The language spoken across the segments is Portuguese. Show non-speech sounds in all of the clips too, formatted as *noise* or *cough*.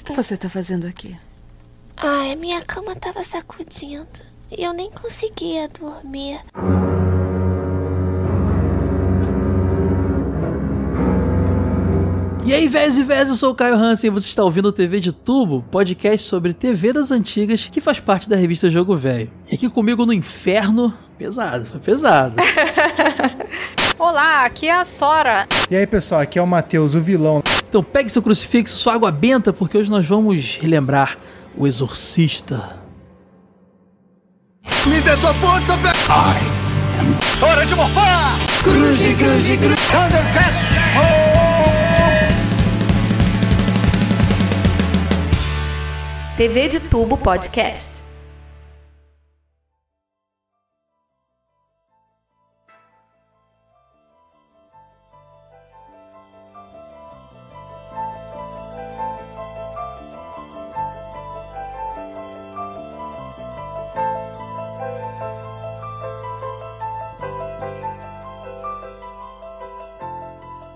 O que você tá fazendo aqui? Ai, a minha cama tava sacudindo. E eu nem conseguia dormir. E aí, vés e vés, eu sou o Caio Hansen e você está ouvindo o TV de Tubo, podcast sobre TV das antigas que faz parte da revista Jogo Velho. E aqui comigo no inferno, pesado, foi pesado. *laughs* Olá, aqui é a Sora. E aí, pessoal, aqui é o Matheus, o vilão. Então pegue seu crucifixo, sua água benta, porque hoje nós vamos relembrar o Exorcista. Me dê sua força, Pe... Hora de morfar! Cruze, cruze, cruze. TV de Tubo Podcast.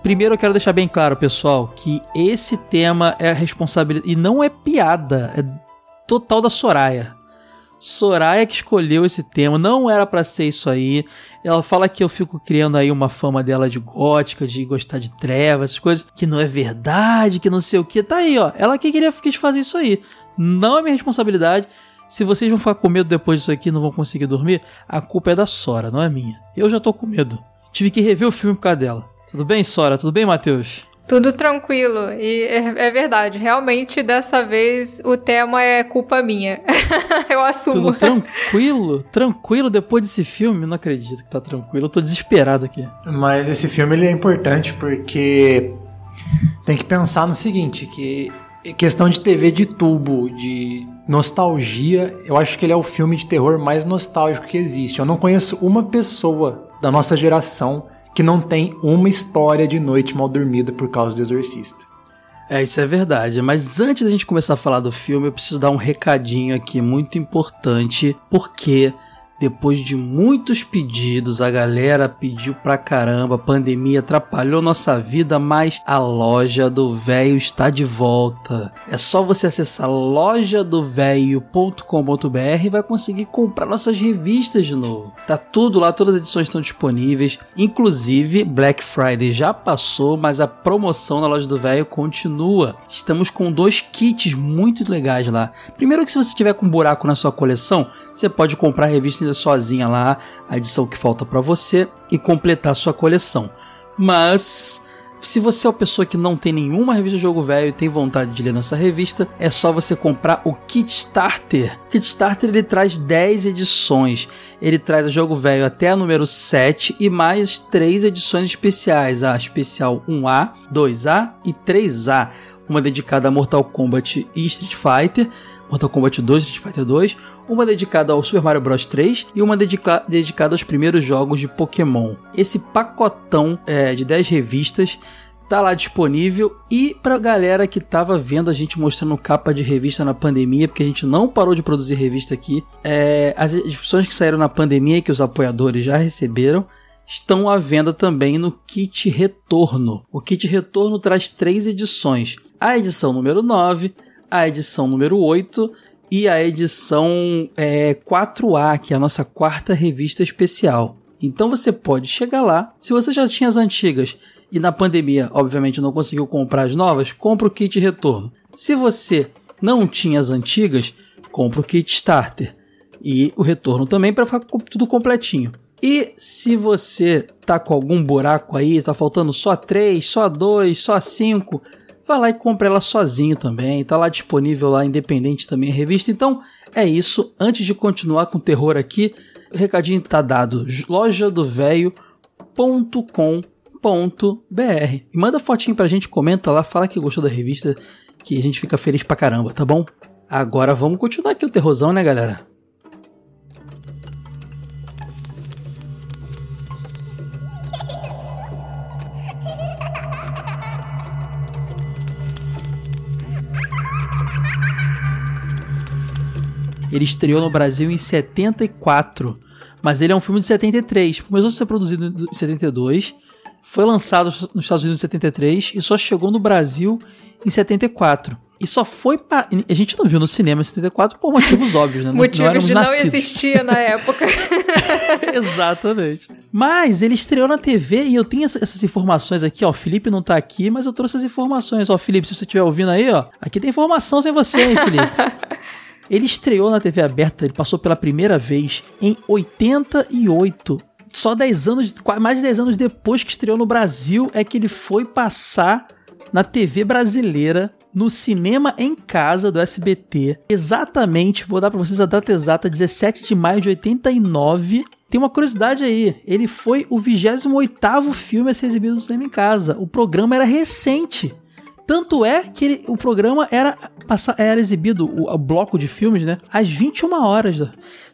Primeiro eu quero deixar bem claro, pessoal, que esse tema é a responsabilidade. E não é piada, é total da Soraya. Soraya que escolheu esse tema, não era para ser isso aí. Ela fala que eu fico criando aí uma fama dela de gótica, de gostar de trevas, essas coisas, que não é verdade, que não sei o que. Tá aí, ó. Ela que queria quis fazer isso aí. Não é minha responsabilidade. Se vocês vão ficar com medo depois disso aqui e não vão conseguir dormir, a culpa é da Sora, não é minha. Eu já tô com medo. Tive que rever o filme por causa dela. Tudo bem, Sora? Tudo bem, Matheus? Tudo tranquilo. E é, é verdade, realmente dessa vez o tema é culpa minha. *laughs* eu assumo. Tudo tranquilo? Tranquilo depois desse filme? Não acredito que tá tranquilo. Eu tô desesperado aqui. Mas esse filme ele é importante porque tem que pensar no seguinte, que questão de TV de tubo, de nostalgia, eu acho que ele é o filme de terror mais nostálgico que existe. Eu não conheço uma pessoa da nossa geração que não tem uma história de noite mal dormida por causa do Exorcista. É, isso é verdade. Mas antes da gente começar a falar do filme, eu preciso dar um recadinho aqui muito importante, porque depois de muitos pedidos, a galera pediu pra caramba, a pandemia atrapalhou nossa vida, mas a loja do velho está de volta. É só você acessar lojadovelho.com.br e vai conseguir comprar nossas revistas de novo. Tá tudo lá, todas as edições estão disponíveis, inclusive Black Friday já passou, mas a promoção na loja do velho continua. Estamos com dois kits muito legais lá. Primeiro que se você tiver com um buraco na sua coleção, você pode comprar a revista sozinha lá, a edição que falta para você e completar sua coleção. Mas se você é uma pessoa que não tem nenhuma revista de jogo velho e tem vontade de ler nossa revista, é só você comprar o Kit Starter. O Kit Starter ele traz 10 edições. Ele traz o jogo velho até a número 7 e mais 3 edições especiais, a especial 1A, 2A e 3A. Uma dedicada a Mortal Kombat e Street Fighter, Mortal Kombat 2, Street Fighter 2, uma dedicada ao Super Mario Bros 3 e uma dedica dedicada aos primeiros jogos de Pokémon. Esse pacotão é, de 10 revistas tá lá disponível e pra galera que tava vendo a gente mostrando capa de revista na pandemia, porque a gente não parou de produzir revista aqui, é, as edições que saíram na pandemia que os apoiadores já receberam estão à venda também no kit retorno. O kit retorno traz três edições: a edição número 9, a edição número 8 e a edição é, 4A, que é a nossa quarta revista especial. Então você pode chegar lá, se você já tinha as antigas e na pandemia, obviamente, não conseguiu comprar as novas, compra o kit retorno. Se você não tinha as antigas, compra o kit starter e o retorno também para ficar tudo completinho. E se você tá com algum buraco aí, tá faltando só 3, só 2, só 5, Vai lá e compra ela sozinho também. Tá lá disponível lá, independente também a revista. Então é isso. Antes de continuar com o terror aqui, o recadinho tá dado. lojadovelho.com.br. E manda fotinho pra gente, comenta lá, fala que gostou da revista, que a gente fica feliz pra caramba, tá bom? Agora vamos continuar aqui o terrorzão, né, galera? Ele estreou no Brasil em 74, mas ele é um filme de 73. Começou a ser produzido em 72, foi lançado nos Estados Unidos em 73 e só chegou no Brasil em 74. E só foi pra. A gente não viu no cinema em 74 por motivos *laughs* óbvios, né? Não- Motivos não éramos de não nascidos. existia na época. *laughs* *laughs* Exatamente. Mas ele estreou na TV e eu tenho essa- essas informações aqui, ó. O Felipe não tá aqui, mas eu trouxe as informações. Ó, Felipe, se você estiver ouvindo aí, ó. Aqui tem informação sem você, hein, Felipe? Ele estreou na TV aberta, ele passou pela primeira vez em 88. Só 10 anos, mais de 10 anos depois que estreou no Brasil, é que ele foi passar na TV brasileira, no cinema em casa do SBT. Exatamente, vou dar pra vocês a data exata, 17 de maio de 89. Tem uma curiosidade aí, ele foi o 28º filme a ser exibido no cinema em casa. O programa era recente. Tanto é que ele- o programa era, era exibido, o, o bloco de filmes, né? Às 21 horas.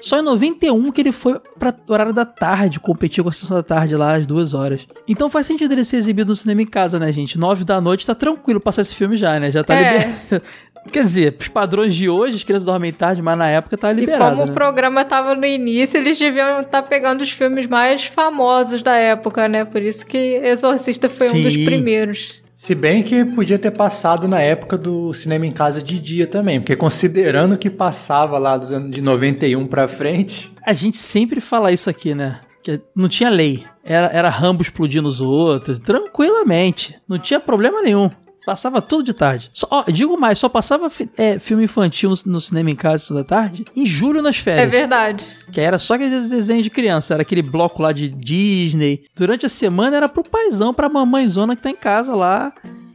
Só em 91 que ele foi pra horário da tarde, competir com a sessão da tarde lá às duas horas. Então faz sentido ele ser exibido no cinema em casa, né, gente? 9 da noite tá tranquilo passar esse filme já, né? Já tá É. liberado. *laughs* Quer dizer, os padrões de hoje, as crianças dormem tarde, mas na época tá E liberado. como né? o programa tava no início, eles deviam estar pegando os filmes mais famosos da época, né? Por isso que Exorcista foi um dos Sim. primeiros. Se bem que podia ter passado na época do cinema em casa de dia também, porque considerando que passava lá dos anos de 91 pra frente, A gente sempre fala isso aqui, né? Que não tinha lei. Era, era Rambo explodindo os outros, tranquilamente. Não tinha problema nenhum. Passava tudo de tarde. Só, ó, digo mais, só passava fi- é, filme infantil no, no cinema em casa da tarde em julho nas É férias. verdade. Que era só aquele desenho de criança, era aquele bloco lá de Disney. Durante a semana era pro paizão, pra mamãezona que tá em casa lá,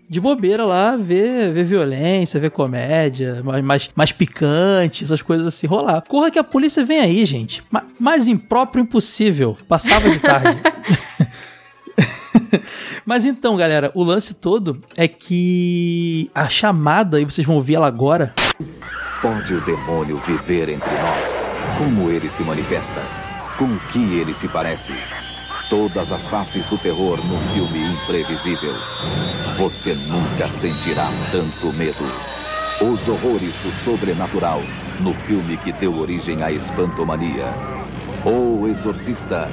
de bobeira lá, ver, ver violência, ver comédia, mais, mais, mais picante, essas coisas assim, rolar. Corra que a polícia vem aí, gente. Ma- mais impróprio impossível. Passava de tarde. *laughs* Mas então, galera, o lance todo é que a chamada, e vocês vão ouvir ela agora, Pode o demônio viver entre nós? Como ele se manifesta? Com que ele se parece? Todas as faces do terror num filme imprevisível. Você nunca sentirá tanto medo. Os horrores do sobrenatural no filme que deu origem à espantomania. O Exorcista,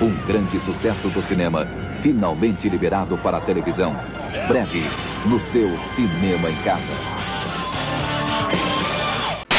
um grande sucesso do cinema, finalmente liberado para a televisão. Breve, no seu cinema em casa.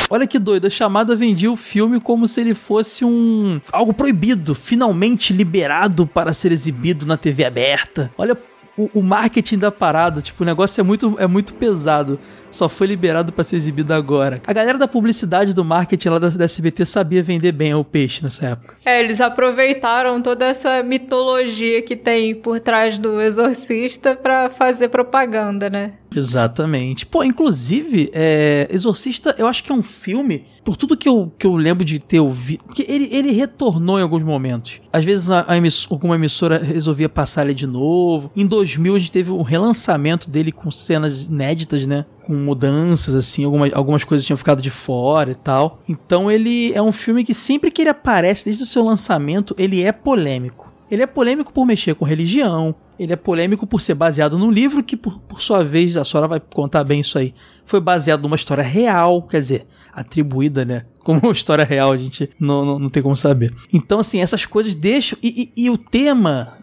Olha que doido, a chamada vendia o filme como se ele fosse um algo proibido, finalmente liberado para ser exibido na TV aberta. Olha o, o marketing da parada, tipo, o negócio é muito, é muito pesado. Só foi liberado para ser exibido agora. A galera da publicidade do marketing lá da, da SBT sabia vender bem o peixe nessa época. É, eles aproveitaram toda essa mitologia que tem por trás do Exorcista pra fazer propaganda, né? Exatamente. Pô, inclusive, é, Exorcista, eu acho que é um filme, por tudo que eu, que eu lembro de ter ouvido, que ele, ele retornou em alguns momentos. Às vezes a, a alguma emissora resolvia passar ele de novo. Em 2000 a gente teve um relançamento dele com cenas inéditas, né? Com mudanças, assim, algumas, algumas coisas tinham ficado de fora e tal. Então ele é um filme que sempre que ele aparece, desde o seu lançamento, ele é polêmico. Ele é polêmico por mexer com religião. Ele é polêmico por ser baseado num livro que, por, por sua vez, a senhora vai contar bem isso aí. Foi baseado numa história real, quer dizer, atribuída, né? Como uma história real, a gente não, não, não tem como saber. Então, assim, essas coisas deixam. E, e- e o tema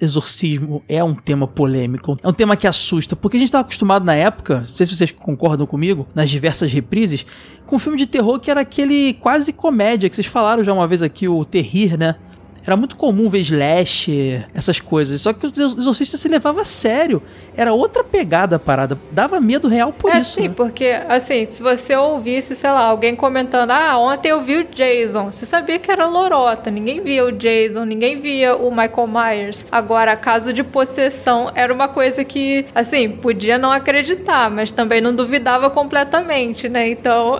exorcismo é um tema polêmico, é um tema que assusta, porque a gente estava acostumado na época, não sei se vocês concordam comigo, nas diversas reprises, com um filme de terror que era aquele quase comédia, que vocês falaram já uma vez aqui, o Terrir, né? Era muito comum ver slasher, essas coisas. Só que o Exorcista se levava a sério. Era outra pegada a parada. Dava medo real por é isso. sim, né? porque assim, se você ouvisse, sei lá, alguém comentando, ah, ontem eu vi o Jason, você sabia que era lorota, ninguém via o Jason, ninguém via o Michael Myers. Agora, caso de possessão era uma coisa que, assim, podia não acreditar, mas também não duvidava completamente, né? Então,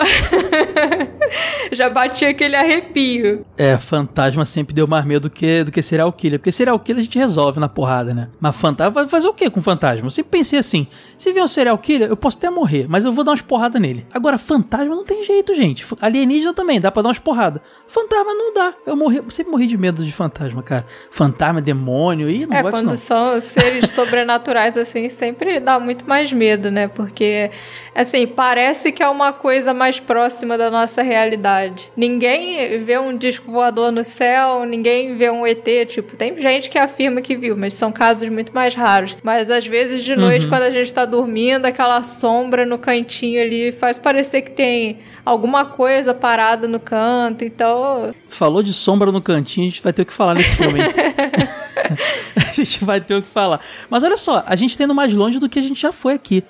*laughs* já batia aquele arrepio. É, fantasma sempre deu mais medo do que, do que serial killer. Porque serial killer a gente resolve na porrada, né? Mas fantasma, vai fazer o que com fantasma? Eu sempre pensei assim: se vier um serial killer, eu posso até morrer, mas eu vou dar umas porradas nele. Agora, fantasma não tem jeito, gente. Alienígena também, dá pra dar umas porradas. Fantasma não dá. Eu morri, sempre morri de medo de fantasma, cara. Fantasma, demônio, e não É, gosto quando não. são *laughs* seres sobrenaturais, assim, sempre dá muito mais medo, né? Porque, assim, parece que é uma coisa mais próxima da nossa realidade. Ninguém vê um disco voador no céu, ninguém alguém vê um ET, tipo, tem gente que afirma que viu, mas são casos muito mais raros. Mas às vezes de noite, uhum. quando a gente tá dormindo, aquela sombra no cantinho ali faz parecer que tem alguma coisa parada no canto, então. Falou de sombra no cantinho, a gente vai ter o que falar nesse filme, *laughs* *laughs* a gente vai ter o que falar. Mas olha só, a gente tá indo mais longe do que a gente já foi aqui.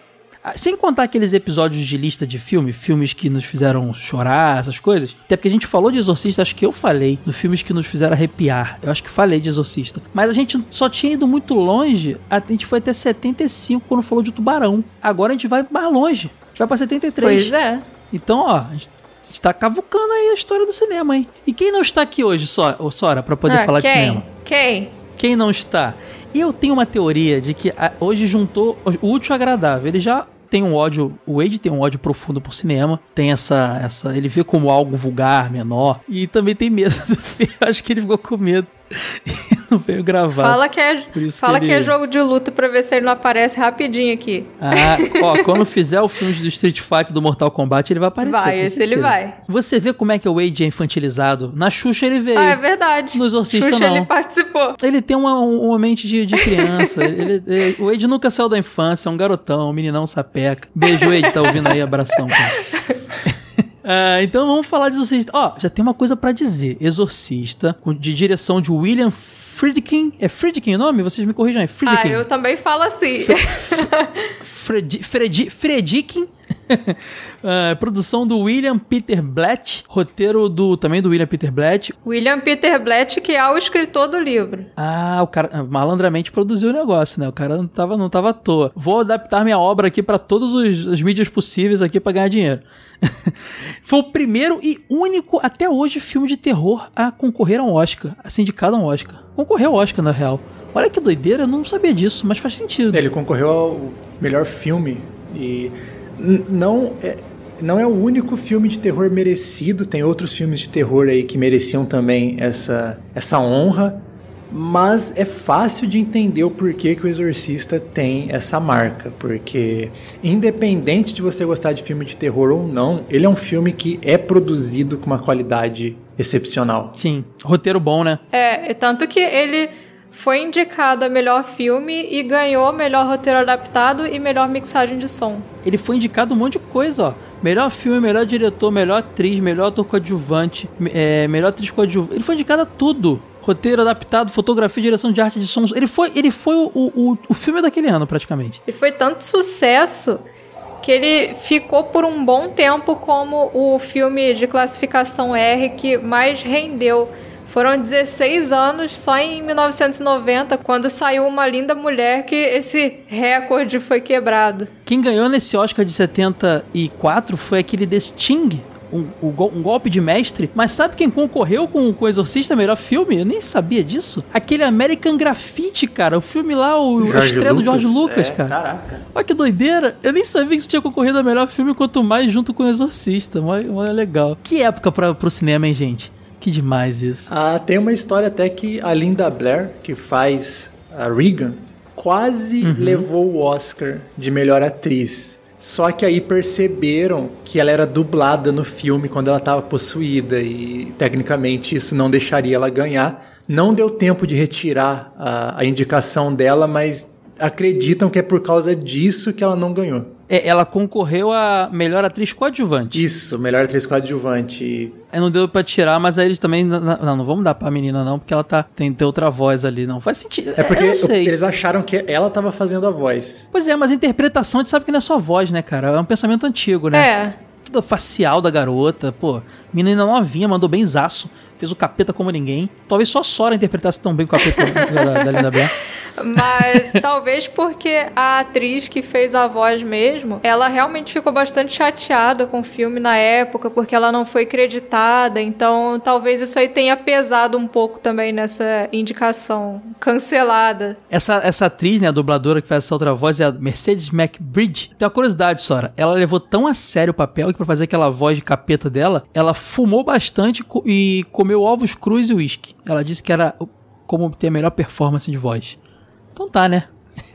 Ah, sem contar aqueles episódios de lista de filme, filmes que nos fizeram chorar, essas coisas. Até porque a gente falou de Exorcista, acho que eu falei, dos filmes que nos fizeram arrepiar. Eu acho que falei de Exorcista. Mas a gente só tinha ido muito longe, a gente foi até 75 quando falou de Tubarão. Agora a gente vai mais longe. A gente vai pra 73. Pois é. Então, ó, a gente está cavucando aí a história do cinema, hein? E quem não está aqui hoje, Sora, para poder ah, falar quem? de cinema? Quem? Quem não está? Eu tenho uma teoria de que hoje juntou o útil ao agradável. Ele já tem um ódio, o Wade tem um ódio profundo por cinema, tem essa, essa, ele vê como algo vulgar, menor, e também tem medo *laughs* do filme, acho que ele ficou com medo e não veio gravar. Fala que é, fala que, ele... que, é jogo de luta pra ver se ele não aparece rapidinho aqui. Ah, ó, *laughs* quando fizer o filme do Street Fighter do Mortal Kombat, ele vai aparecer. Vai, esse ele vai. Você vê como é que o Wade é infantilizado. Na Xuxa ele veio. Ah, é verdade. No Exorcista Xuxa não. ele participou. Ele tem uma, uma mente de, de criança. *laughs* ele, ele, o Wade nunca saiu da infância, é um garotão, um meninão sapeca. Beijo, Wade, tá ouvindo aí? Abração, cara. *laughs* Uh, então vamos falar de Exorcista. Ó, oh, já tem uma coisa para dizer. Exorcista, de direção de William Friedkin. É Friedkin o nome? Vocês me corrijam aí. Friedkin. Ah, eu também falo assim. Fred, Fred, Fredkin. Uh, *laughs* produção do William Peter Blatt. Roteiro do também do William Peter Blatt. William Peter Blatt, que é o escritor do livro. Ah, o cara malandramente produziu o negócio, né? O cara não tava, não tava à toa. Vou adaptar minha obra aqui para todas as mídias possíveis aqui para ganhar dinheiro. *laughs* Foi o primeiro e único até hoje filme de terror a concorrer a um Oscar, a ser indicado a um Oscar. Concorreu ao Oscar, na real. Olha que doideira, eu não sabia disso, mas faz sentido. Ele concorreu ao melhor filme e não é, não é o único filme de terror merecido, tem outros filmes de terror aí que mereciam também essa, essa honra, mas é fácil de entender o porquê que o Exorcista tem essa marca, porque independente de você gostar de filme de terror ou não, ele é um filme que é produzido com uma qualidade excepcional. Sim, roteiro bom, né? É, tanto que ele foi indicado a melhor filme e ganhou melhor roteiro adaptado e melhor mixagem de som. Ele foi indicado um monte de coisa, ó. Melhor filme, melhor diretor, melhor atriz, melhor ator coadjuvante, é, melhor atriz coadjuvante. Ele foi indicado a tudo. Roteiro adaptado, fotografia, direção de arte de sons. Ele foi, ele foi o, o, o filme daquele ano, praticamente. Ele foi tanto sucesso que ele ficou por um bom tempo como o filme de classificação R que mais rendeu foram 16 anos só em 1990, quando saiu Uma Linda Mulher, que esse recorde foi quebrado. Quem ganhou nesse Oscar de 74 foi aquele The Sting, um, um, golpe de mestre. Mas sabe quem concorreu com, com o Exorcista Melhor Filme? Eu nem sabia disso. Aquele American Graffiti, cara. O filme lá, o, a estreia Lucas. do George Lucas, é, cara. Caraca. Olha que doideira. Eu nem sabia que isso tinha concorrido a melhor filme, quanto mais junto com o Exorcista. Mas, mas é legal. Que época pra, pro cinema, hein, gente? Que demais isso. Ah, tem uma história até que a Linda Blair, que faz a Regan, quase uhum. levou o Oscar de melhor atriz. Só que aí perceberam que ela era dublada no filme quando ela estava possuída e tecnicamente isso não deixaria ela ganhar. Não deu tempo de retirar a, a indicação dela, mas acreditam que é por causa disso que ela não ganhou. É, ela concorreu a melhor atriz coadjuvante. Isso, melhor atriz coadjuvante. É, não deu pra tirar, mas aí eles também. Não, não vamos dar pra menina, não, porque ela tá, tem, tem outra voz ali, não. Faz sentido. É porque eles acharam que ela tava fazendo a voz. Pois é, mas a interpretação a gente sabe que não é só voz, né, cara? É um pensamento antigo, né? É. Tudo facial da garota, pô. Menina novinha, mandou bem zaço. Fez o capeta como ninguém. Talvez só a Sora interpretasse tão bem o capeta da, da Linda Blair. *laughs* Mas talvez porque a atriz que fez a voz mesmo, ela realmente ficou bastante chateada com o filme na época, porque ela não foi creditada. Então talvez isso aí tenha pesado um pouco também nessa indicação cancelada. Essa, essa atriz, né, a dubladora que faz essa outra voz é a Mercedes McBridge. Tem uma curiosidade, Sora. Ela levou tão a sério o papel que pra fazer aquela voz de capeta dela, ela fumou bastante e comeu ovos crus e uísque. Ela disse que era como ter a melhor performance de voz. Então tá, né?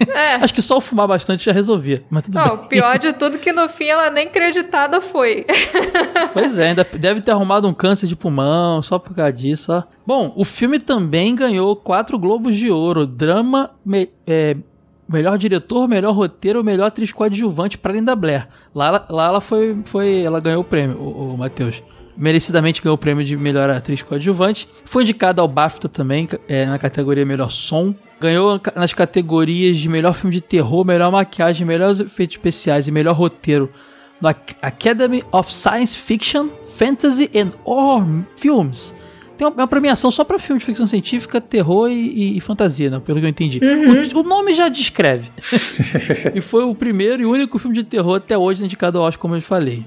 É. *laughs* Acho que só fumar bastante já resolvia, mas tudo o pior de tudo é que no fim ela nem creditada foi. *laughs* Pois é, ainda deve ter arrumado um câncer de pulmão, só por causa disso, ó. Bom, o filme também ganhou quatro Globos de Ouro, drama, me- é, melhor diretor, melhor roteiro, melhor atriz coadjuvante para Linda Blair. Lá, ela- lá ela foi, foi, ela ganhou o prêmio, o, o Matheus. Merecidamente ganhou o prêmio de melhor atriz coadjuvante. Foi indicada ao BAFTA também, é, na categoria melhor som. Ganhou nas categorias de melhor filme de terror, melhor maquiagem, melhores efeitos especiais e melhor roteiro no Ac- Academy of Science Fiction, Fantasy and Horror Films. Tem uma, uma premiação só pra filme de ficção científica, terror e, e- e fantasia, né? pelo que eu entendi. O, o nome já descreve. *laughs* e foi o primeiro e único filme de terror até hoje indicado ao Oscar, como eu falei.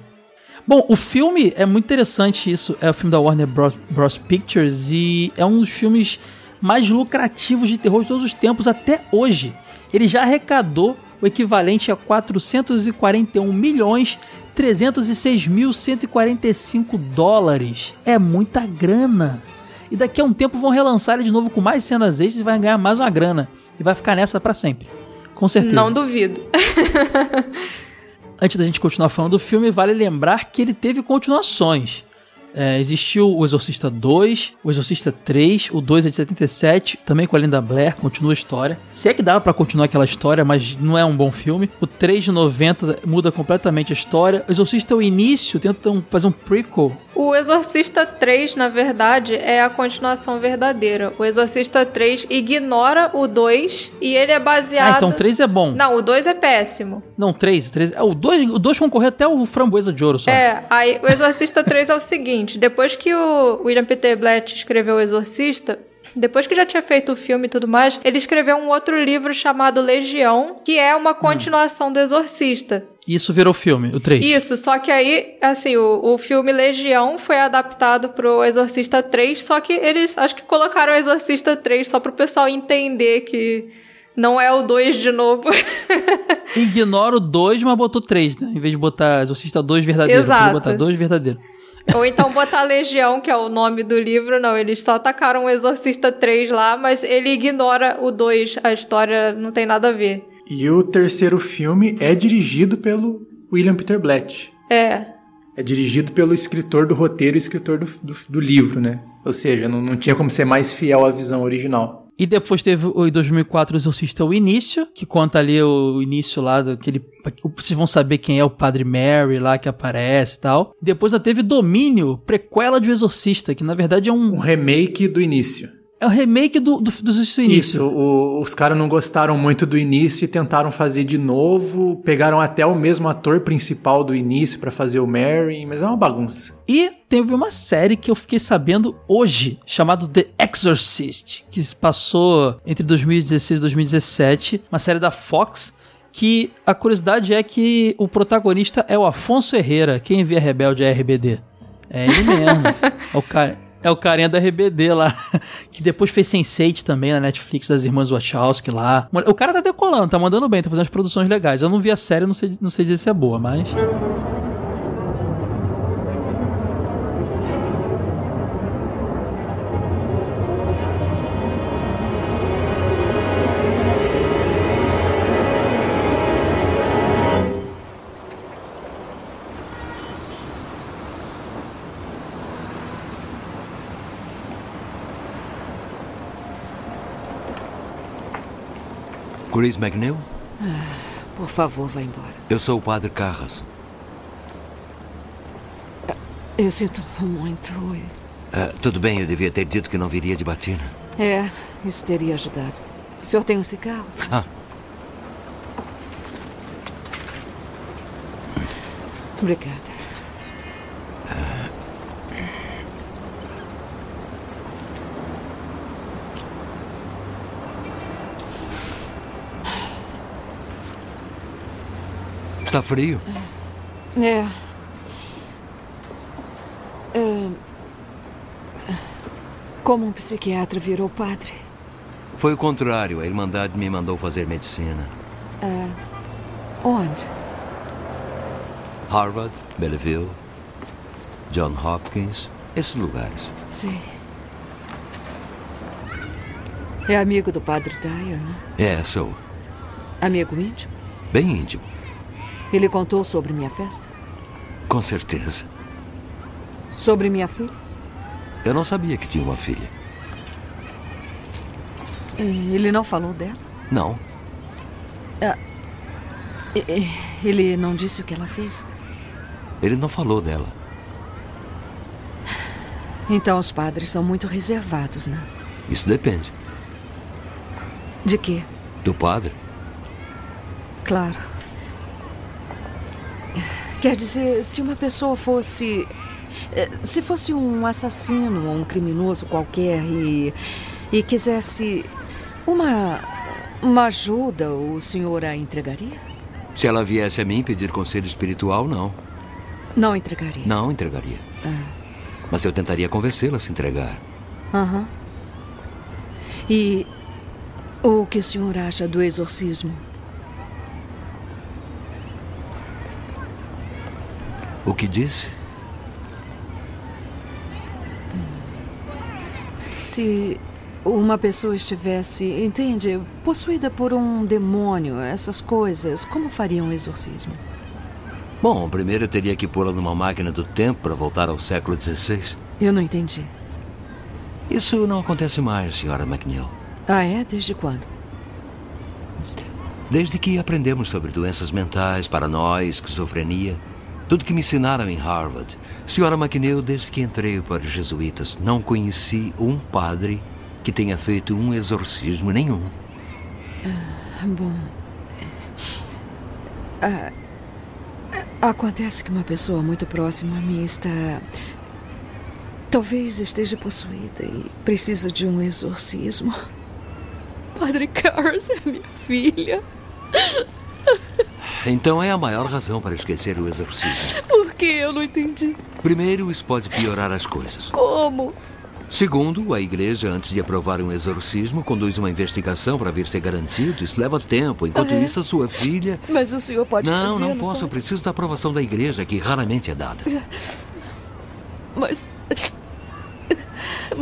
Bom, o filme é muito interessante isso. É o filme da Warner Bros. Bros. Pictures e é um dos filmes mais lucrativos de terror de todos os tempos até hoje. Ele já arrecadou o equivalente a 441 milhões 306 mil 145 dólares. É muita grana. E daqui a um tempo vão relançar ele de novo com mais cenas extras e vai ganhar mais uma grana. E vai ficar nessa pra sempre. Com certeza. Não duvido. *laughs* Antes da gente continuar falando do filme, vale lembrar que ele teve continuações. É, existiu o Exorcista 2, o Exorcista 3, o 2 é de 77, também com a Linda Blair, continua a história. Se é que dava pra continuar aquela história, mas não é um bom filme. O 3 de 90 muda completamente a história. O Exorcista é o início, tentam fazer um prequel. O Exorcista 3, na verdade, é a continuação verdadeira. O Exorcista 3 ignora o 2 e ele é baseado. Ah, então o 3 é bom. Não, o 2 é péssimo. Não, 3, 3. É, o 2, o 2 concorreu até o Framboesa de Ouro só. É, aí o Exorcista 3 é o seguinte: depois que o William Peter Blatt escreveu o Exorcista. Depois que já tinha feito o filme e tudo mais, ele escreveu um outro livro chamado Legião, que é uma continuação do Exorcista. Isso virou filme, o 3. Isso, só que aí, assim, o, o filme Legião foi adaptado pro Exorcista 3, só que eles acho que colocaram o Exorcista 3 só pro pessoal entender que não é o 2 de novo. *laughs* Ignora o 2, mas botou 3, né? Em vez de botar Exorcista 2 verdadeiro, Exato. botar 2 verdadeiro. Ou então botar Legião, que é o nome do livro, não, eles só tacaram o Exorcista 3 lá, mas ele ignora o 2, a história não tem nada a ver. E o terceiro filme é dirigido pelo William Peter Blatt. É. É dirigido pelo escritor do roteiro e escritor do, do, do livro, né? Ou seja, não, não tinha como ser mais fiel à visão original. E depois teve o em 2004 o Exorcista O Início, que conta ali o início lá daquele. Vocês vão saber quem é o Padre Mary lá que aparece e tal. Depois ainda teve Domínio, prequela de O Exorcista, que na verdade é Um um. remake do início. É o remake do, do, do Exorcista O Início. Isso, o- os caras não gostaram muito do início e tentaram fazer de novo. Pegaram até o mesmo ator principal do início pra fazer o Mary, mas é uma bagunça. E teve uma série que eu fiquei sabendo hoje, chamado The Exorcist, que se passou entre 2016 e 2017, uma série da Fox, que a curiosidade é que o protagonista é o Afonso Herrera, quem vê Rebelde é RBD. É ele mesmo. *laughs* é, o ca- é o carinha da RBD lá, *laughs* que depois fez Sense8 também na Netflix das irmãs Wachowski lá. O cara tá decolando, tá mandando bem, tá fazendo as produções legais. Eu não vi a série, não sei, não sei dizer se é boa, mas... Chris McNeil? Por favor, vá embora. Eu sou o Padre Carras. Eu sinto muito. Ah, tudo bem, eu devia ter dito que não viria de batina. É, isso teria ajudado. O senhor tem um cigarro? Ah. Obrigada. Está frio? É. É, Como um psiquiatra virou padre? Foi o contrário. A Irmandade me mandou fazer medicina. É. Onde? Harvard, Belleville, John Hopkins, esses lugares. Sim. É amigo do padre Dyer, né? É, sou. Amigo íntimo? Bem íntimo. Ele contou sobre minha festa? Com certeza. Sobre minha filha? Eu não sabia que tinha uma filha. Ele não falou dela? Não. Ah, ele não disse o que ela fez? Ele não falou dela. Então os padres são muito reservados, né? Isso depende. De quê? Do padre. Claro. Quer dizer, se uma pessoa fosse. Eh, se fosse um assassino ou um criminoso qualquer e. e quisesse uma. uma ajuda, o senhor a entregaria? Se ela viesse a mim pedir conselho espiritual, não. Não entregaria? Não entregaria. Ah. Mas eu tentaria convencê-la a se entregar. Aham. Uhum. E. o que o senhor acha do exorcismo? O que disse? Se uma pessoa estivesse, entende, possuída por um demônio, essas coisas, como faria um exorcismo? Bom, primeiro eu teria que pô-la numa máquina do tempo para voltar ao século XVI. Eu não entendi. Isso não acontece mais, senhora McNeil. Ah, é? Desde quando? Desde que aprendemos sobre doenças mentais, paranoia, esquizofrenia. Tudo que me ensinaram em Harvard. Senhora McNeil, desde que entrei para os jesuítas, não conheci um padre que tenha feito um exorcismo nenhum. Ah, bom. Ah, acontece que uma pessoa muito próxima a mim está. Talvez esteja possuída e precisa de um exorcismo. Padre Carlos é minha filha. Então é a maior razão para esquecer o exorcismo. Por que? Eu não entendi. Primeiro, isso pode piorar as coisas. Como? Segundo, a igreja, antes de aprovar um exorcismo, conduz uma investigação para ver se é garantido. Isso leva tempo. Enquanto é. isso, a sua filha. Mas o senhor pode não, fazer. Não, não posso. Pode? Eu preciso da aprovação da igreja, que raramente é dada. Mas.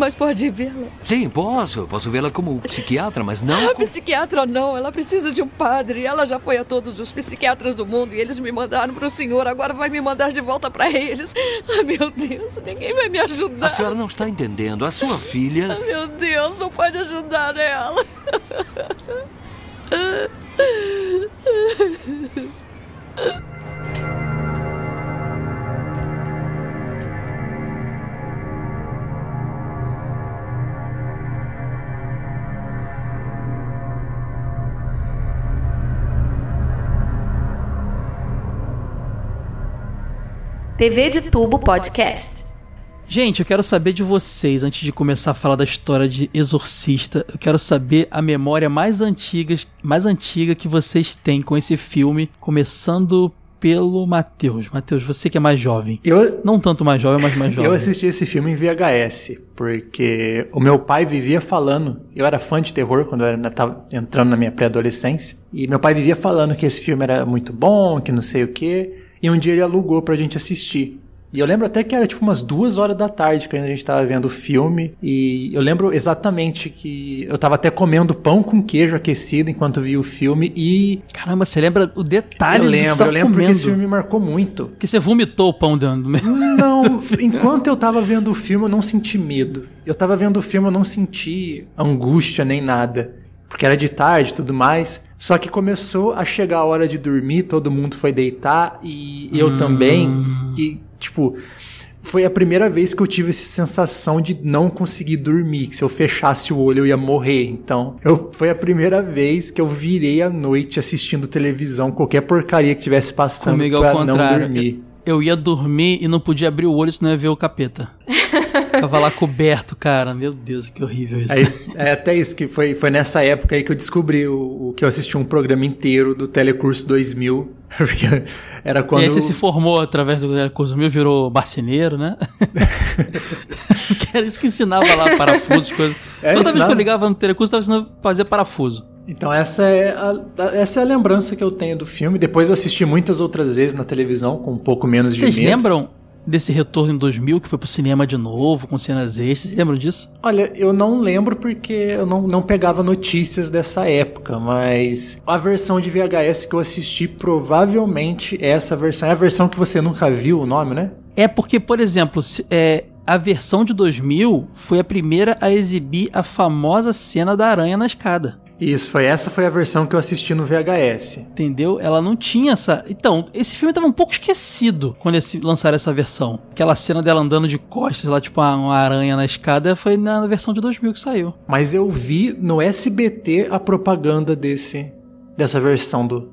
Mas pode vê-la? Sim, posso. Posso vê-la como psiquiatra, mas não. *laughs* Ah, psiquiatra não. Ela precisa de um padre. Ela já foi a todos os psiquiatras do mundo e eles me mandaram para o senhor. Agora vai me mandar de volta para eles. *laughs* Ah, meu Deus, ninguém vai me ajudar. A senhora não está entendendo. A sua filha. Ah, meu Deus, não pode ajudar ela. *laughs* TV de Tubo Podcast. Gente, eu quero saber de vocês, antes de começar a falar da história de Exorcista, eu quero saber a memória mais antiga, mais antiga que vocês têm com esse filme, começando pelo Matheus. Matheus, você que é mais jovem. Eu, Não tanto mais jovem, mas mais *laughs* jovem. eu assisti esse filme em VHS, porque o meu pai vivia falando. Eu era fã de terror quando eu estava entrando na minha pré-adolescência. E meu pai vivia falando que esse filme era muito bom, que não sei o quê. E um dia ele alugou pra gente assistir. E eu lembro até que era tipo umas duas horas da tarde que a gente tava vendo o filme. E eu lembro exatamente que eu tava até comendo pão com queijo aquecido enquanto via o filme. E. Caramba, você lembra o detalhe eu do que lembro, eu lembro comendo. que esse filme me marcou muito. Que você vomitou o pão dentro do meu. Não, *laughs* enquanto eu tava vendo o filme, eu não senti medo. Eu tava vendo o filme, eu não senti angústia nem nada. Porque era de tarde e tudo mais. Só que começou a chegar a hora de dormir, todo mundo foi deitar e eu Hum. também. E, tipo, foi a primeira vez que eu tive essa sensação de não conseguir dormir. Que se eu fechasse o olho eu ia morrer. Então, eu, foi a primeira vez que eu virei a noite assistindo televisão, qualquer porcaria que tivesse passando Comigo ao pra não contrário. dormir. Eu, eu ia dormir e não podia abrir o olho, senão ia ver o capeta. *laughs* Tava lá coberto, cara. Meu Deus, que horrível isso. Aí, é até isso, que foi, foi nessa época aí que eu descobri o, o que eu assisti um programa inteiro do Telecurso 2000. *laughs* Porque era quando. E aí você se formou através do curso mil, virou marceneiro, né? *laughs* que era isso que ensinava lá, parafusos, coisas. É, Toda vez que ensinava. eu ligava no telecurso, tava ensinando a fazer parafuso. Então essa é, a, essa é a lembrança que eu tenho do filme. Depois eu assisti muitas outras vezes na televisão, com um pouco menos de Vocês medo. lembram desse retorno em 2000, que foi pro cinema de novo, com cenas extras. Lembram disso? Olha, eu não lembro porque eu não, não pegava notícias dessa época, mas a versão de VHS que eu assisti provavelmente é essa versão. É a versão que você nunca viu o nome, né? É porque, por exemplo, é, a versão de 2000 foi a primeira a exibir a famosa cena da aranha na escada. Isso, foi essa foi a versão que eu assisti no VHS. Entendeu? Ela não tinha essa. Então, esse filme tava um pouco esquecido quando eles lançaram essa versão. Aquela cena dela andando de costas lá, tipo uma aranha na escada, foi na versão de 2000 que saiu. Mas eu vi no SBT a propaganda desse dessa versão do.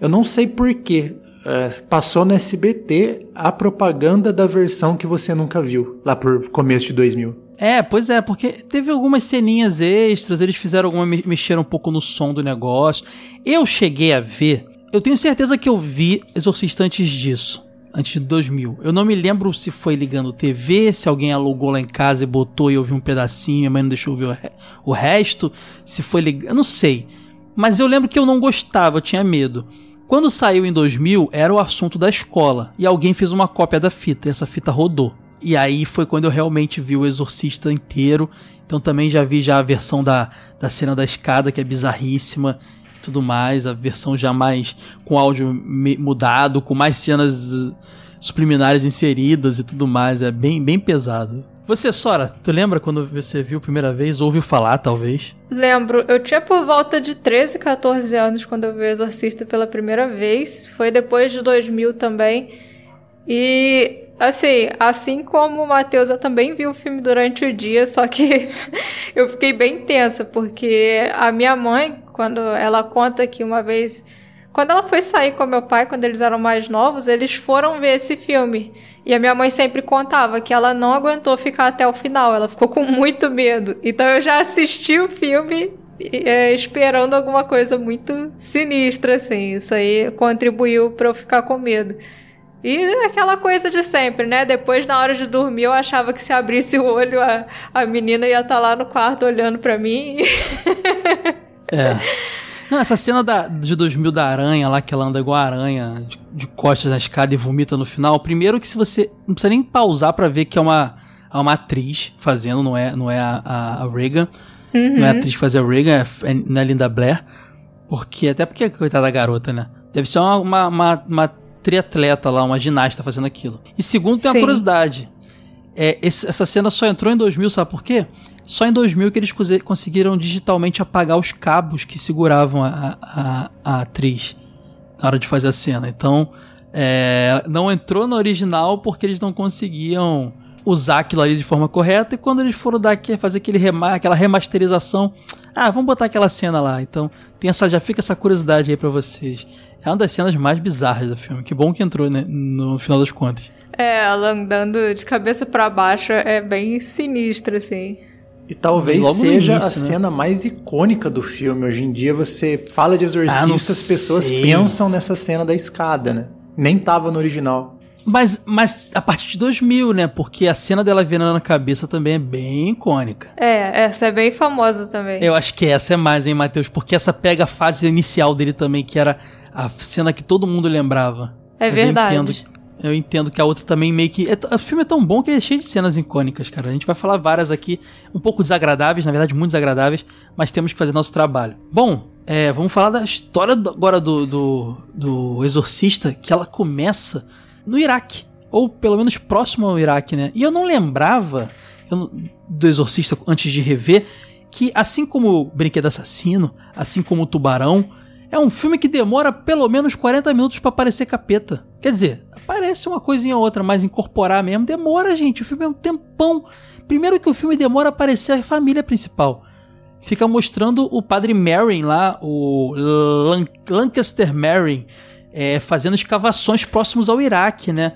Eu não sei porquê. É, passou no SBT a propaganda da versão que você nunca viu, lá por começo de 2000. É, pois é, porque teve algumas ceninhas extras, eles fizeram alguma mexeram um pouco no som do negócio. Eu cheguei a ver, eu tenho certeza que eu vi Exorcista antes disso, antes de 2000. Eu não me lembro se foi ligando TV, se alguém alugou lá em casa e botou e eu vi um pedacinho, minha mãe não deixou eu ver o, o resto, se foi ligando, eu não sei. Mas eu lembro que eu não gostava, eu tinha medo. Quando saiu em 2000, era o assunto da escola e alguém fez uma cópia da fita e essa fita rodou. E aí foi quando eu realmente vi o Exorcista inteiro. Então também já vi já a versão da, da cena da escada, que é bizarríssima e tudo mais. A versão já mais com áudio mudado, com mais cenas uh, subliminares inseridas e tudo mais. É bem, bem pesado. Você, Sora, tu lembra quando você viu a primeira vez? Ouviu falar, talvez? Lembro. Eu tinha por volta de 13, 14 anos quando eu vi o Exorcista pela primeira vez. Foi depois de 2000 também. E, assim, assim como o Matheus, eu também vi o filme durante o dia, só que *laughs* eu fiquei bem tensa, porque a minha mãe, quando ela conta que uma vez... Quando ela foi sair com meu pai, quando eles eram mais novos, eles foram ver esse filme. E a minha mãe sempre contava que ela não aguentou ficar até o final, ela ficou com *laughs* muito medo. Então eu já assisti o filme é, esperando alguma coisa muito sinistra, assim. Isso aí contribuiu para eu ficar com medo. E aquela coisa de sempre, né? Depois, na hora de dormir, eu achava que se abrisse o olho, a, a menina ia estar tá lá no quarto olhando para mim. é. Não, essa cena da, de 2000 da aranha lá, que ela anda igual a aranha, de, de costas na escada e vomita no final. Primeiro que se você. Não precisa nem pausar para ver que é uma, é uma atriz fazendo, não é, não é a, a, a Reagan. Uhum. Não é a atriz que faz a Reagan, é, é, não é Linda Blair. Porque, até porque, coitada da garota, né? Deve ser uma, uma, uma, uma triatleta lá, uma ginasta fazendo aquilo. E segundo, tem uma curiosidade. É, esse, essa cena só entrou em 2000, sabe por quê? Só em 2000 que eles conseguiram digitalmente apagar os cabos que seguravam a, a, a atriz na hora de fazer a cena. Então, é, não entrou na original porque eles não conseguiam usar aquilo ali de forma correta. E quando eles foram dar fazer aquele rema aquela remasterização, ah, vamos botar aquela cena lá. Então, tem essa, já fica essa curiosidade aí para vocês. É uma das cenas mais bizarras do filme. Que bom que entrou, né, no final das contas. É, ela andando de cabeça para baixo é bem sinistro, assim. E talvez Logo seja início, a né? cena mais icônica do filme. Hoje em dia você fala de exorcista, ah, as pessoas sei. pensam nessa cena da escada, né? Nem tava no original. Mas, mas a partir de 2000, né? Porque a cena dela virando a cabeça também é bem icônica. É, essa é bem famosa também. Eu acho que essa é mais, hein, Matheus? Porque essa pega a fase inicial dele também, que era a cena que todo mundo lembrava. É mas verdade. Eu entendo, eu entendo que a outra também meio que. É, o filme é tão bom que ele é cheio de cenas icônicas, cara. A gente vai falar várias aqui, um pouco desagradáveis, na verdade, muito desagradáveis, mas temos que fazer nosso trabalho. Bom, é, vamos falar da história do, agora do, do, do Exorcista, que ela começa no Iraque. Ou pelo menos próximo ao Iraque, né? E eu não lembrava eu, do Exorcista antes de rever que, assim como o Brinquedo Assassino, assim como o Tubarão, é um filme que demora pelo menos 40 minutos para aparecer capeta. Quer dizer, aparece uma coisinha ou outra, mas incorporar mesmo demora, gente. O filme é um tempão. Primeiro que o filme demora a aparecer a família principal. Fica mostrando o padre Merrin lá, o Lan Lancaster Merrin, é, fazendo escavações próximos ao Iraque, né?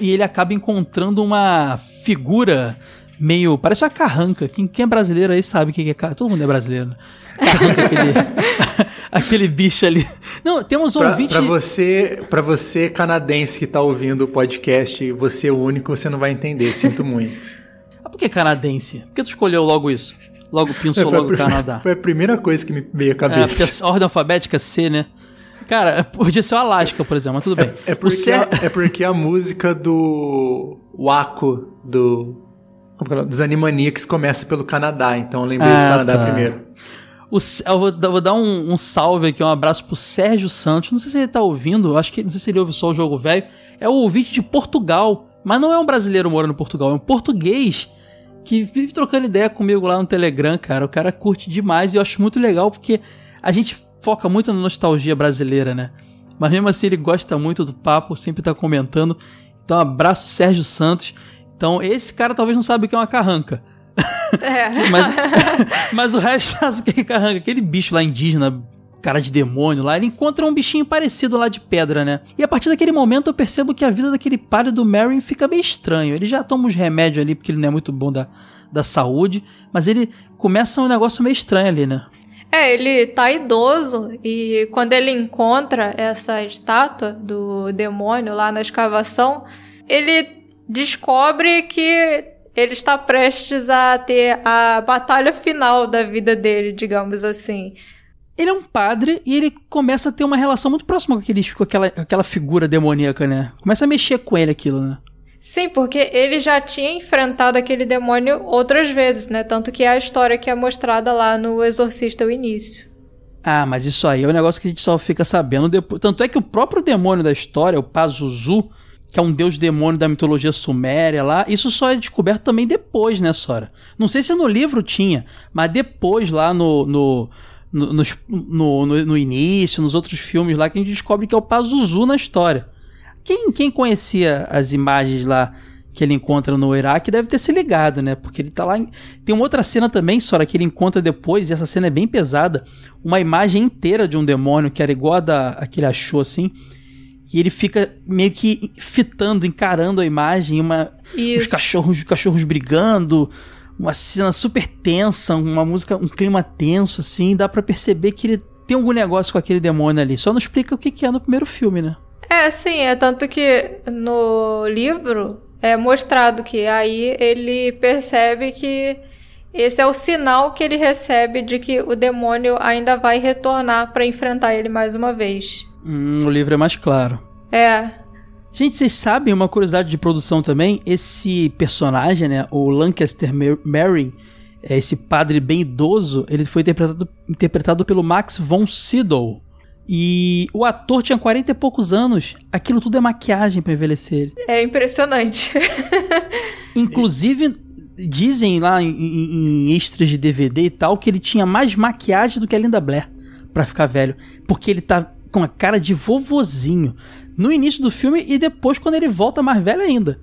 E ele acaba encontrando uma figura meio. Parece uma carranca. Quem, quem é brasileiro aí sabe o que é carranca. Todo mundo é brasileiro. Né? Carranca, aquele, *laughs* aquele bicho ali. Não, temos pra, ouvinte. Pra você, pra você canadense que tá ouvindo o podcast, você é o único, você não vai entender. Sinto muito. *laughs* ah, por que canadense? Por que tu escolheu logo isso? Logo pensou *laughs* logo Canadá. *laughs* Foi a primeira coisa que me veio à cabeça. É, porque a ordem alfabética C, né? Cara, podia ser o Alasca, por exemplo, mas tudo bem. É, é, porque, Ser... a, é porque a música do Waco, do. É Dos Animaniacs começa pelo Canadá, então eu lembrei ah, do Canadá tá. primeiro. O, eu vou, vou dar um, um, salve aqui, um abraço pro Sérgio Santos. Não sei se ele tá ouvindo, acho que não sei se ele ouve só o jogo velho. É o ouvinte de Portugal, mas não é um brasileiro morando em Portugal, é um português que vive trocando ideia comigo lá no Telegram, cara. O cara curte demais e eu acho muito legal porque a gente foca muito na nostalgia brasileira, né? Mas mesmo assim ele gosta muito do papo, sempre tá comentando. Então, abraço Sérgio Santos. Então, esse cara talvez não sabe o que é uma carranca. É. mas, mas o resto sabe o que carranca. Aquele bicho lá indígena, cara de demônio lá, ele encontra um bichinho parecido lá de pedra, né? E a partir daquele momento eu percebo que a vida daquele padre do Merrin fica meio estranho. Ele já toma uns remédios ali porque ele não é muito bom da, da saúde, mas ele começa um negócio meio estranho ali, né? É, ele tá idoso e quando ele encontra essa estátua do demônio lá na escavação, ele descobre que ele está prestes a ter a batalha final da vida dele, digamos assim. Ele é um padre e ele começa a ter uma relação muito próxima com, aquele, com aquela, aquela figura demoníaca, né? Começa a mexer com ele aquilo, né? Sim, porque ele já tinha enfrentado aquele demônio outras vezes, né? Tanto que é a história que é mostrada lá no Exorcista o início. Ah, mas isso aí é um negócio que a gente só fica sabendo depois. Tanto é que o próprio demônio da história, o Pazuzu, que é um deus demônio da mitologia suméria lá, isso só é descoberto também depois, né, Sora? Não sei se no livro tinha, mas depois lá no, no, no, no, no, no início, nos outros filmes lá, que a gente descobre que é o Pazuzu na história. Quem, quem conhecia as imagens lá que ele encontra no Iraque deve ter se ligado, né? Porque ele tá lá. Em... Tem uma outra cena também, Sora, que ele encontra depois, e essa cena é bem pesada. Uma imagem inteira de um demônio que era igual a, da, a que ele achou assim. E ele fica meio que fitando, encarando a imagem, uma, os cachorros, os cachorros brigando, uma cena super tensa, uma música, um clima tenso, assim. Dá para perceber que ele tem algum negócio com aquele demônio ali. Só não explica o que, que é no primeiro filme, né? É, sim, é tanto que no livro é mostrado que aí ele percebe que esse é o sinal que ele recebe de que o demônio ainda vai retornar para enfrentar ele mais uma vez. Hum, o livro é mais claro. É. Gente, vocês sabem uma curiosidade de produção também? Esse personagem, né, o Lancaster Merrin, é esse padre bem idoso, ele foi interpretado, interpretado pelo Max von Sydow. E o ator tinha 40 e poucos anos. Aquilo tudo é maquiagem para envelhecer ele. É impressionante. *laughs* Inclusive, dizem lá em, em, extras de DVD e tal que ele tinha mais maquiagem do que a Linda Blair para ficar velho. Porque ele tá com a cara de vovozinho no início do filme e depois quando ele volta mais velho ainda.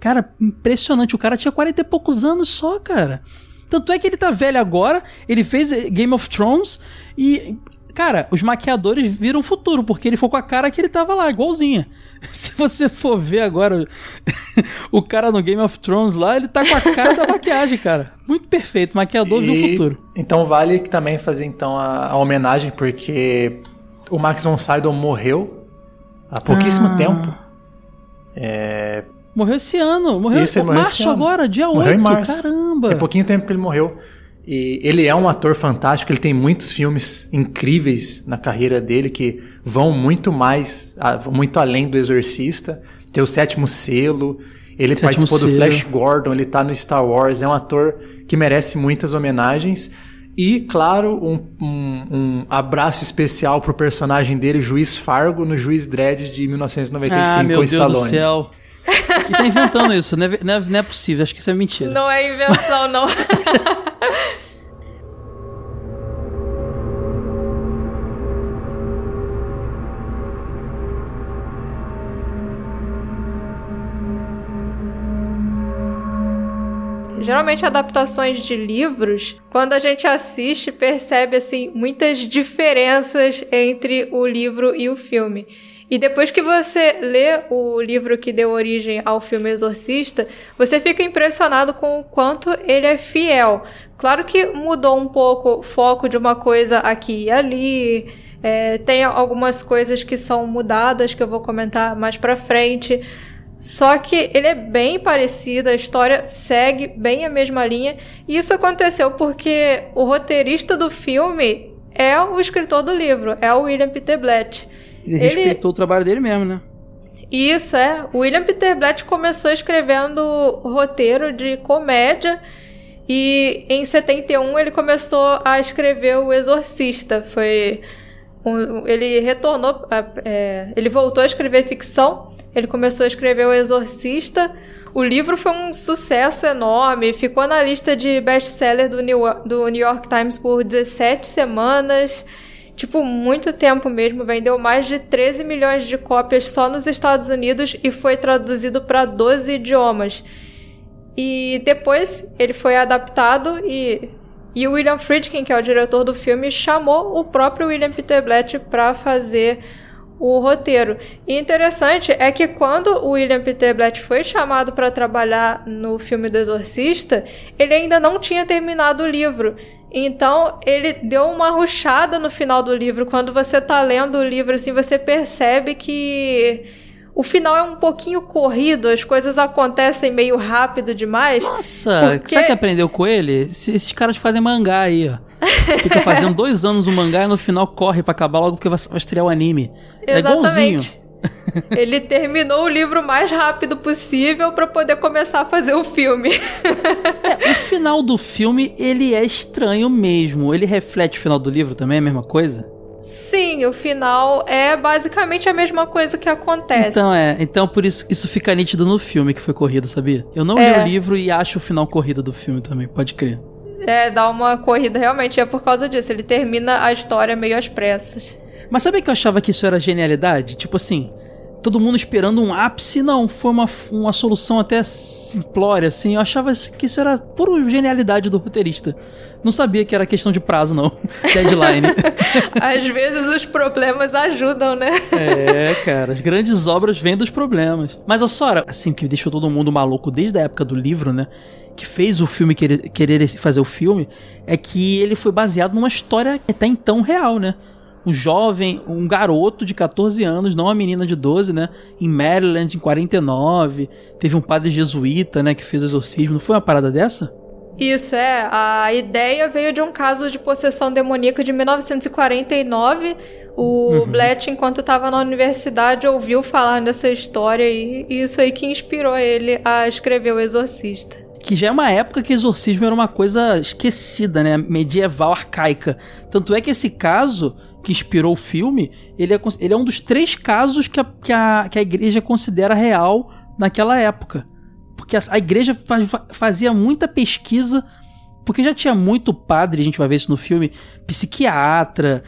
Cara, impressionante. O cara tinha 40 e poucos anos só, cara. Tanto é que ele tá velho agora, ele fez Game of Thrones e Cara, os maquiadores viram o futuro, porque ele foi com a cara que ele tava lá, igualzinha. *laughs* Se você for ver agora *laughs* o cara no Game of Thrones lá, ele tá com a cara da maquiagem, cara. Muito perfeito, maquiador e, viu o futuro. Então vale também fazer então a, a homenagem, porque o Max von Sydow morreu há pouquíssimo ah. tempo. É... Morreu esse ano, morreu, Isso, morreu março agora, dia morreu 8, em março. caramba. Tem pouquinho tempo que ele morreu. E ele é um ator fantástico, ele tem muitos filmes incríveis na carreira dele que vão muito mais, muito além do Exorcista. Tem o Sétimo Selo, ele Sétimo participou selo. do Flash Gordon, ele tá no Star Wars, é um ator que merece muitas homenagens. E, claro, um, um, um abraço especial pro personagem dele, Juiz Fargo, no Juiz Dredd de 1995 ah, meu com Deus Stallone. do céu. Quem tá inventando isso? Não é, não, é, não é possível, acho que isso é mentira. Não é invenção, não. *laughs* Geralmente adaptações de livros, quando a gente assiste, percebe assim muitas diferenças entre o livro e o filme. E depois que você lê o livro que deu origem ao filme Exorcista, você fica impressionado com o quanto ele é fiel. Claro que mudou um pouco o foco de uma coisa aqui e ali. É, tem algumas coisas que são mudadas que eu vou comentar mais pra frente. Só que ele é bem parecido, a história segue bem a mesma linha. E isso aconteceu porque o roteirista do filme é o escritor do livro, é o William Peter Blatt. Ele, ele respeitou o trabalho dele mesmo, né? Isso, é. O William Peter Blatt começou escrevendo roteiro de comédia e em 71 ele começou a escrever O Exorcista. Foi um, ele retornou, é, ele voltou a escrever ficção. Ele começou a escrever O Exorcista. O livro foi um sucesso enorme, ficou na lista de best-seller do New, do New York Times por 17 semanas tipo, muito tempo mesmo, vendeu mais de 13 milhões de cópias só nos Estados Unidos e foi traduzido para 12 idiomas. E depois ele foi adaptado e, e o William Friedkin, que é o diretor do filme, chamou o próprio William Peter Blatt para fazer o roteiro. E interessante é que quando o William Peter Blatt foi chamado para trabalhar no filme do Exorcista, ele ainda não tinha terminado o livro. Então, ele deu uma ruchada no final do livro. Quando você tá lendo o livro, assim, você percebe que o final é um pouquinho corrido, as coisas acontecem meio rápido demais. Nossa, porque... sabe que aprendeu com ele? Esses caras fazem mangá aí, ó. *laughs* Fica fazendo dois anos o mangá e no final corre para acabar logo porque vai estrear o anime. Exatamente. É igualzinho. Ele terminou o livro o mais rápido possível para poder começar a fazer o filme. é, o final do filme, ele é estranho mesmo. Ele reflete o final do livro também, é a mesma coisa? Sim, o final é basicamente a mesma coisa que acontece. Então é, então por isso isso fica nítido no filme que foi corrido, sabia? Eu não é. li o livro e acho o final corrido do filme também, pode crer. É, dá uma corrida realmente, é por causa disso. Ele termina a história meio às pressas. Mas sabe que eu achava que isso era genialidade? Tipo assim, todo mundo esperando um ápice, não, foi uma, uma solução até simplória, assim. Eu achava que isso era pura genialidade do roteirista. Não sabia que era questão de prazo, não. *laughs* Deadline. *laughs* Às vezes os problemas ajudam, né? é, cara, as grandes obras vêm dos problemas. Mas, ó, Sora, assim, que deixou todo mundo maluco desde a época do livro, né? Que fez o filme querer, querer fazer o filme, é que ele foi baseado numa história até então real, né? Um jovem, um garoto de 14 anos, não uma menina de 12, né? Em Maryland, em 49. Teve um padre jesuíta, né, que fez o exorcismo. Não foi uma parada dessa? Isso, é. A ideia veio de um caso de possessão demoníaca de 1949. O uhum. Blatt, enquanto estava na universidade, ouviu falar dessa história e isso aí que inspirou ele a escrever O Exorcista que já é uma época que exorcismo era uma coisa esquecida, né? Medieval, arcaica. Tanto é que esse caso que inspirou o filme, ele é, ele é um dos três casos que a, que a, que a igreja considera real naquela época. Porque a, a igreja fazia muita pesquisa porque já tinha muito padre, a gente vai ver isso no filme, psiquiatra,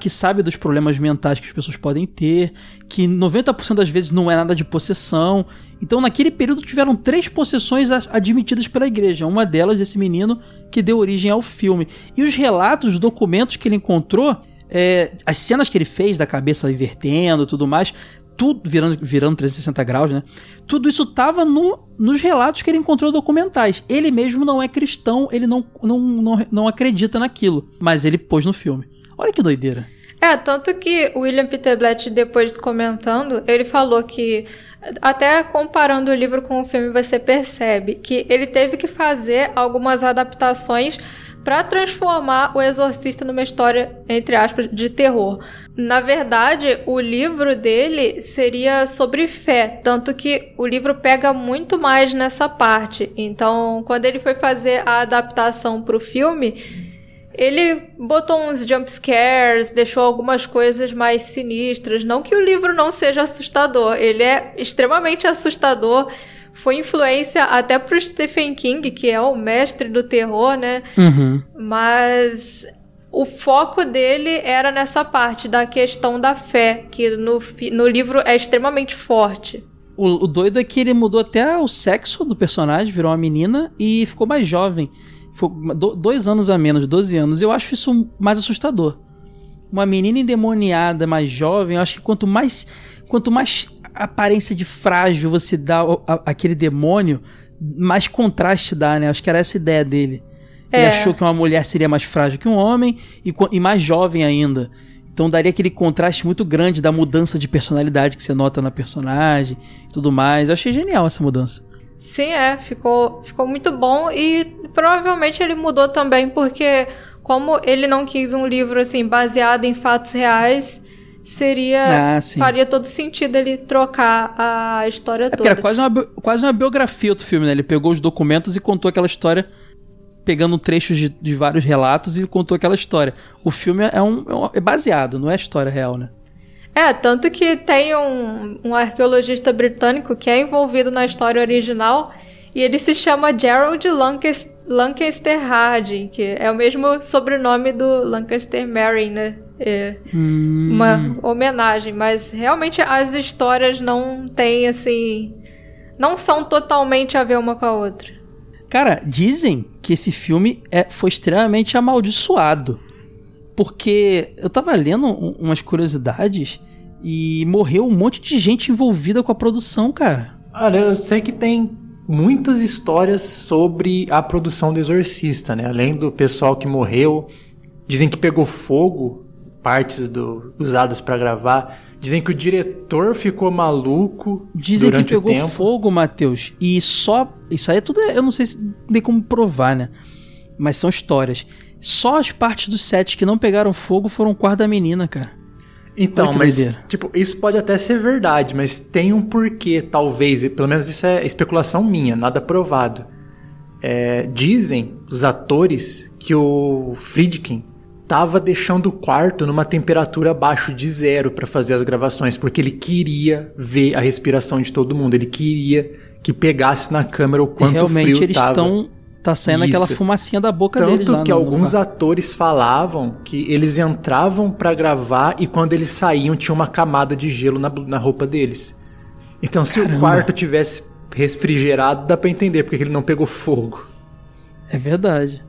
que sabe dos problemas mentais que as pessoas podem ter, que 90% das vezes não é nada de possessão. Então, naquele período, tiveram três possessões admitidas pela igreja. Uma delas, esse menino que deu origem ao filme. E os relatos, os documentos que ele encontrou, é, as cenas que ele fez da cabeça invertendo e tudo mais, tudo virando, virando 360 graus, né? Tudo isso tava no, nos relatos que ele encontrou documentais. Ele mesmo não é cristão, ele não, não, não, não acredita naquilo, mas ele pôs no filme. Olha que doideira. É, tanto que o William Peter Blatt, depois comentando, ele falou que, até comparando o livro com o filme, você percebe que ele teve que fazer algumas adaptações para transformar O Exorcista numa história, entre aspas, de terror. Na verdade, o livro dele seria sobre fé, tanto que o livro pega muito mais nessa parte. Então, quando ele foi fazer a adaptação para o filme, ele botou uns jump scares, deixou algumas coisas mais sinistras. Não que o livro não seja assustador, ele é extremamente assustador foi influência até pro Stephen King, que é o mestre do terror, né? Uhum. Mas o foco dele era nessa parte da questão da fé, que no, no livro é extremamente forte. O, o doido é que ele mudou até o sexo do personagem, virou uma menina e ficou mais jovem. Foi dois anos a menos, 12 anos. Eu acho isso mais assustador. Uma menina endemoniada, mais jovem, eu acho que quanto mais quanto mais aparência de frágil você dá aquele demônio, mais contraste dá, né? Acho que era essa a ideia dele. É. Ele achou que uma mulher seria mais frágil que um homem e, e mais jovem ainda. Então daria aquele contraste muito grande da mudança de personalidade que você nota na personagem e tudo mais. Eu achei genial essa mudança. Sim, é, ficou, ficou muito bom e provavelmente ele mudou também porque como ele não quis um livro assim baseado em fatos reais, seria. Ah, faria todo sentido ele trocar a história é toda. Era quase uma, quase uma biografia do filme, né? Ele pegou os documentos e contou aquela história, pegando trechos de, de vários relatos e contou aquela história. O filme é, um, é baseado, não é história real, né? É, tanto que tem um, um arqueologista britânico que é envolvido na história original e ele se chama Gerald Lancaster, Lancaster Harding, que é o mesmo sobrenome do Lancaster Mary, né? É hum. uma homenagem, mas realmente as histórias não têm assim. Não são totalmente a ver uma com a outra. Cara, dizem que esse filme é, foi extremamente amaldiçoado. Porque eu tava lendo umas curiosidades e morreu um monte de gente envolvida com a produção, cara. Olha, eu sei que tem muitas histórias sobre a produção do Exorcista, né? Além do pessoal que morreu, dizem que pegou fogo partes do, usadas para gravar. Dizem que o diretor ficou maluco. Dizem que pegou fogo, Matheus. E só. Isso aí é tudo. Eu não sei se tem como provar, né? Mas são histórias. Só as partes do set que não pegaram fogo foram o quarto da menina, cara. Então, mas, tipo, isso pode até ser verdade, mas tem um porquê, talvez, pelo menos isso é especulação minha, nada provado. É, dizem os atores que o Friedkin tava deixando o quarto numa temperatura abaixo de zero para fazer as gravações, porque ele queria ver a respiração de todo mundo, ele queria que pegasse na câmera o quanto Realmente, frio eles tava. Estão Tá saindo Isso. aquela fumacinha da boca Tanto deles lá que no- no alguns quarto. atores falavam que eles entravam pra gravar e quando eles saíam tinha uma camada de gelo na, na roupa deles. Então se o Caramba. quarto tivesse refrigerado, dá pra entender porque que ele não pegou fogo. É verdade.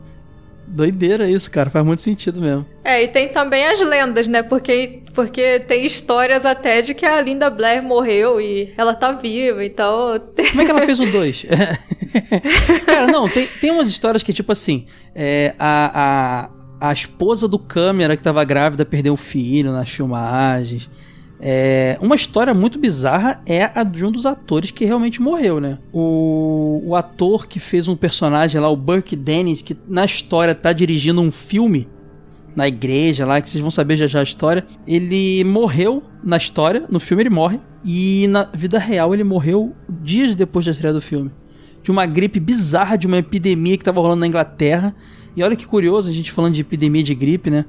Doideira isso, cara. Faz muito sentido mesmo. É, e tem também as lendas, né? Porque, porque tem histórias até de que a Linda Blair morreu e ela tá viva, então. *laughs* Como é que ela fez o 2? *laughs* Cara, não, tem, tem umas histórias que, tipo assim, é, a, a, a esposa do câmera que tava grávida perdeu o filho nas filmagens. É, uma história muito bizarra é a de um dos atores que realmente morreu, né? O, o ator que fez um personagem lá, o Burke Dennis, que na história tá dirigindo um filme na igreja lá, que vocês vão saber já já a história. Ele morreu na história, no filme ele morre, e na vida real ele morreu dias depois da estreia do filme. De uma gripe bizarra, de uma epidemia que tava rolando na Inglaterra. E olha que curioso, a gente falando de epidemia de gripe, né?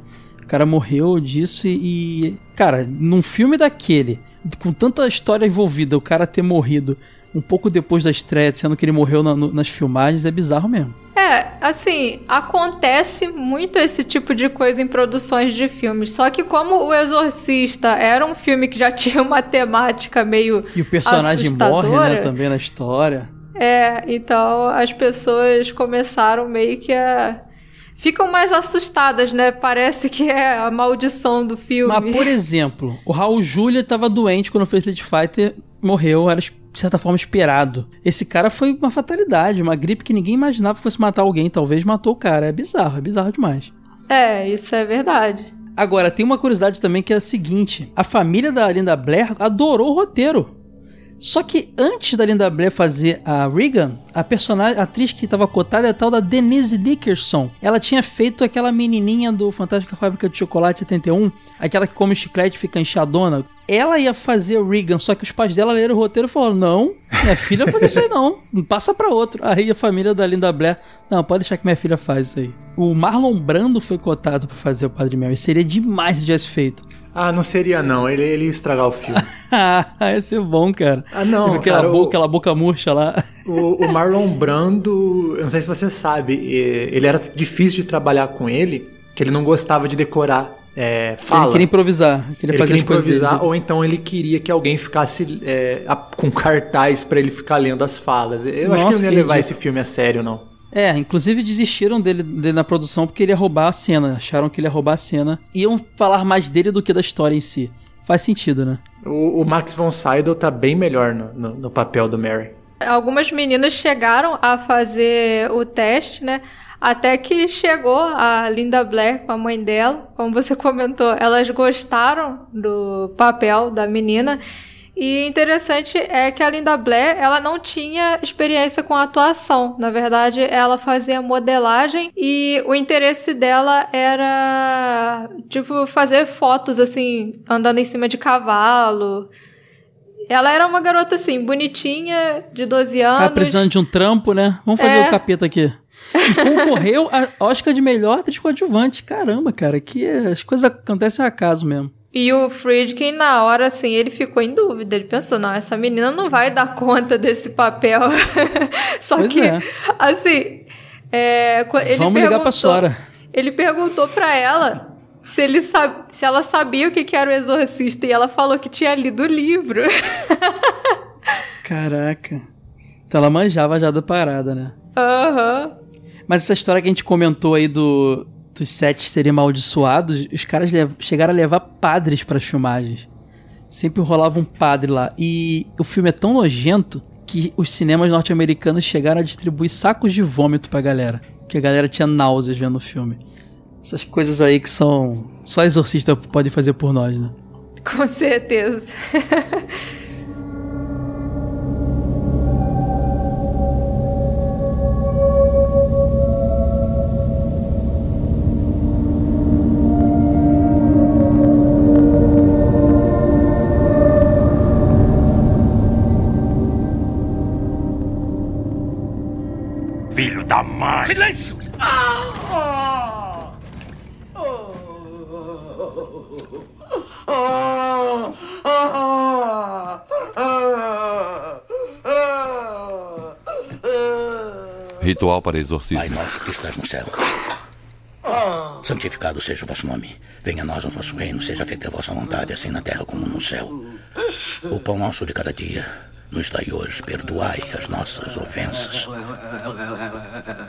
O cara morreu disso e. e, Cara, num filme daquele, com tanta história envolvida, o cara ter morrido um pouco depois da estreia, sendo que ele morreu na- no- nas filmagens, é bizarro mesmo. É, assim, acontece muito esse tipo de coisa em produções de filmes. Só que como O Exorcista era um filme que já *laughs* tinha uma temática meio E o personagem morre, né, também na história. É, então as pessoas começaram meio que a ficam mais assustadas, né? Parece que é a maldição do filme. Mas, por exemplo, o Raul Julia tava doente quando fez Street Fighter, morreu, era de certa forma esperado. Esse cara foi uma fatalidade, uma gripe que ninguém imaginava que fosse matar alguém, talvez matou o cara. É bizarro, é bizarro demais. É, isso é verdade. Agora, tem uma curiosidade também que é a seguinte: a família da Linda Blair adorou o roteiro. Só que antes da Linda Blair fazer a Regan, a personagem, a atriz que estava cotada é a tal da Denise Dickerson. Ela tinha feito aquela menininha do Fantástica Fábrica de Chocolate 71, aquela que come chiclete e fica inchadona. Ela ia fazer o Regan, só que os pais dela leram o roteiro e falaram: Não, minha filha vai fazer isso aí não, passa pra outro. Aí a família da Linda Blair, não, pode deixar que minha filha faz isso aí. O Marlon Brando foi cotado pra fazer o Padre Mary, seria demais se tivesse feito. Ah, não seria não, ele, ele ia estragar o filme. Ah, *laughs* ia ser bom, cara. Ah, não, aquela, cara, boca, o- aquela boca murcha lá. *laughs* O, o Marlon Brando, eu não sei se você sabe, ele era difícil de trabalhar com ele, que ele não gostava de decorar é, fala. Ele queria improvisar, queria Ele fazer queria improvisar, ou então ele queria que alguém ficasse é, com cartaz pra ele ficar lendo as falas. Eu acho que Nossa, ele não ia levar esse filme a sério, não. É, inclusive desistiram dele, dele na produção porque ele ia roubar a cena. Acharam que ele ia roubar a cena. Iam falar mais dele do que da história em si. Faz sentido, né? O, o Max von Sydow tá bem melhor no, no- no papel do Mary. Algumas meninas chegaram a fazer o teste, né? Até que chegou a Linda Blair com a mãe dela, como você *laughs* comentou, elas gostaram do papel da menina E interessante é que a Linda Blair, ela não tinha experiência com atuação. Na verdade, ela fazia modelagem e o interesse dela era, tipo, fazer fotos, assim, andando em cima de cavalo. Ela era uma garota, assim, bonitinha, de 12 anos. Tá precisando de um trampo, né? Vamos fazer é. o capeta aqui. E concorreu a Oscar de melhor atriz coadjuvante. Caramba, cara, que as coisas acontecem ao acaso mesmo. E o Friedkin, na hora, assim, ele ficou em dúvida. Ele pensou, não, essa menina não vai dar conta desse papel. *laughs* Só pois que, é. assim, é, ele Vamos ligar pra Sora. Ele perguntou pra ela se, ele sab... se ela sabia o que era o exorcista. E ela falou que tinha lido o livro. *laughs* Caraca. Então ela manjava já da parada, né? Aham. Uhum. Mas essa história que a gente comentou aí do, dos sets serem amaldiçoados, os caras chegaram a levar padres para as filmagens. Sempre rolava um padre lá. E o filme é tão nojento que os cinemas norte-americanos chegaram a distribuir sacos de vômito pra galera. Que a galera tinha náuseas vendo o filme. Essas coisas aí que são. Só exorcista pode fazer por nós, né? Com certeza. *laughs* Silêncio! Ritual para exorcismo. Pai nosso que estás no céu. Santificado seja o vosso nome. Venha a nós o vosso reino. Seja feita a vossa vontade, assim na terra como no céu. O pão nosso de cada dia nos dai hoje, perdoai as nossas ofensas,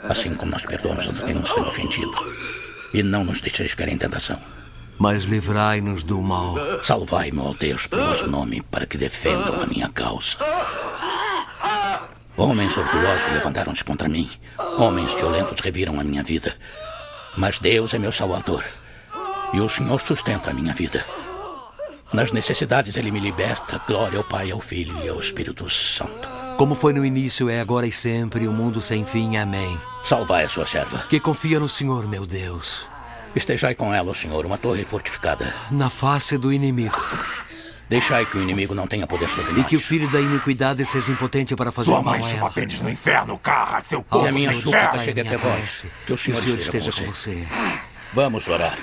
assim como nós perdoamos a quem nos tem ofendido. E não nos deixeis cair em tentação. Mas livrai-nos do mal. Salvai-me, ó Deus, pelo vosso nome, para que defendam a minha causa. Homens orgulhosos levantaram-se contra mim. Homens violentos reviram a minha vida. Mas Deus é meu salvador. E o Senhor sustenta a minha vida. Nas necessidades ele me liberta. Glória ao Pai, ao Filho e ao Espírito Santo. Como foi no início, é agora e sempre, o mundo sem fim. Amém. Salvai a sua serva. Que confia no Senhor, meu Deus. Estejai com ela, Senhor, uma torre fortificada. Na face do inimigo. Deixai que o inimigo não tenha poder sobre nós. E que o filho da iniquidade seja impotente para fazer Sua mal mãe chupa pênis no inferno, carra, seu corpo. Que a minha súplica chegue até vós. Que o Senhor, que o Senhor esteja, esteja com, você. com você. Vamos orar.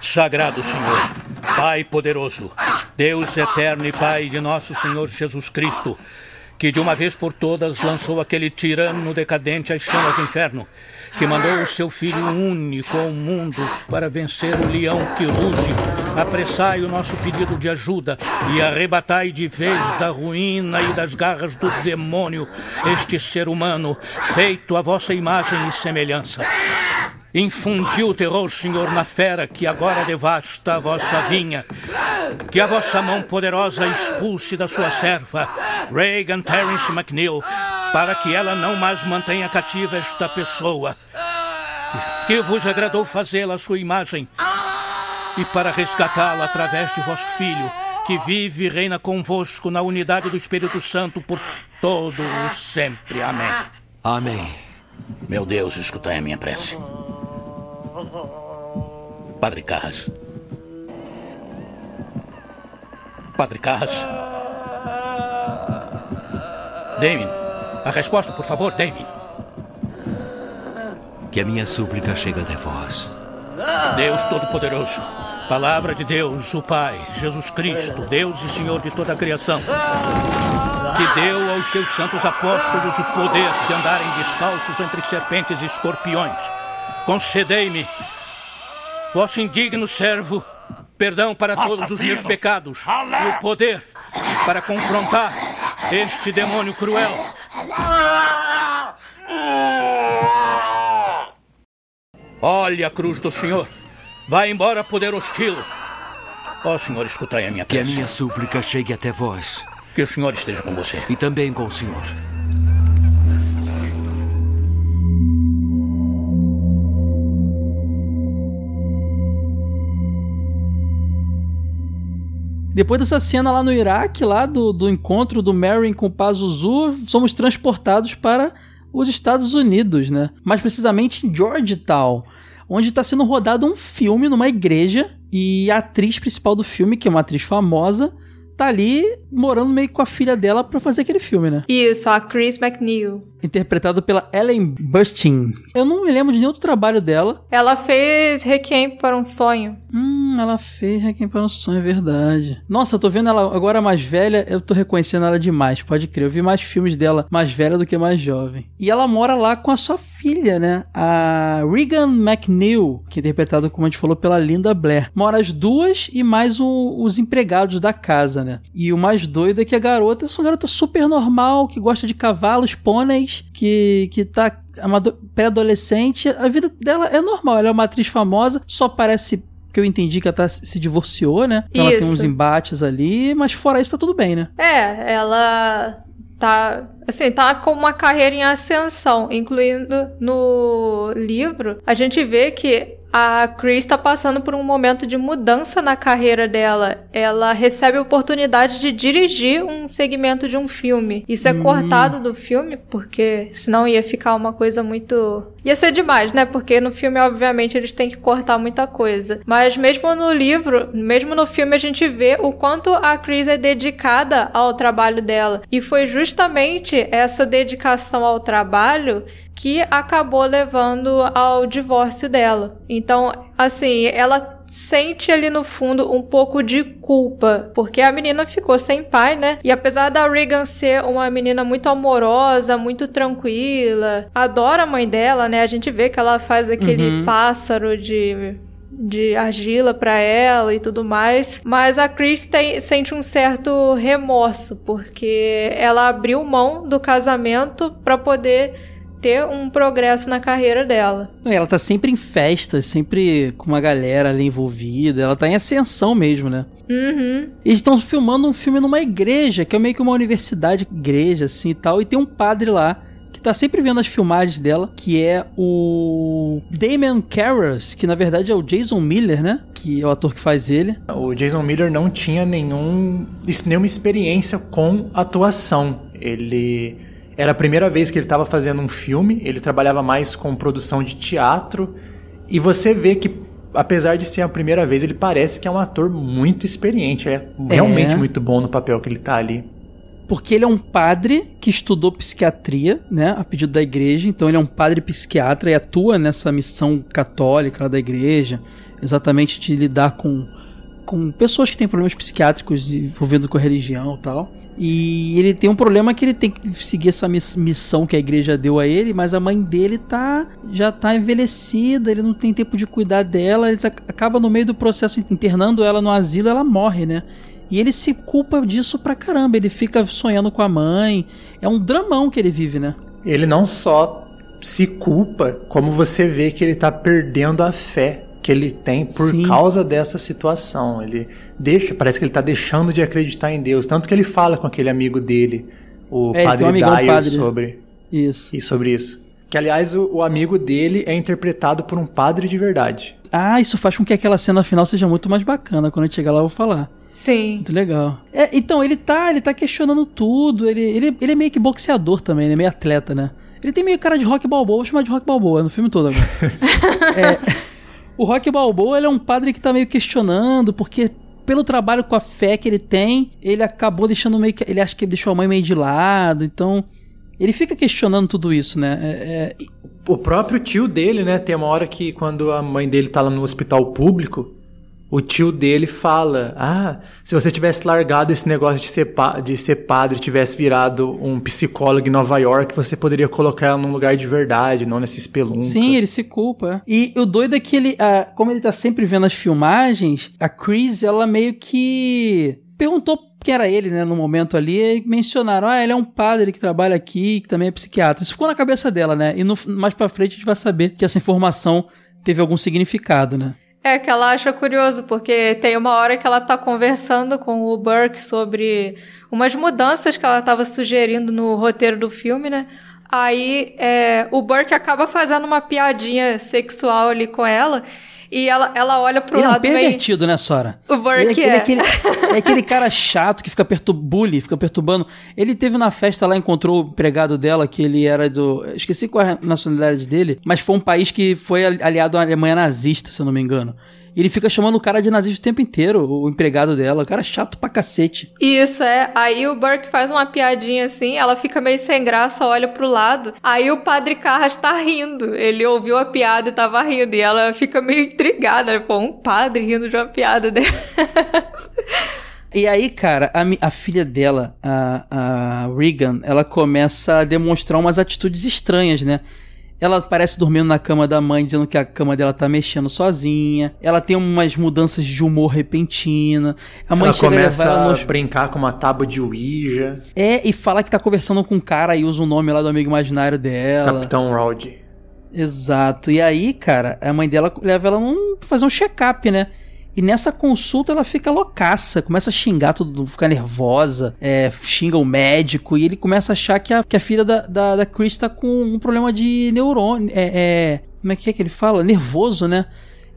Sagrado Senhor, Pai poderoso, Deus eterno e Pai de nosso Senhor Jesus Cristo, que de uma vez por todas lançou aquele tirano decadente às chamas do inferno, que mandou o seu Filho único ao mundo para vencer o leão que ruge, apressai o nosso pedido de ajuda e arrebatai de vez da ruína e das garras do demônio este ser humano, feito à vossa imagem e semelhança. Infundiu o terror, Senhor, na fera que agora devasta a vossa vinha. Que a vossa mão poderosa expulse da sua serva, Reagan Terence McNeil, para que ela não mais mantenha cativa esta pessoa. Que vos agradou fazê-la sua imagem e para resgatá-la através de vosso Filho, que vive e reina convosco na unidade do Espírito Santo por todo o sempre. Amém. Amém. Meu Deus, escutai a minha prece. Padre Carras. Padre Carras. Damien, a resposta, por favor, Damien. Que a minha súplica chegue até vós. Deus Todo-Poderoso, Palavra de Deus, o Pai, Jesus Cristo, Deus e Senhor de toda a criação, que deu aos seus santos apóstolos o poder de andarem descalços entre serpentes e escorpiões. Concedei-me vosso indigno servo, perdão para todos os meus pecados e o poder para confrontar este demônio cruel. Olha a cruz do Senhor. Vai embora, poder hostil. Ó oh, Senhor, escutai a minha prece. Que a minha súplica chegue até vós. Que o Senhor esteja com você. E também com o Senhor. Depois dessa cena lá no Iraque, lá do, do encontro do Merrin com o Pazuzu, somos transportados para os Estados Unidos, né? Mais precisamente em Georgetown, onde está sendo rodado um filme numa igreja e a atriz principal do filme, que é uma atriz famosa, tá ali morando meio com a filha dela para fazer aquele filme, né? Isso, a Chris McNeil. Interpretado pela Ellen Burstyn. Eu não me lembro de nenhum outro trabalho dela. Ela fez Requiem para um Sonho. Hum, ela fez Requiem para um Sonho, é verdade. Nossa, eu tô vendo ela agora mais velha, eu tô reconhecendo ela demais, pode crer. Eu vi mais filmes dela mais velha do que mais jovem. E ela mora lá com a sua filha, né? A Regan McNeil, que é interpretado, como a gente falou, pela Linda Blair. Mora as duas e mais o, os empregados da casa, né? E o mais doido é que a garota é uma garota super normal, que gosta de cavalos, pôneis, que, que tá pré-adolescente. A vida dela é normal, ela é uma atriz famosa, só parece que eu entendi que ela tá, se divorciou, né? Então ela tem uns embates ali, mas fora isso tá tudo bem, né? É, ela tá assim, tá com uma carreira em ascensão, incluindo no livro, a gente vê que a Chris está passando por um momento de mudança na carreira dela. Ela recebe a oportunidade de dirigir um segmento de um filme. Isso é hum. cortado do filme, porque senão ia ficar uma coisa muito. Ia ser demais, né? Porque no filme, obviamente, eles têm que cortar muita coisa. Mas mesmo no livro, mesmo no filme, a gente vê o quanto a Chris é dedicada ao trabalho dela. E foi justamente essa dedicação ao trabalho que acabou levando ao divórcio dela. Então, assim, ela sente ali no fundo um pouco de culpa, porque a menina ficou sem pai, né? E apesar da Regan ser uma menina muito amorosa, muito tranquila, adora a mãe dela, né? A gente vê que ela faz aquele uhum. pássaro de de argila para ela e tudo mais. Mas a Chris tem, sente um certo remorso, porque ela abriu mão do casamento para poder ter um progresso na carreira dela. Ela tá sempre em festas, sempre com uma galera ali envolvida, ela tá em ascensão mesmo, né? Uhum. Eles estão filmando um filme numa igreja, que é meio que uma universidade, igreja assim e tal, e tem um padre lá que tá sempre vendo as filmagens dela, que é o Damon Carras, que na verdade é o Jason Miller, né? Que é o ator que faz ele. O Jason Miller não tinha nenhum, nenhuma experiência com atuação. Ele era a primeira vez que ele estava fazendo um filme, ele trabalhava mais com produção de teatro, e você vê que, apesar de ser a primeira vez, ele parece que é um ator muito experiente, é realmente é. muito bom no papel que ele está ali. Porque ele é um padre que estudou psiquiatria, né, a pedido da igreja, então ele é um padre psiquiatra e atua nessa missão católica da igreja, exatamente de lidar com com pessoas que têm problemas psiquiátricos envolvendo com a religião e tal. E ele tem um problema que ele tem que seguir essa missão que a igreja deu a ele, mas a mãe dele tá já tá envelhecida, ele não tem tempo de cuidar dela, ele acaba no meio do processo internando ela no asilo, ela morre, né? E ele se culpa disso pra caramba, ele fica sonhando com a mãe. É um dramão que ele vive, né? Ele não só se culpa, como você vê que ele tá perdendo a fé que ele tem por Sim. causa dessa situação. Ele deixa, parece que ele está deixando de acreditar em Deus, tanto que ele fala com aquele amigo dele, o é, Padre um Dyer, padre. sobre isso. E sobre isso. Que aliás o, o, amigo dele é interpretado por um padre de verdade. Ah, isso faz com que aquela cena final seja muito mais bacana. Quando a gente chegar lá, eu vou falar. Sim. Muito legal. É, então, ele tá, ele tá questionando tudo. Ele, ele, ele é meio que boxeador também, ele é meio atleta, né? Ele tem meio cara de rock balboa, vou chamar de rock balboa no filme todo agora. *laughs* é. O Rock Balboa ele é um padre que tá meio questionando, porque pelo trabalho com a fé que ele tem, ele acabou deixando meio que. Ele acha que deixou a mãe meio de lado, então. Ele fica questionando tudo isso, né? É, é... O próprio tio dele, né? Tem uma hora que quando a mãe dele tá lá no hospital público, o tio dele fala: Ah, se você tivesse largado esse negócio de ser, de ser padre, tivesse virado um psicólogo em Nova York, você poderia colocar ela num lugar de verdade, não nesse espelunca. Sim, ele se culpa. E o doido é que ele, ah, como ele tá sempre vendo as filmagens, a Chris, ela meio que perguntou quem era ele, né, no momento ali, e mencionaram, ah, ele é um padre que trabalha aqui, que também é psiquiatra. Isso ficou na cabeça dela, né? E no, mais pra frente a gente vai saber que essa informação teve algum significado, né? É, que ela acha curioso, porque tem uma hora que ela tá conversando com o Burke sobre umas mudanças que ela tava sugerindo no roteiro do filme, né? Aí é, o Burke acaba fazendo uma piadinha sexual ali com ela. E ela, ela olha pro ele lado é um pervertido, né, Sora? O Burke ele, é. Ele é, aquele, é aquele cara chato que fica perturbando, fica perturbando. Ele teve na festa lá, encontrou o empregado dela, que ele era do... Esqueci qual é a nacionalidade dele, mas foi um país que foi aliado à Alemanha nazista, se eu não me engano. Ele fica chamando o cara de nazista o tempo inteiro, o empregado dela. O cara é chato pra cacete. Isso, é. Aí o Burke faz uma piadinha assim, ela fica meio sem graça, olha pro lado. Aí o padre Carras tá rindo. Ele ouviu a piada e tava rindo. E ela fica meio intrigada. Pô, um padre rindo de uma piada *laughs* dela. E aí, cara, a, a, filha dela, a, a Regan, ela começa a demonstrar umas atitudes estranhas, né? Ela parece dormindo na cama da mãe, dizendo que a cama dela tá mexendo sozinha. Ela tem umas mudanças de humor repentina. A mãe ela chega começa a levar ela a brincar com uma tábua de Ouija. É, e fala que tá conversando com um cara e usa o nome lá do amigo imaginário dela. Capitão Rod. Exato. E aí, cara, a mãe dela leva ela num, pra fazer um check-up, né? E nessa consulta ela fica loucaça, começa a xingar tudo, fica nervosa, é, xinga o médico e ele começa a achar que a, que a filha da, da, da Chris tá com um problema de neurônio. É, é, como é que é que ele fala? Nervoso, né?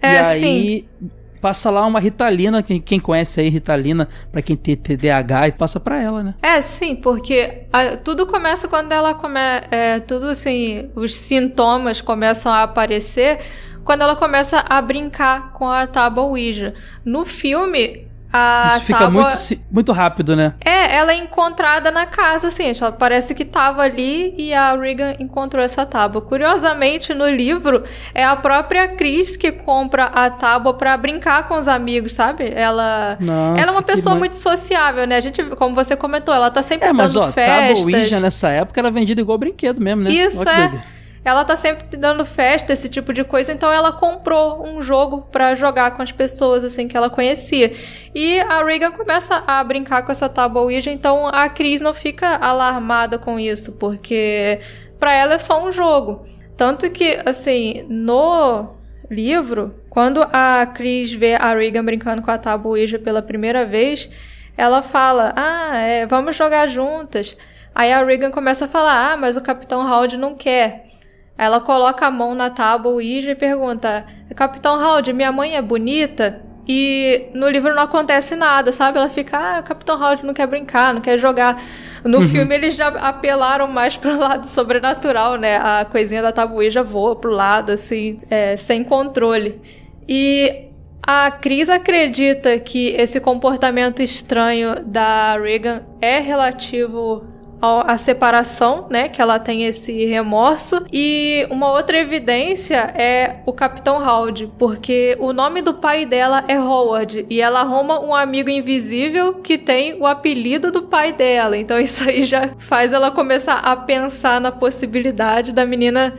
É, e aí sim. passa lá uma Ritalina, quem, quem conhece aí Ritalina, para quem tem TDAH, e passa para ela, né? É, sim, porque a, tudo começa quando ela começa. É, tudo assim, os sintomas começam a aparecer quando ela começa a brincar com a tábua Ouija. No filme, a Isso fica tábua... muito, muito rápido, né? É, ela é encontrada na casa, assim, ela parece que tava ali e a Regan encontrou essa tábua. Curiosamente, no livro, é a própria Cris que compra a tábua para brincar com os amigos, sabe? Ela, Nossa, ela é uma pessoa ma- muito sociável, né? A gente, como você comentou, ela tá sempre É, mas dando ó, festas. tábua Ouija nessa época era vendida igual brinquedo mesmo, né? Isso é. doido. Ela tá sempre dando festa, esse tipo de coisa, então ela comprou um jogo pra jogar com as pessoas assim que ela conhecia. E a Regan começa a brincar com essa tábua Ouija, então a Cris não fica alarmada com isso, porque pra ela é só um jogo. Tanto que, assim, no livro, quando a Cris vê a Regan brincando com a tábua Ouija pela primeira vez, ela fala: Ah, é, vamos jogar juntas. Aí a Regan começa a falar: Ah, mas o Capitão Howard não quer. Ela coloca a mão na tábua Ouija e pergunta: Capitão Howard, minha mãe é bonita? E no livro não acontece nada, sabe? Ela fica: Ah, o Capitão Howard não quer brincar, não quer jogar. No Uhum. filme eles já apelaram mais pro lado sobrenatural, né? A coisinha da tábua Ouija voa pro lado, assim, é, sem controle. E a Cris acredita que esse comportamento estranho da Regan é relativo à separação, né? Que ela tem esse remorso. E uma outra evidência é o Capitão Howard, porque o nome do pai dela é Howard. E ela arruma um amigo invisível que tem o apelido do pai dela. Então *laughs* isso aí já faz ela começar a pensar na possibilidade da menina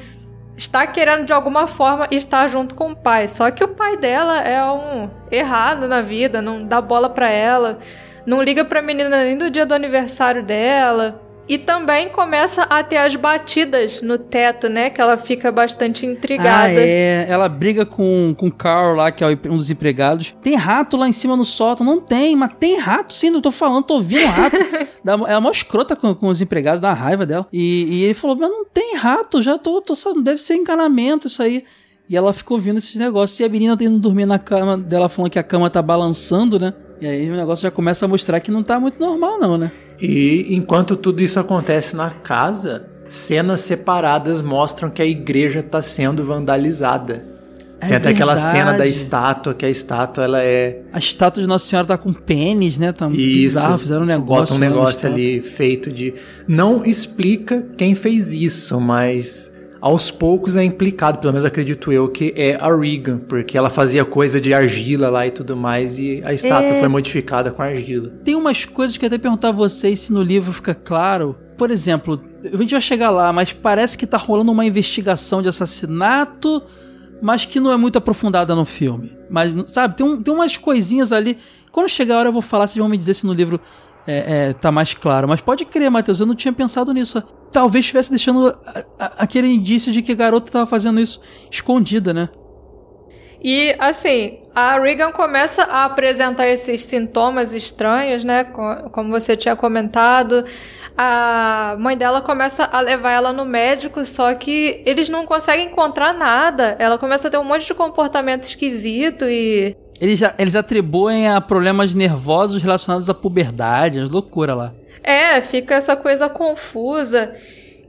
está querendo de alguma forma estar junto com o pai. Só que o pai dela é um errado na vida, não dá bola pra ela, não liga pra menina nem do dia do aniversário dela. E também começa a ter as batidas no teto, né? Que ela fica bastante intrigada. Ah, é. Ela briga com, com o Carl lá, que é um dos empregados. Tem rato lá em cima no sótão? Não tem, mas tem rato sim, não tô falando, tô ouvindo rato. *laughs* Dá- Ela é uma escrota com, com os empregados, dá raiva dela. E, e ele falou, mas não tem rato, já tô, tô sabendo, deve ser encanamento isso aí. E ela ficou ouvindo esses negócios. E a menina tendo dormir na cama dela, falando que a cama tá balançando, né? E aí o negócio já começa a mostrar que não tá muito normal, não, né? E enquanto tudo isso acontece na casa, cenas separadas mostram que a igreja está sendo vandalizada. É Tem até aquela cena da verdade. estátua, que a estátua ela é. A estátua de Nossa Senhora tá com pênis, né? Tá Isso, bizarro, fizeram um negócio. Bota um negócio ali feito de. Não explica quem fez isso, mas aos poucos é implicado, pelo menos acredito eu, que é a Regan, porque ela fazia coisa de argila lá e tudo mais, e a estátua É. foi modificada com argila. Tem umas coisas que eu até perguntar a vocês se no livro fica claro. Por exemplo, a gente vai chegar lá, mas parece que tá rolando uma investigação de assassinato, mas que não é muito aprofundada no filme. Mas, sabe, tem, um- tem umas coisinhas ali. Quando chegar a hora eu vou falar, vocês vão me dizer se no livro é, é, tá mais claro. Mas pode crer, Matheus, eu não tinha pensado nisso. Talvez estivesse deixando a- a- aquele indício de que a garota tava fazendo isso escondida, né? E assim, a Regan começa a apresentar esses sintomas estranhos, né? Co- Como você tinha comentado. a mãe dela começa a levar ela no médico, só que eles não conseguem encontrar nada. Ela começa a ter um monte de comportamento esquisito e. Eles, eles atribuem a problemas nervosos relacionados à puberdade, as loucura lá. É, fica essa coisa confusa.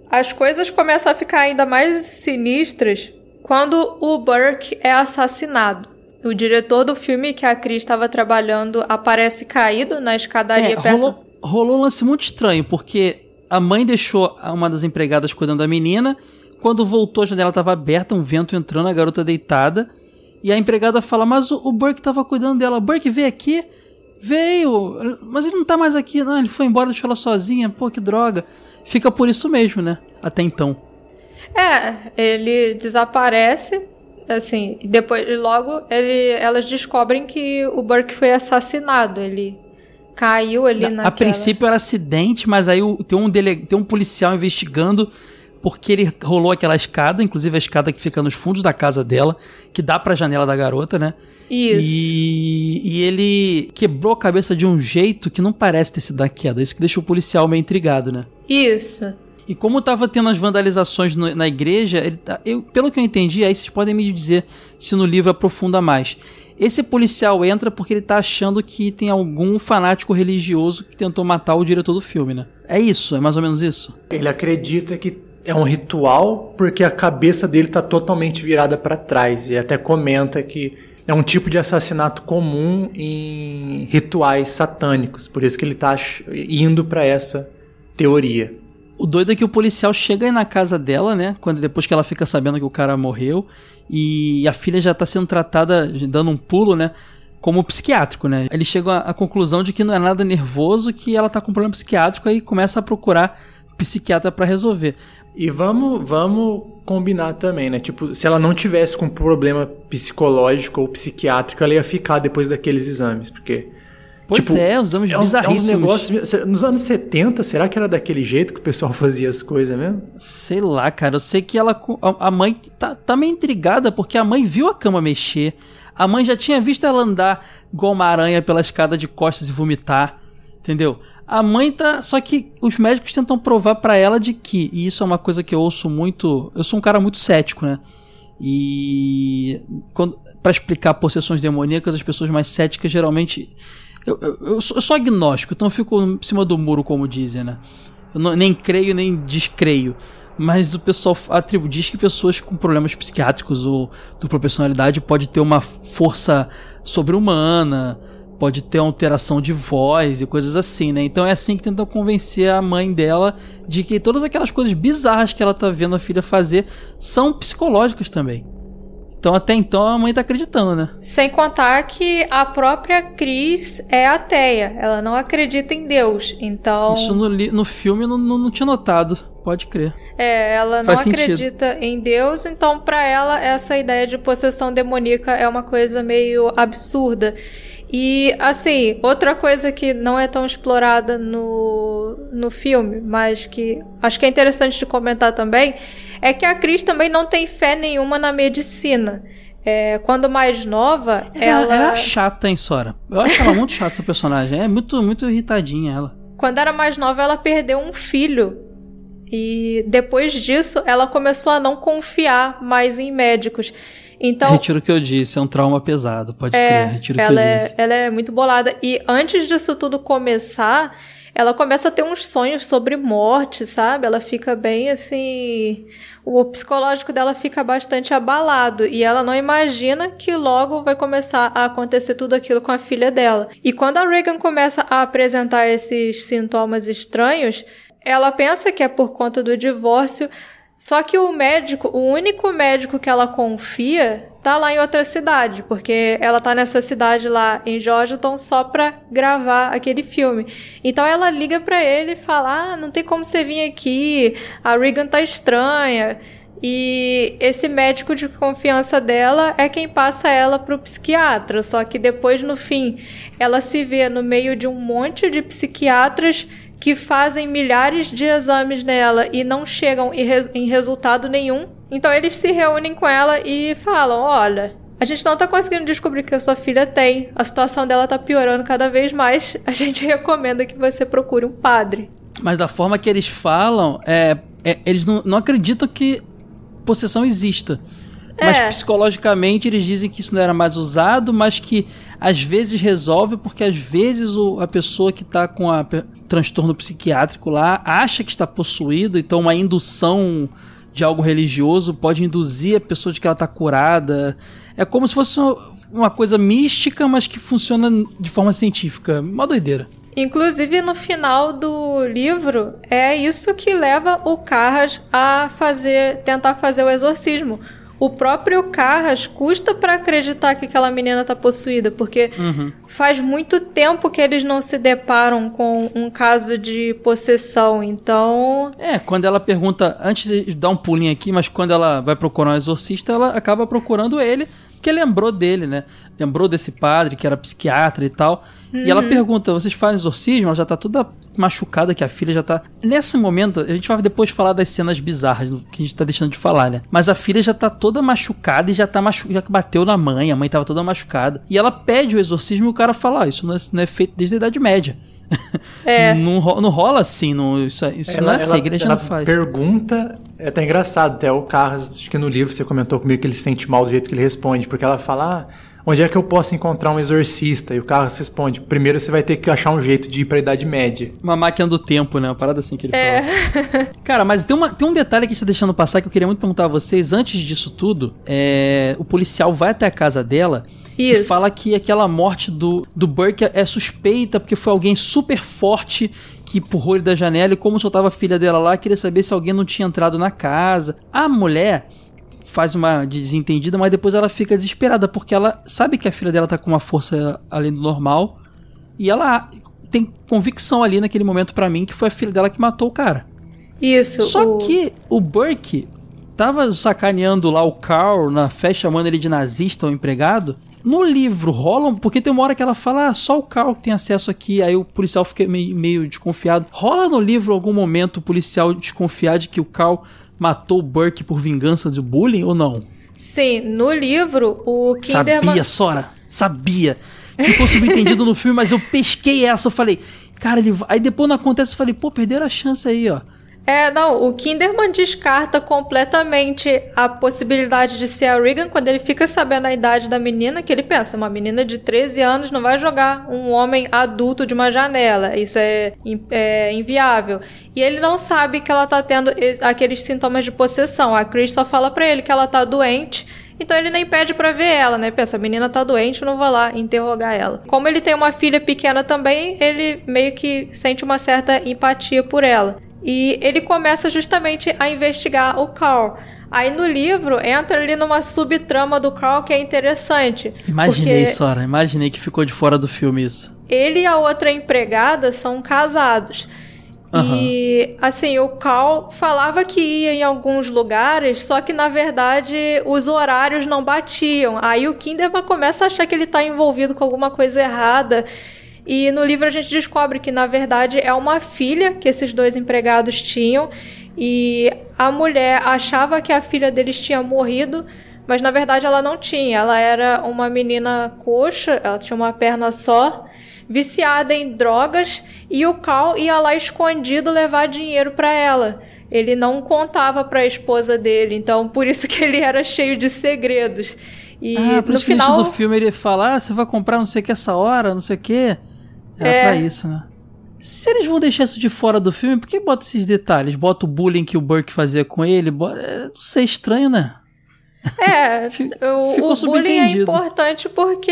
As coisas começam a ficar ainda mais sinistras quando o Burke é assassinado. O diretor do filme que a Cris estava trabalhando aparece caído na escadaria é, perto. Rolou, rolou um lance muito estranho, porque a mãe deixou uma das empregadas cuidando da menina. Quando voltou, a janela estava aberta, um vento entrando, a garota deitada. E a empregada fala: Mas o, o Burke estava cuidando dela. Burke veio aqui? Veio, mas ele não tá mais aqui, não. Ele foi embora, deixou ela sozinha. Pô, que droga. Fica por isso mesmo, né? Até então. É, ele desaparece assim, depois logo ele, elas descobrem que o Burke foi assassinado, ele caiu ali na A princípio era acidente, mas aí tem um dele, tem um policial investigando porque ele rolou aquela escada, inclusive a escada que fica nos fundos da casa dela, que dá para a janela da garota, né? Isso. E, e, ele quebrou a cabeça de um jeito que não parece ter sido da queda. Isso que deixa o policial meio intrigado, né? Isso. E como tava tendo as vandalizações no, na igreja, ele, tá, eu, pelo que eu entendi, aí vocês podem me dizer se no livro aprofunda mais. Esse policial entra porque ele tá achando que tem algum fanático religioso que tentou matar o diretor do filme, né? É isso, é mais ou menos isso. Ele acredita que é um ritual porque a cabeça dele tá totalmente virada para trás e até comenta que é um tipo de assassinato comum em rituais satânicos, por isso que ele tá indo para essa teoria. O doido é que o policial chega aí na casa dela, né? Quando depois que ela fica sabendo que o cara morreu e a filha já tá sendo tratada, dando um pulo, né? Como psiquiátrico, né? Ele chega à conclusão de que não é nada nervoso, que ela tá com problema psiquiátrico aí começa a procurar psiquiatra para resolver. E vamos, vamos combinar também, né? Tipo, se ela não tivesse com problema psicológico ou psiquiátrico, ela ia ficar depois daqueles exames, porque Pois tipo, é, os exames é bizarríssimos. É negócios, nos anos 70, será que era daquele jeito que o pessoal *laughs* fazia as coisas mesmo? Sei lá, cara. Eu sei que ela. A mãe tá, tá meio intrigada porque a mãe viu a cama mexer. A mãe já tinha visto ela andar igual uma aranha pela escada de costas e vomitar. Entendeu? A mãe tá. Só que os médicos tentam provar para ela de que. E isso é uma coisa que eu ouço muito. Eu sou um cara muito cético, né? E. para explicar possessões demoníacas, as pessoas mais céticas geralmente eu, eu, eu, sou, eu, sou, agnóstico, então fico em cima do muro, como dizem, né? Eu não, nem creio, nem descreio. Mas o pessoal atribui, diz que pessoas com problemas psiquiátricos ou dupla personalidade pode ter uma força sobre-humana, pode ter alteração de voz e coisas assim, né? Então é assim que tentam convencer a mãe dela de que todas aquelas coisas bizarras que ela tá vendo a filha fazer são psicológicas também. Então até então a mãe tá acreditando, né? Sem contar que a própria Cris é ateia. Ela não acredita em Deus. Então. Isso no, no filme não, não, não tinha notado. Pode crer. É, ela não acredita em Deus, então para ela essa ideia de possessão demoníaca é uma coisa meio absurda. E, assim, outra coisa que não é tão explorada no, no filme, mas que acho que é interessante de comentar também, é que a Cris também não tem fé nenhuma na medicina. É, quando mais nova, ela. Ela era chata, hein, Sora? Eu acho ela muito chata, essa personagem. É muito, muito irritadinha ela. Quando era mais nova, ela perdeu um filho. E depois disso, ela começou a não confiar mais em médicos. Então, retiro o que eu disse, é um trauma pesado, pode é, crer. Retiro ela o que eu é, disse. Ela é muito bolada. E antes disso tudo começar, ela começa a ter uns sonhos sobre morte, sabe? Ela fica bem assim o psicológico dela fica bastante abalado e ela não imagina que logo vai começar a acontecer tudo aquilo com a filha dela. E quando a Reagan começa a apresentar esses sintomas estranhos, ela pensa que é por conta do divórcio, só que o médico, o único médico que ela confia, tá lá em outra cidade, porque ela tá nessa cidade lá em Georgetown só pra gravar aquele filme. Então ela liga para ele e fala: "Ah, não tem como você vir aqui, a Regan tá estranha". E esse médico de confiança dela é quem passa ela pro psiquiatra, só que depois no fim ela se vê no meio de um monte de psiquiatras que fazem milhares de exames nela e não chegam em resultado nenhum. Então eles se reúnem com ela e falam: olha. A gente não tá conseguindo descobrir o que a sua filha tem. A situação dela tá piorando cada vez mais. A gente *laughs* recomenda que você procure um padre. Mas da forma que eles falam, é, é eles não, não acreditam que possessão exista. Mas É. psicologicamente eles dizem que isso não era mais usado, mas que às vezes resolve, porque às vezes o- a pessoa que tá com a transtorno psiquiátrico lá acha que está possuído, então uma indução de algo religioso pode induzir a pessoa de que ela tá curada. É como se fosse uma coisa mística, mas que funciona de forma científica. Uma doideira. Inclusive, no final do livro, é isso que leva o Carras a fazer, tentar fazer o exorcismo. O próprio Carras custa pra acreditar que aquela menina tá possuída, porque faz muito tempo que eles não se deparam com um caso de possessão. Então, É, quando ela pergunta, antes de dar um pulinho aqui, mas quando ela vai procurar um exorcista, ela acaba procurando ele, porque lembrou dele, né? Lembrou desse padre que era psiquiatra e tal. E ela Uhum. pergunta: vocês fazem exorcismo? Ela já tá toda machucada, que a filha já tá. Nesse momento, a gente vai depois falar das cenas bizarras que a gente tá deixando de falar, né? Mas a filha já tá toda machucada e já tá machu... já bateu na mãe, a mãe tava toda machucada. E ela pede o exorcismo e o cara fala: ah, isso não é, não é feito desde a Idade Média. É. *laughs* não, ro- não rola assim, não, isso, isso não é assim, a igreja ela não faz. pergunta, é até engraçado, até o Carlos, acho que no livro você comentou comigo que ele se sente mal do jeito que ele responde, porque ela fala, ah, onde é que eu posso encontrar um exorcista? E o Carlos responde, primeiro você vai ter que achar um jeito de ir pra Idade Média. Uma máquina do tempo, né? Uma parada assim que ele É. fala. *laughs* Cara, mas tem, uma, tem um detalhe que a gente tá deixando passar que eu queria muito perguntar a vocês. Antes disso tudo, é, o policial vai até a casa dela e Isso. fala que aquela morte do, do Burke é suspeita porque foi alguém super forte que empurrou ele da janela e como só tava a filha dela lá, queria saber se alguém não tinha entrado na casa. A mulher faz uma desentendida, mas depois ela fica desesperada porque ela sabe que a filha dela tá com uma força além do normal e ela tem convicção ali naquele momento pra mim que foi a filha dela que matou o cara. isso. Só o- que o Burke tava sacaneando lá o Carl na festa, chamando ele de nazista, o empregado. No livro rolam, porque tem uma hora que ela fala, ah, só o Carl que tem acesso aqui, aí o policial fica meio, meio desconfiado. Rola no livro algum momento o policial desconfiar de que o Carl matou o Burke por vingança do bullying ou não? Sim, no livro, o Kinderman... Sabia, Sora, sabia. Ficou subentendido no filme, mas eu pesquei essa, eu falei, cara, ele vai... Aí depois não acontece, eu falei, pô, perderam a chance aí, ó. É, não, o Kinderman descarta completamente a possibilidade de ser a Regan quando ele fica sabendo a idade da menina, que ele pensa, uma menina de 13 anos não vai jogar um homem adulto de uma janela, isso é, é inviável. E ele não sabe que ela tá tendo aqueles sintomas de possessão, a Chris só fala pra ele que ela tá doente, então ele nem pede pra ver ela, né? Pensa, a menina tá doente, eu não vou lá interrogar ela. Como ele tem uma filha pequena também, ele meio que sente uma certa empatia por ela. E ele começa justamente a investigar o Carl. Aí no livro entra ali numa subtrama do Carl que é interessante. Imaginei, Sora, imaginei que ficou de fora do filme isso. ele e a outra empregada são casados. E assim, o Carl falava que ia em alguns lugares, só que na verdade os horários não batiam. Aí o Kinderman começa a achar que ele tá envolvido com alguma coisa errada. E no livro a gente descobre que na verdade é uma filha que esses dois empregados tinham. E a mulher achava que a filha deles tinha morrido, mas na verdade ela não tinha. Ela era uma menina coxa, ela tinha uma perna só viciada em drogas e o Carl ia lá escondido levar dinheiro pra ela. Ele não contava pra esposa dele, então por isso que ele era cheio de segredos. E ah, por no isso que no final início do filme ele fala, ah, você vai comprar não sei o que essa hora, não sei o que. Era É. pra isso, né? Se eles vão deixar isso de fora do filme, por que bota esses detalhes? Bota o bullying que o Burke fazia com ele? Bota... É, não sei, estranho, né? É, *laughs* o, o bullying é importante porque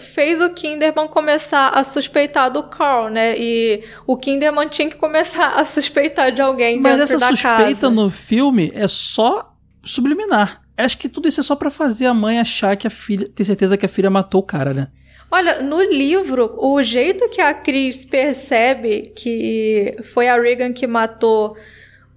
fez o Kinderman começar a suspeitar do Carl, né? E o Kinderman tinha que começar a suspeitar de alguém Mas dentro essa da suspeita casa. no filme é só subliminar. Acho que tudo isso é só pra fazer a mãe achar que a filha. ter certeza que a filha matou o cara, né? Olha, no livro, o jeito que a Cris percebe que foi a Regan que matou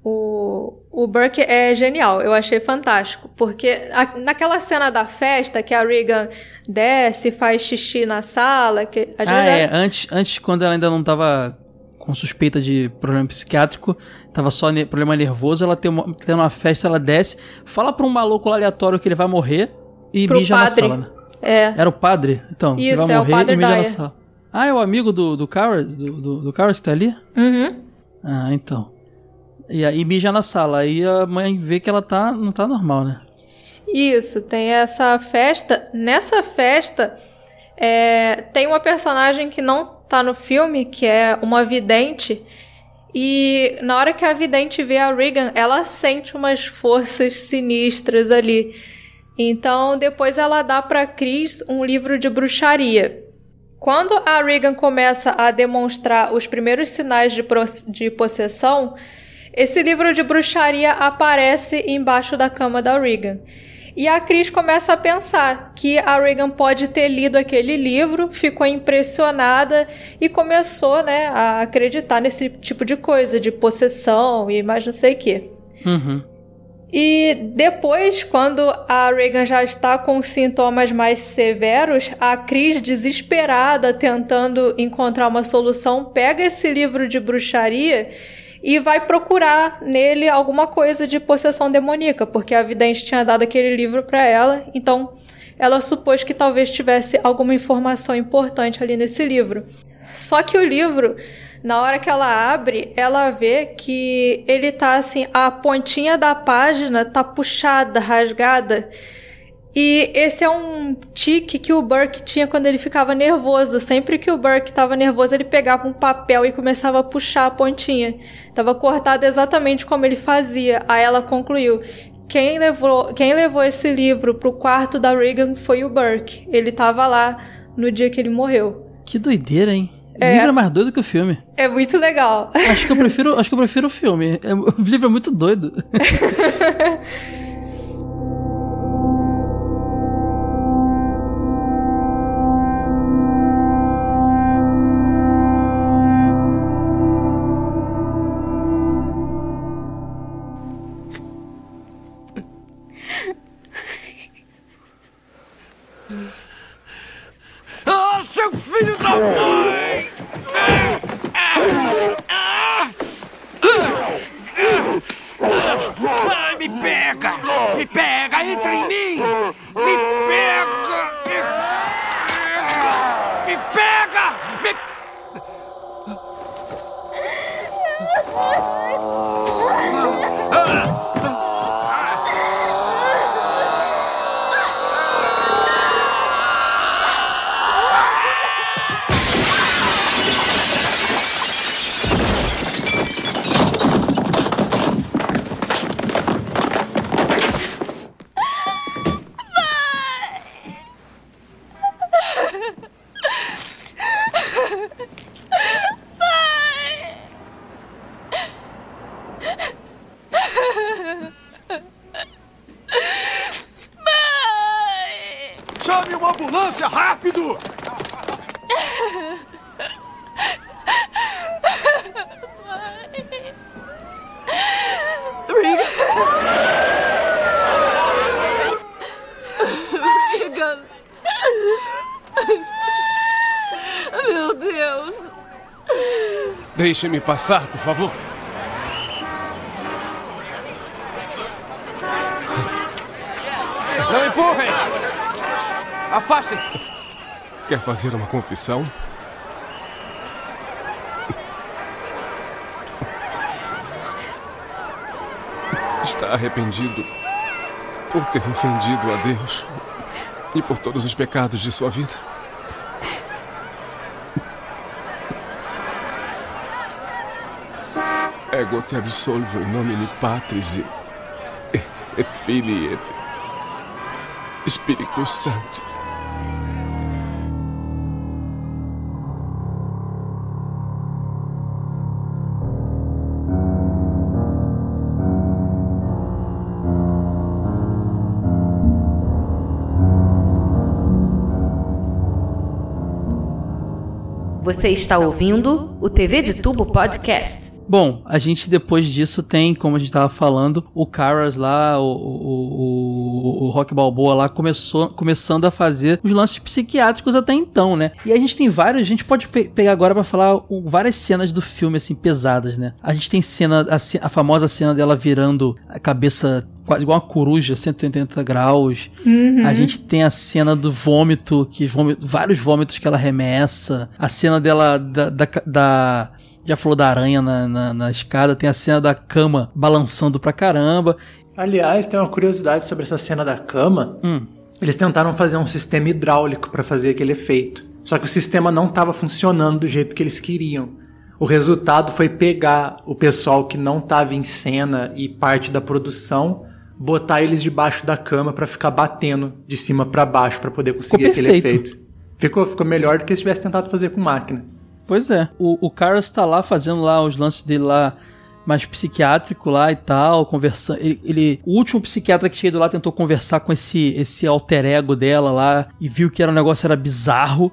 o, o Burke é genial. Eu achei fantástico. Porque a- naquela cena da festa que a Regan desce, faz xixi na sala, que a gente Ah, já- é. Antes, antes, quando ela ainda não tava com suspeita de problema psiquiátrico, tava só ne- problema nervoso, ela tem uma, tem uma festa, ela desce, fala pra um maluco aleatório que ele vai morrer e Pro mija padre. na sala, né? É. Era o padre? Então, que Isso, vai é o padre e Dyer. sala. Ah, é o amigo do, do Coward, do, do, do Coward que tá ali? Uhum. Ah, então. E aí mija na sala. Aí a mãe vê que ela tá, não tá normal, né? Isso, tem essa festa. Nessa festa, é, tem uma personagem que não tá no filme, que é uma vidente. E na hora que a vidente vê a Regan, ela sente umas forças sinistras ali. Então depois ela dá para Chris um livro de bruxaria. Quando a Regan começa a demonstrar os primeiros sinais de, de possessão, esse livro de bruxaria aparece embaixo da cama da Regan. E a Cris começa a pensar que a Regan pode ter lido aquele livro, ficou impressionada e começou, né, a acreditar nesse tipo de coisa, de possessão e mais não sei o quê. Uhum. E depois, quando a Regan já está com sintomas mais severos, a Cris, desesperada, tentando encontrar uma solução, pega esse livro de bruxaria e vai procurar nele alguma coisa de possessão demoníaca, porque a vidente tinha dado aquele livro para ela, então ela supôs que talvez tivesse alguma informação importante ali nesse livro. Só que o livro, na hora que ela abre, ela vê que ele tá assim, a pontinha da página tá puxada, rasgada. E esse é um tique que o Burke tinha quando ele ficava nervoso. Sempre que o Burke estava nervoso, ele pegava um papel e começava a puxar a pontinha. Tava cortado exatamente como ele fazia. Aí ela concluiu: quem levou, quem levou esse livro pro quarto da Regan foi o Burke. Ele tava lá no dia que ele morreu. Que doideira, hein? É, o livro é mais doido que o filme. É muito legal. Acho que eu prefiro, acho que eu prefiro o filme. É, o livro é muito doido. Ah, me pega! Me pega! Entra em mim! Me pega! Me pega! Me pega! Me... *laughs* Ah. Deixe-me passar, por favor. Não empurrem! Afastem-se! Quer fazer uma confissão? Está arrependido por ter ofendido a Deus e por todos os pecados de sua vida? Ego te absolvo in nomine Patris et, et Filii et. Você está ouvindo o TV de Tubo Podcast. Bom, a gente depois disso tem, como a gente tava falando, o Caras lá, o, o, o, Rock Balboa lá começou, começando a fazer os lances psiquiátricos até então, né? E a gente tem vários, a gente pode pe pegar agora para falar várias cenas do filme, assim, pesadas, né? A gente tem cena, a, a famosa cena dela virando a cabeça quase igual uma coruja, 180 graus. Uhum. A gente tem a cena do vômito, que vômito, vários vômitos que ela remessa. A cena dela, da, da, da Já falou da aranha na, na, na escada, tem a cena da cama balançando pra caramba. Aliás, tem uma curiosidade sobre essa cena da cama. Hum. Eles tentaram fazer um sistema hidráulico para fazer aquele efeito. Só que o sistema não estava funcionando do jeito que eles queriam. O resultado foi pegar o pessoal que não estava em cena e parte da produção, botar eles debaixo da cama para ficar batendo de cima para baixo para poder conseguir aquele efeito. Ficou, ficou melhor do que se tivesse tentado fazer com máquina. Pois é. O, o Carlos tá lá fazendo lá os lances dele lá mais psiquiátrico lá e tal, conversando. Ele, ele, o último psiquiatra que chegou lá tentou conversar com esse, esse alter ego dela lá e viu que era um negócio era bizarro.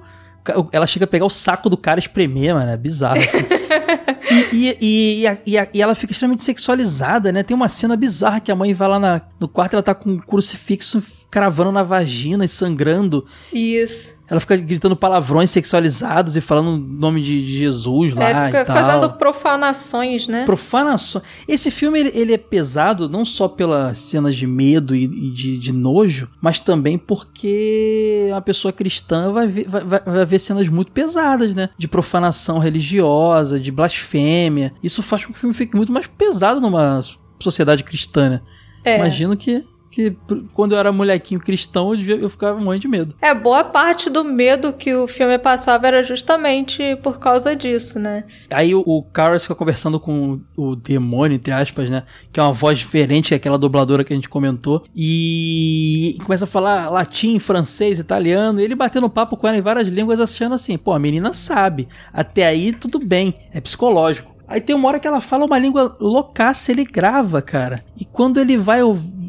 Ela chega a pegar o saco do cara e espremer, mano. É bizarro, assim. *laughs* e, e, e, e, ela fica extremamente sexualizada, né? Tem uma cena bizarra que a mãe vai lá na, no quarto e ela tá com um crucifixo cravando na vagina e sangrando. Isso. Ela fica gritando palavrões sexualizados e falando o nome de, de Jesus lá é, fica e tal. fazendo profanações, né? Profanações. Esse filme, ele, ele, é pesado não só pelas cenas de medo e, e de, de, nojo, mas também porque uma pessoa cristã vai ver, vai, vai ver cenas muito pesadas, né? De profanação religiosa, de blasfêmia. Isso faz com que o filme fique muito mais pesado numa sociedade cristã, né? É. Imagino que que quando eu era molequinho cristão, eu, eu ficava morrendo de medo. É, boa parte do medo que o filme passava era justamente por causa disso, né? Aí o, o Carl fica conversando com o demônio, entre aspas, né? Que é uma voz diferente que aquela dubladora que a gente comentou. E, e começa a falar latim, francês, italiano. E ele batendo papo com ela em várias línguas, achando assim, pô, a menina sabe. Até aí tudo bem, é psicológico. Aí tem uma hora que ela fala uma língua loucaça, ele grava, cara. E quando ele vai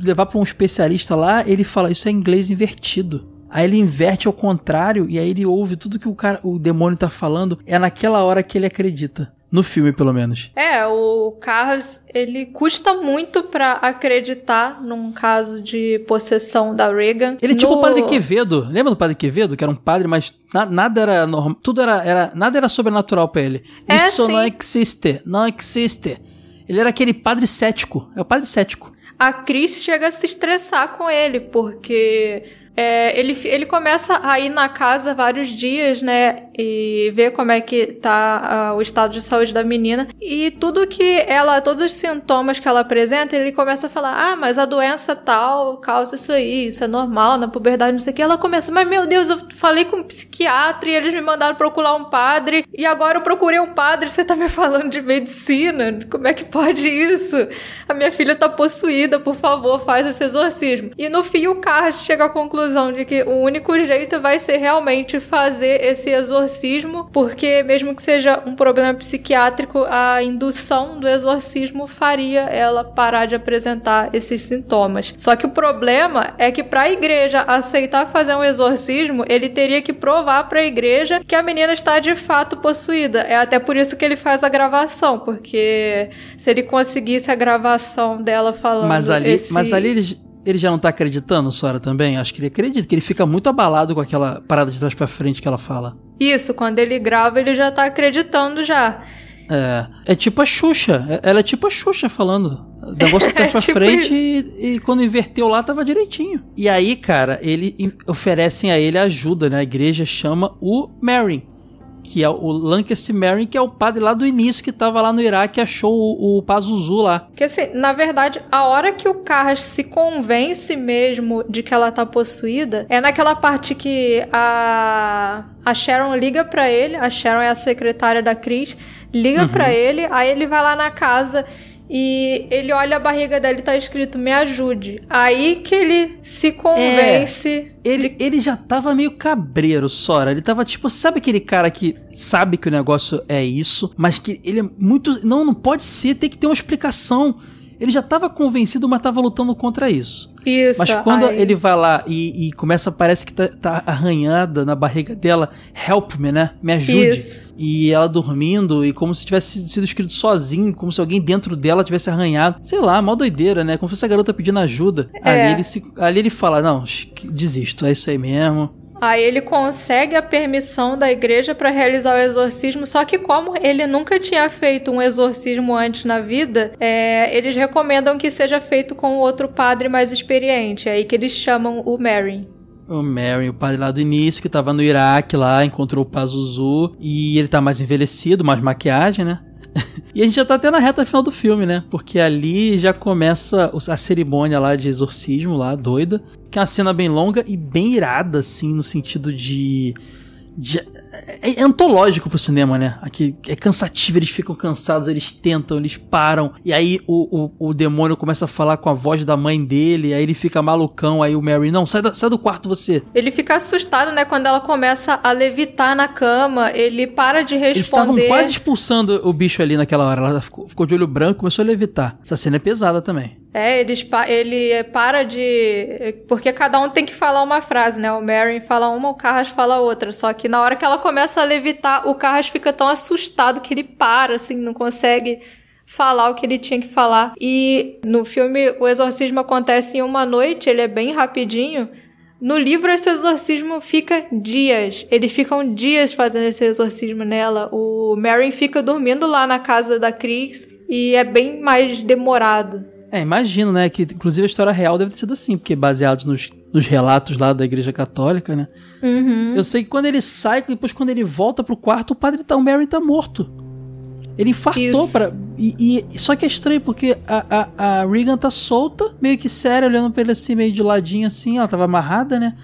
levar para um especialista lá, ele fala: Isso é inglês invertido. Aí ele inverte ao contrário e aí ele ouve tudo que o cara, o demônio tá falando. É naquela hora que ele acredita. No filme, pelo menos. É, o Carras, ele custa muito para acreditar num caso de possessão da Reagan. Ele é tipo o Padre Quevedo. Lembra do Padre Quevedo? Que era um padre, mas na, nada era normal. Tudo era, era. Nada era sobrenatural para ele. É, Isso sim. não existe. Não existe. Ele era aquele padre cético. É o padre cético. A Cris chega a se estressar com ele, porque é, ele, ele começa a ir na casa vários dias, né? E ver como é que tá uh, o estado de saúde da menina. E tudo que ela, todos os sintomas que ela apresenta, ele começa a falar: ah, mas a doença tal causa isso aí, isso é normal, na puberdade, não sei o que. Ela começa, mas meu Deus, eu falei com um psiquiatra e eles me mandaram procurar um padre. E agora eu procurei um padre, você tá me falando de medicina? Como é que pode isso? A minha filha tá possuída, por favor, faz esse exorcismo. E no fim o Carlos chega à conclusão conclusão de que o único jeito vai ser realmente fazer esse exorcismo, porque mesmo que seja um problema psiquiátrico, a indução do exorcismo faria ela parar de apresentar esses sintomas. Só que o problema é que para a igreja aceitar fazer um exorcismo, ele teria que provar para a igreja que a menina está de fato possuída. É até por isso que ele faz a gravação, porque se ele conseguisse a gravação dela falando mas ali, esse... mas ali eles ele já não tá acreditando, Sora, também? Acho que ele acredita, que ele fica muito abalado com aquela parada de trás pra frente que ela fala. Isso, quando ele grava, ele já tá acreditando já. É, é tipo a Xuxa. É, ela é tipo a Xuxa falando. O negócio *laughs* tá pra tipo frente e, e, quando inverteu lá tava direitinho. E aí, cara, ele oferecem a ele ajuda, né? A igreja chama o Marin que é o Lancaster Marin, que é o padre lá do início que tava lá no Iraque e achou o, o Pazuzu lá. Que assim, na verdade, a hora que o Carras se convence mesmo de que ela tá possuída, é naquela parte que a, a Sharon liga para ele, a Sharon é a secretária da Cris, liga uhum. para ele, aí ele vai lá na casa e ele olha a barriga dela e tá escrito me ajude. Aí que ele se convence. É, ele, de... ele já tava meio cabreiro, Sora. Ele tava tipo, sabe aquele cara que sabe que o negócio é isso, mas que ele é muito. Não, não pode ser, tem que ter uma explicação. Ele já tava convencido, mas tava lutando contra isso. Isso. Mas quando ele vai lá e, e, começa, parece que tá, tá, arranhada na barriga dela, help me, né? Me ajude. Isso. E ela dormindo, e como se tivesse sido escrito sozinho, como se alguém dentro dela tivesse arranhado. Sei lá, mal doideira, né? Como se fosse a garota pedindo ajuda. É. Ali, ele se, ali ele fala: Não, desisto, é isso aí mesmo. Aí ele consegue a permissão da igreja para realizar o exorcismo, só que como ele nunca tinha feito um exorcismo antes na vida, é, eles recomendam que seja feito com outro padre mais experiente. É aí que eles chamam o Mary. O Mary, o padre lá do início, que tava no Iraque lá, encontrou o Pazuzu e ele tá mais envelhecido, mais maquiagem, né? *laughs* e a gente já tá até na reta final do filme, né? Porque ali já começa a cerimônia lá de exorcismo lá, doida. Que é uma cena bem longa e bem irada, assim, no sentido de é, é antológico pro cinema, né? Aqui é cansativo, eles ficam cansados, eles tentam, eles param, e aí o, o, o demônio começa a falar com a voz da mãe dele, aí ele fica malucão, aí o Mary, não, sai, da, sai do quarto você. Ele fica assustado, né? Quando ela começa a levitar na cama, ele para de responder. Eles estavam quase expulsando o bicho ali naquela hora, ela ficou, ficou de olho branco, começou a levitar. Essa cena é pesada também. É, eles, ele para de. Porque cada um tem que falar uma frase, né? O Mary fala uma, o Carras fala outra. Só que na hora que ela começa a levitar, o Carras fica tão assustado que ele para, assim, não consegue falar o que ele tinha que falar. E no filme, o exorcismo acontece em uma noite, ele é bem rapidinho. No livro, esse exorcismo fica dias. Eles ficam dias fazendo esse exorcismo nela. O Mary fica dormindo lá na casa da Cris e é bem mais demorado. É, imagino, né? Que inclusive a história real deve ter sido assim, porque baseado nos, nos relatos lá da igreja católica, né? Uhum. Eu sei que quando ele sai, depois quando ele volta pro quarto, o padre tá, o Mary tá morto. Ele infartou para e, e, Só que é estranho, porque a, a, a Regan tá solta, meio que séria, olhando pra ele assim, meio de ladinho assim, ela tava amarrada, né?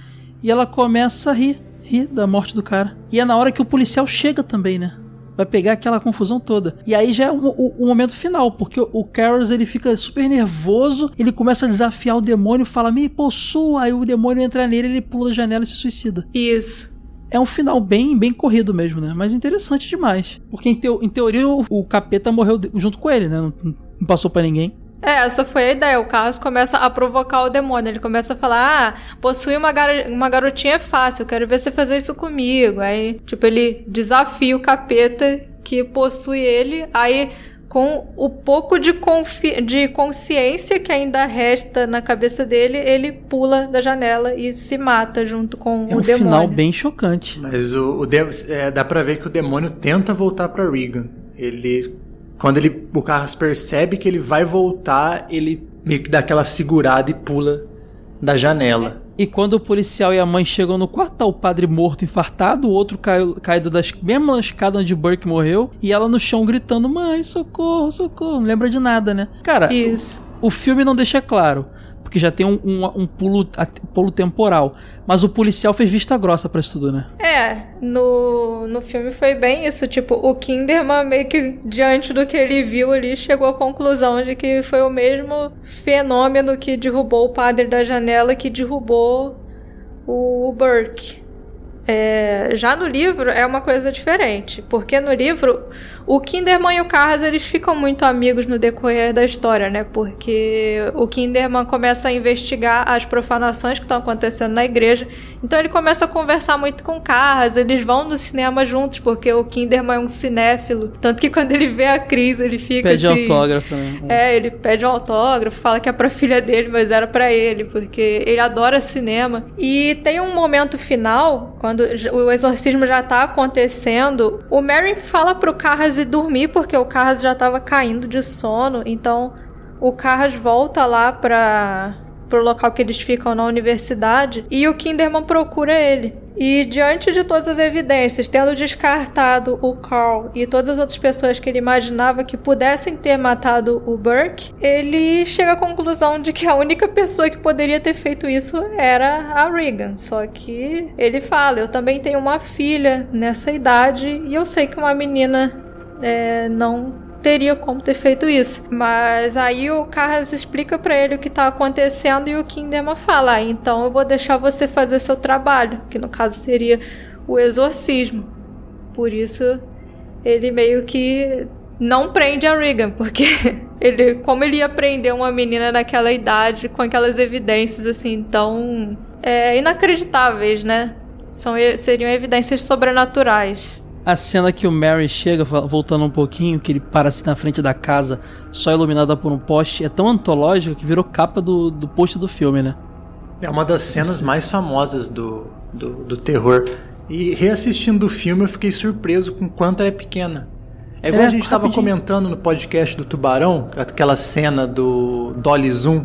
E ela começa a rir, rir da morte do cara. E é na hora que o policial chega também, né? Vai pegar aquela confusão toda. E aí já é o, o, o momento final, porque o, o Carlos ele fica super nervoso, ele começa a desafiar o demônio, fala, me possua, aí o demônio entra nele, ele pula da janela e se suicida. Isso. É um final bem, bem corrido mesmo, né? Mas interessante demais. Porque em, teo, em teoria o, o, capeta morreu junto com ele, né? Não, não passou para ninguém. É, essa foi a ideia. O Carlos começa a provocar o demônio. Ele começa a falar: Ah, possuir uma, gar uma garotinha é fácil, eu quero ver você fazer isso comigo. Aí, tipo, ele desafia o capeta que possui ele. Aí, com o pouco de, de consciência que ainda resta na cabeça dele, ele pula da janela e se mata junto com é o um demônio. É um final bem chocante. Mas o, o é, dá pra ver que o demônio tenta voltar pra Regan. Ele quando ele, o Carras percebe que ele vai voltar, ele meio que dá aquela segurada e pula da janela. E quando o policial e a mãe chegam no quarto, tá o padre morto, infartado, o outro caiu, caído das mesmas escadas onde Burke morreu, e ela no chão gritando: Mãe, socorro, socorro. Não lembra de nada, né? Cara, Isso. O, o filme não deixa claro porque já tem um, um, um pulo, pulo temporal. Mas o policial fez vista grossa para isso tudo, né? É, no, no filme foi bem isso. Tipo, o Kinderman meio que, diante do que ele viu ali, chegou à conclusão de que foi o mesmo fenômeno que derrubou o padre da janela que derrubou o Burke. É, já no livro é uma coisa diferente, porque no livro o Kinderman e o Carras eles ficam muito amigos no decorrer da história, né? Porque o Kinderman começa a investigar as profanações que estão acontecendo na igreja, então ele começa a conversar muito com o Carras, eles vão no cinema juntos, porque o Kinderman é um cinéfilo, tanto que quando ele vê a Cris ele fica pede assim, autógrafo, né? É, ele pede um autógrafo, fala que é pra filha dele, mas era para ele, porque ele adora cinema. E tem um momento final, quando quando o exorcismo já tá acontecendo, o Mary fala pro Carras ir dormir porque o Carras já tava caindo de sono. Então o Carras volta lá pra pro local que eles ficam na universidade e o Kinderman procura ele. E diante de todas as evidências, tendo descartado o Carl e todas as outras pessoas que ele imaginava que pudessem ter matado o Burke, ele chega à conclusão de que a única pessoa que poderia ter feito isso era a Regan. Só que ele fala: Eu também tenho uma filha nessa idade e eu sei que uma menina é, não teria como ter feito isso. Mas aí o Carras explica para ele o que tá acontecendo e o Kinderman fala: ah, então eu vou deixar você fazer seu trabalho, que no caso seria o exorcismo. Por isso ele meio que não prende a Regan, porque *laughs* ele, como ele ia prender uma menina naquela idade com aquelas evidências assim tão é, inacreditáveis, né? São, seriam evidências sobrenaturais. A cena que o Mary chega, voltando um pouquinho, que ele para assim na frente da casa, só iluminada por um poste, é tão antológica que virou capa do, do post do filme, né? É uma das cenas mais famosas do, do, do terror. E reassistindo o filme eu fiquei surpreso com quanto é pequena. É igual é, a gente estava comentando no podcast do Tubarão, aquela cena do Dolly Zoom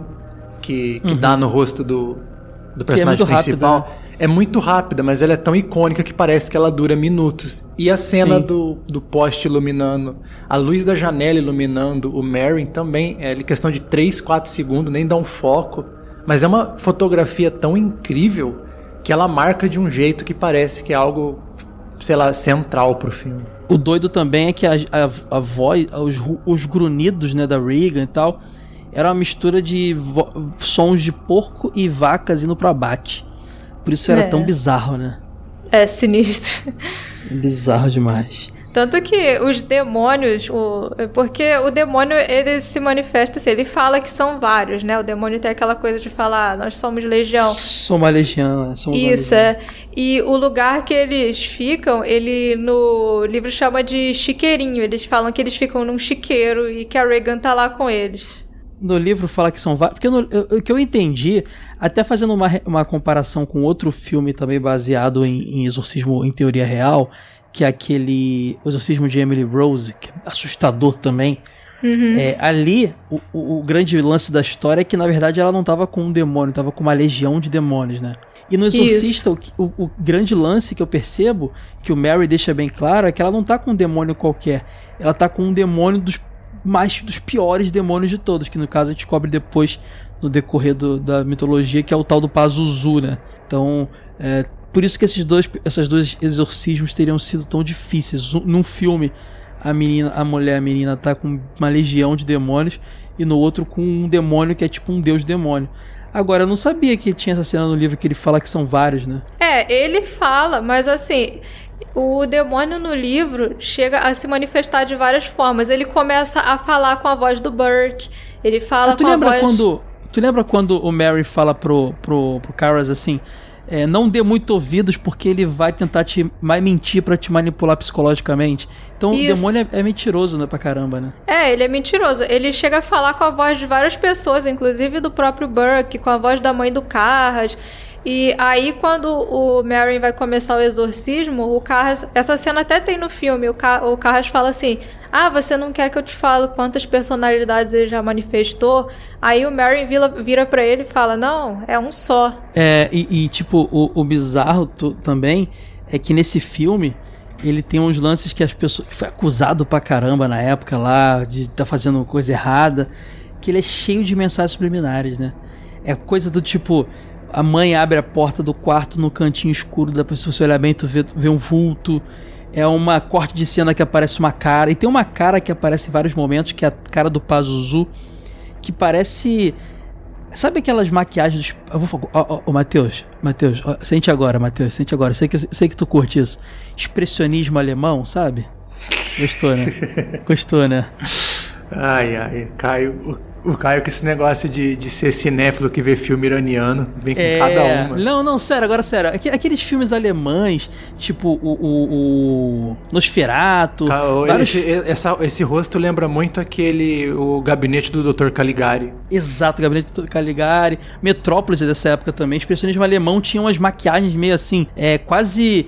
que, que uhum. dá no rosto do, do é personagem é principal. Rápido, né? É muito rápida, mas ela é tão icônica que parece que ela dura minutos. E a cena do, do poste iluminando, a luz da janela iluminando o Merrin também, é questão de 3, 4 segundos, nem dá um foco. Mas é uma fotografia tão incrível que ela marca de um jeito que parece que é algo, sei lá, central pro filme. O doido também é que a, a, a voz, os, os grunhidos né, da Regan e tal, era uma mistura de sons de porco e vacas indo pro abate. Por isso era é. tão bizarro, né? É sinistro. *laughs* Bizarro demais. Tanto que os demônios, o, porque o demônio ele se manifesta assim, ele fala que são vários, né? O demônio tem aquela coisa de falar, ah, nós somos legião. Somos uma legião, é. Somos Isso, legião. é. E o lugar que eles ficam, ele no livro chama de chiqueirinho. Eles falam que eles ficam num chiqueiro e que a Regan tá lá com eles no livro fala que são vários. Porque o que eu entendi, até fazendo uma, uma comparação com outro filme também baseado em, em exorcismo em teoria real, que é aquele Exorcismo de Emily Rose, que é assustador também. Uhum. É, ali, o, o, o, grande lance da história é que, na verdade, ela não estava com um demônio, estava com uma legião de demônios, né? E no Exorcista, o, o, o, grande lance que eu percebo, que o Mary deixa bem claro, é que ela não tá com um demônio qualquer. Ela tá com um demônio dos mais dos piores demônios de todos, que no caso a gente cobre depois no decorrer do, da mitologia, que é o tal do Pazuzu, né? Então, é, por isso que esses dois, esses dois exorcismos teriam sido tão difíceis. Num filme, a menina, a mulher, a menina tá com uma legião de demônios e no outro com um demônio que é tipo um deus demônio. Agora, eu não sabia que tinha essa cena no livro que ele fala que são vários, né? É, ele fala, mas assim, o demônio no livro chega a se manifestar de várias formas. Ele começa a falar com a voz do Burke. Ele fala ah, tu com lembra a voz... quando Tu lembra quando o Mary fala pro, pro, pro Caras assim: é, não dê muito ouvidos porque ele vai tentar te vai mentir para te manipular psicologicamente. Então Isso. o demônio é, é, mentiroso, né, pra caramba, né? É, ele é mentiroso. Ele chega a falar com a voz de várias pessoas, inclusive do próprio Burke, com a voz da mãe do Carras. E aí, quando o Marion vai começar o exorcismo, o Carras. Essa cena até tem no filme. O, Car, o Carras fala assim: Ah, você não quer que eu te fale quantas personalidades ele já manifestou? Aí o Marion vira, vira para ele e fala: Não, é um só. É, e, e tipo, o, o bizarro também é que nesse filme ele tem uns lances que as pessoas. que foi acusado pra caramba na época lá, de tá fazendo coisa errada. Que ele é cheio de mensagens subliminares, né? É coisa do tipo a mãe abre a porta do quarto no cantinho escuro, depois se você olhar bem, tu vê, vê um vulto. É uma corte de cena que aparece uma cara. E tem uma cara que aparece em vários momentos, que é a cara do Pazuzu, que parece. Sabe aquelas maquiagens dos. Eu vou Ó, ó, ó, Matheus, Matheus, ó, sente agora, Matheus, sente agora. Sei que, sei que tu curte isso. Expressionismo alemão, sabe? Gostou, né? *laughs* Gostou, né? Ai, ai, Caio, o Caio com esse negócio de, de ser cinéfilo que vê filme iraniano, vem com é... cada uma. Não, não, sério, agora sério. Aqueles filmes alemães, tipo o, o, o Nosferatu. vários... esse, essa, esse rosto lembra muito aquele. O gabinete do Dr. Caligari. Exato, o gabinete do Dr. Caligari. Metrópolis é dessa época também. Expressionismo alemão tinha umas maquiagens meio assim, é, quase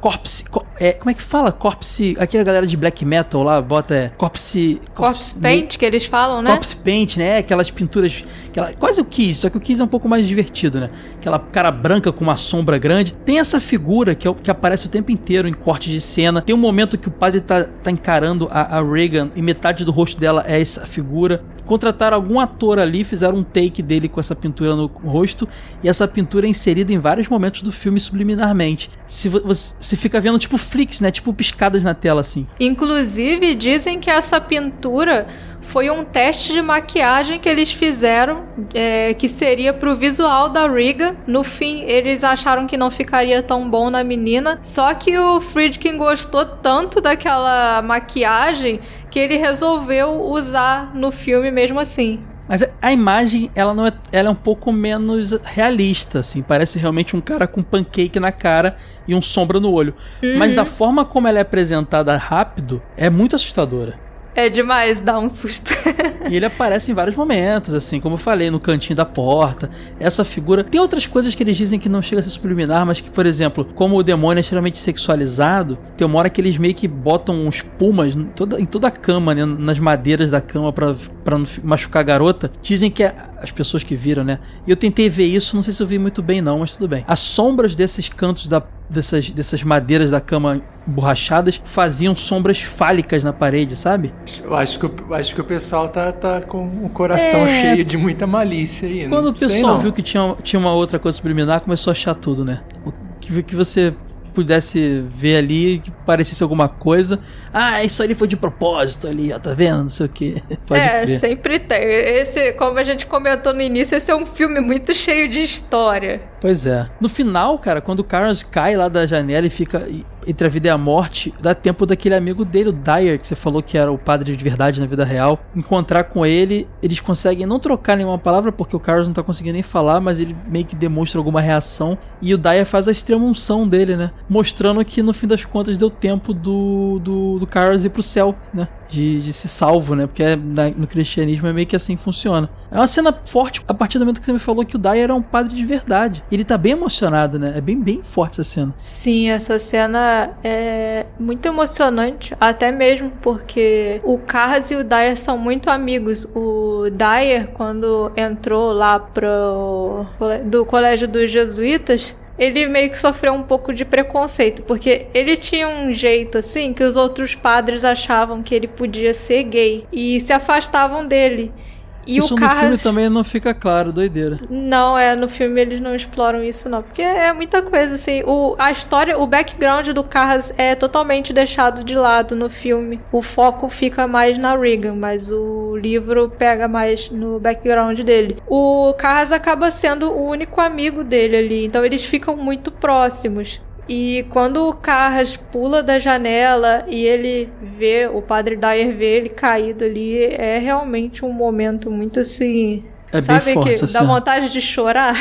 Corpse. É, como é que fala? Corpse. Aquela galera de black metal lá, bota. É, corpse. Corpse, corpse paint, que eles falam, né? Corpse paint, né? Aquelas pinturas. Aquela, quase o Kiss, só que o Kiss é um pouco mais divertido, né? Aquela cara branca com uma sombra grande. Tem essa figura que, é, que aparece o tempo inteiro em cortes de cena. Tem um momento que o padre tá, tá encarando a, a Reagan e metade do rosto dela é essa figura. Contrataram algum ator ali, fizeram um take dele com essa pintura no rosto. E essa pintura é inserida em vários momentos do filme subliminarmente. Se você você fica vendo tipo flicks, né? Tipo piscadas na tela assim. Inclusive dizem que essa pintura foi um teste de maquiagem que eles fizeram, é, que seria pro visual da Riga. No fim, eles acharam que não ficaria tão bom na menina. Só que o Friedkin gostou tanto daquela maquiagem que ele resolveu usar no filme mesmo assim. Mas a imagem, ela não é, ela é um pouco menos realista, assim. Parece realmente um cara com pancake na cara e um sombra no olho. Uhum. Mas da forma como ela é apresentada rápido, é muito assustadora. É demais, dá um susto. *laughs* e ele aparece em vários momentos, assim, como eu falei, no cantinho da porta. Essa figura. Tem outras coisas que eles dizem que não chega a ser subliminar, mas que, por exemplo, como o demônio é extremamente sexualizado, tem uma hora que eles meio que botam uns pumas em toda, em toda a cama, né? Nas madeiras da cama pra não machucar a garota. Dizem que é, as pessoas que viram, né? Eu tentei ver isso, não sei se eu vi muito bem, não, mas tudo bem. As sombras desses cantos da, dessas, dessas madeiras da cama borrachadas faziam sombras fálicas na parede, sabe? Eu acho que, eu acho que o pessoal tá, tá com o coração é... cheio de muita malícia aí. Quando o pessoal viu que tinha, tinha uma outra coisa subliminar, começou a achar tudo, né? O que, que você pudesse ver ali que parecesse alguma coisa. Ah, isso ali foi de propósito ali, ó, tá vendo? Não sei o que. *laughs* é, crer. sempre tem. Esse, como a gente comentou no início, esse é um filme muito cheio de história. Pois é. No final, cara, quando o Carlos cai lá da janela e fica entre a vida e a morte, dá tempo daquele amigo dele, o Dyer, que você falou que era o padre de verdade na vida real, encontrar com ele. Eles conseguem não trocar nenhuma palavra, porque o Carlos não tá conseguindo nem falar, mas ele meio que demonstra alguma reação. E o Dyer faz a extrema unção dele, né? Mostrando que no fim das contas deu tempo do, do, do Carlos ir pro céu, né? De, de ser salvo, né? Porque é, no cristianismo é meio que assim funciona. É uma cena forte a partir do momento que você me falou que o Dyer era um padre de verdade. Ele tá bem emocionado, né? É bem, bem forte essa cena. Sim, essa cena é muito emocionante, até mesmo porque o Cars e o Dyer são muito amigos. O Dyer, quando entrou lá pro do colégio dos jesuítas, ele meio que sofreu um pouco de preconceito, porque ele tinha um jeito assim que os outros padres achavam que ele podia ser gay e se afastavam dele. E isso o no filme também não fica claro, doideira. Não, é, no filme eles não exploram isso não, porque é muita coisa assim. O, a história, o background do Carras é totalmente deixado de lado no filme. O foco fica mais na Regan, mas o livro pega mais no background dele. O Carras acaba sendo o único amigo dele ali, então eles ficam muito próximos. E quando o Carras pula da janela e ele vê, o padre Dyer vê ele caído ali, é realmente um momento muito assim. É Sabe bem forte, que assim. dá vontade de chorar?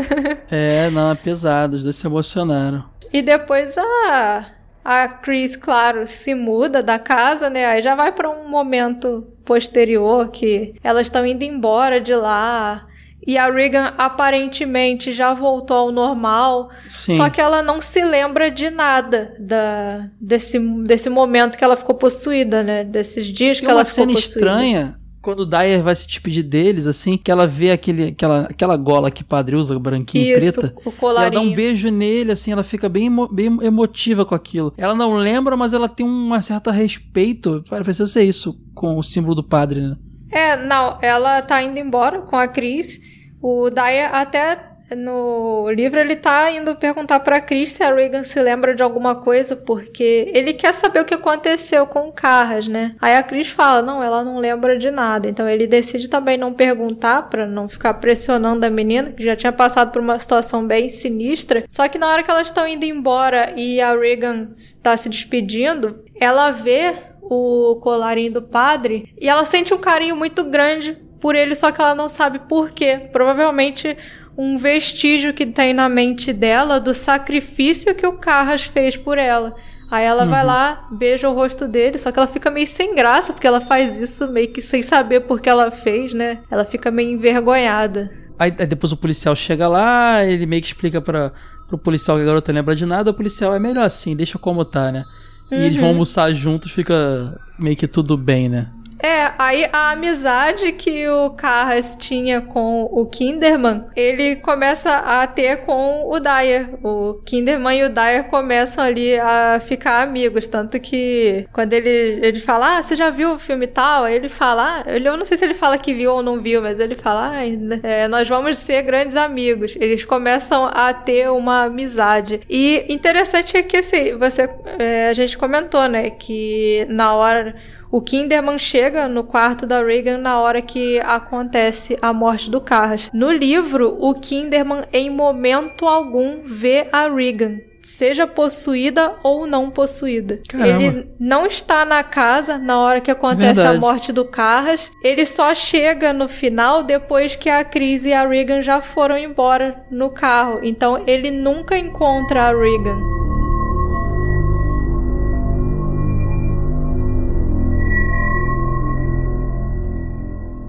*laughs* é, não, é pesado, os dois se emocionaram. E depois a, a Chris, claro, se muda da casa, né? Aí já vai para um momento posterior que elas estão indo embora de lá. E a Regan aparentemente já voltou ao normal. Sim. Só que ela não se lembra de nada da, desse, desse momento que ela ficou possuída, né? Desses dias Tem que ela uma ficou cena possuída. estranha quando o Dyer vai se despedir deles, assim, que ela vê aquele, aquela, aquela gola que o padre usa, branquinha e Isso, preta. o E ela colarinho. dá um beijo nele, assim, ela fica bem, emo- bem emotiva com aquilo. Ela não lembra, mas ela tem um certo respeito. Parece ser isso com o símbolo do padre, né? É, não, ela tá indo embora com a Cris. O Dyer até no livro ele tá indo perguntar pra Cris se a Regan se lembra de alguma coisa, porque ele quer saber o que aconteceu com o Carras, né? Aí a Cris fala, não, ela não lembra de nada. Então ele decide também não perguntar pra não ficar pressionando a menina, que já tinha passado por uma situação bem sinistra. Só que na hora que elas estão indo embora e a Regan está se despedindo, ela vê o colarinho do padre e ela sente um carinho muito grande por ele, só que ela não sabe por quê. Provavelmente um vestígio que tem na mente dela do sacrifício que o Carras fez por ela. Aí ela vai Uhum. lá, beija o rosto dele, só que ela fica meio sem graça, porque ela faz isso meio que sem saber por que ela fez, né? Ela fica meio envergonhada. Aí, aí depois o policial chega lá, ele meio que explica pra, pro policial que a garota lembra de nada, o policial é melhor assim, deixa como tá, né? E eles vão Uhum. almoçar juntos, fica meio que tudo bem, né? É, aí a amizade que o Carras tinha com o Kinderman, ele começa a ter com o Dyer. O Kinderman e o Dyer começam ali a ficar amigos. Tanto que quando ele, ele fala, ah, você já viu o filme tal? Aí ele fala, ah, ele, eu não sei se ele fala que viu ou não viu, mas ele fala, ah, é, nós vamos ser grandes amigos. Eles começam a ter uma amizade. E interessante é que assim, você, é, a gente comentou, né, que na hora o Kinderman chega no quarto da Regan na hora que acontece a morte do Carras. No livro, o Kinderman em momento algum vê a Regan. Seja possuída ou não possuída. Caramba. Ele não está na casa na hora que acontece Verdade. a morte do Carras. Ele só chega no final depois que a Cris e a Regan já foram embora no carro. Então ele nunca encontra a Regan.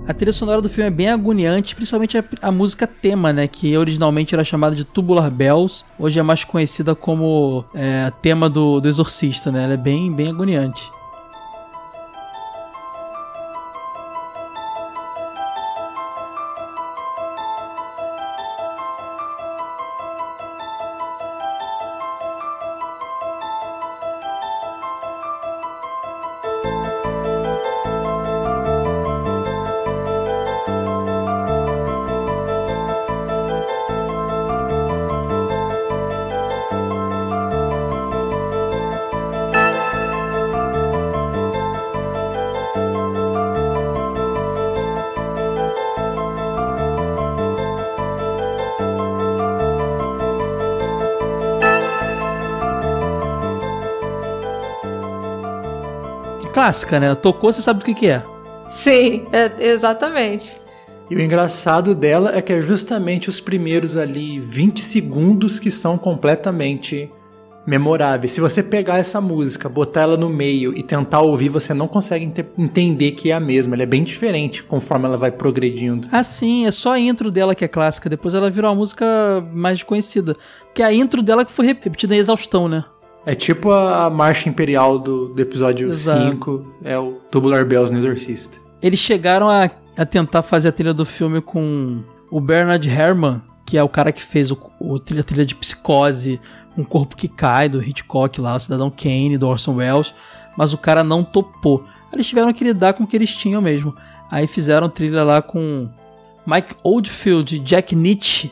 A trilha sonora do filme é bem agoniante, principalmente a, a, música tema, né? Que originalmente era chamada de Tubular Bells, hoje é mais conhecida como é, tema do, do Exorcista, né? Ela é bem, bem agoniante. Clássica, né? Tocou, você sabe do que, que é. Sim, é, exatamente. E o engraçado dela é que é justamente os primeiros ali 20 segundos que são completamente memoráveis. Se você pegar essa música, botar ela no meio e tentar ouvir, você não consegue entender que é a mesma. Ela é bem diferente conforme ela vai progredindo. Ah, sim, é só a intro dela que é clássica. Depois ela virou uma música mais conhecida. Porque é a intro dela que foi repetida em exaustão, né? É tipo a marcha imperial do, do episódio 5, é o Tubular Bells no Exorcista. Eles chegaram a, a tentar fazer a trilha do filme com o Bernard Herrmann, que é o cara que fez o, o trilha, a trilha de Psicose, Um Corpo que Cai, do Hitchcock lá, o Cidadão Kane, do Orson Welles, mas o cara não topou. Eles tiveram que lidar com o que eles tinham mesmo. Aí fizeram trilha lá com Mike Oldfield, Jack Nietzsche,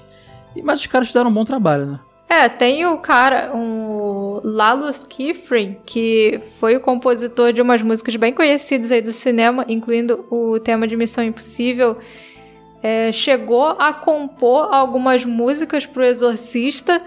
mas os caras fizeram um bom trabalho, né? É, tem o cara, um Lalo Schifrin, que foi o compositor de umas músicas bem conhecidas aí do cinema, incluindo o tema de Missão Impossível. É, chegou a compor algumas músicas pro Exorcista,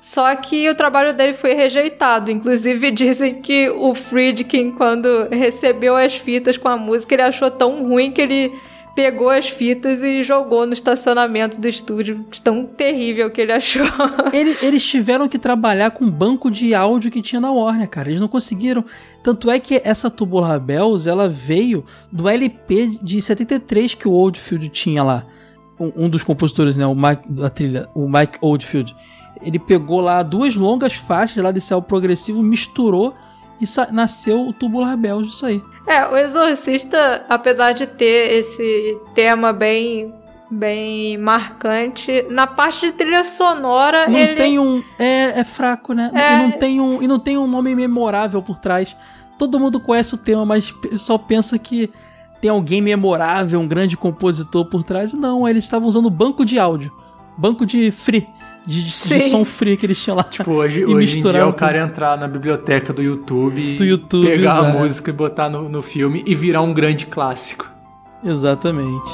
só que o trabalho dele foi rejeitado. Inclusive *laughs* dizem que o Friedkin, quando recebeu as fitas com a música, ele achou tão ruim que ele pegou as fitas e jogou no estacionamento do estúdio. Tão terrível que ele achou. *laughs* Ele, eles tiveram que trabalhar com o banco de áudio que tinha na Warner, cara. Eles não conseguiram. Tanto é que essa Tubular Bells, ela veio do LP de 73 que o Oldfield tinha lá. Um, um dos compositores, né, o Mike, da trilha, o Mike Oldfield. Ele pegou lá duas longas faixas lá de céu progressivo, misturou e nasceu o Tubular Bells disso aí. É, o Exorcista, apesar de ter esse tema bem bem marcante. Na parte de trilha sonora, não ele... tem um é, é fraco, né? É... E não tem um e não tem um nome memorável por trás. Todo mundo conhece o tema, mas só pensa que tem alguém memorável, um grande compositor por trás. Não, eles estavam usando banco de áudio, banco de free de, de som free que eles tinham lá. Tipo, hoje, hoje em dia é o cara entrar na biblioteca do YouTube, do YouTube pegar exato. a música e botar no, no filme e virar um grande clássico. Exatamente.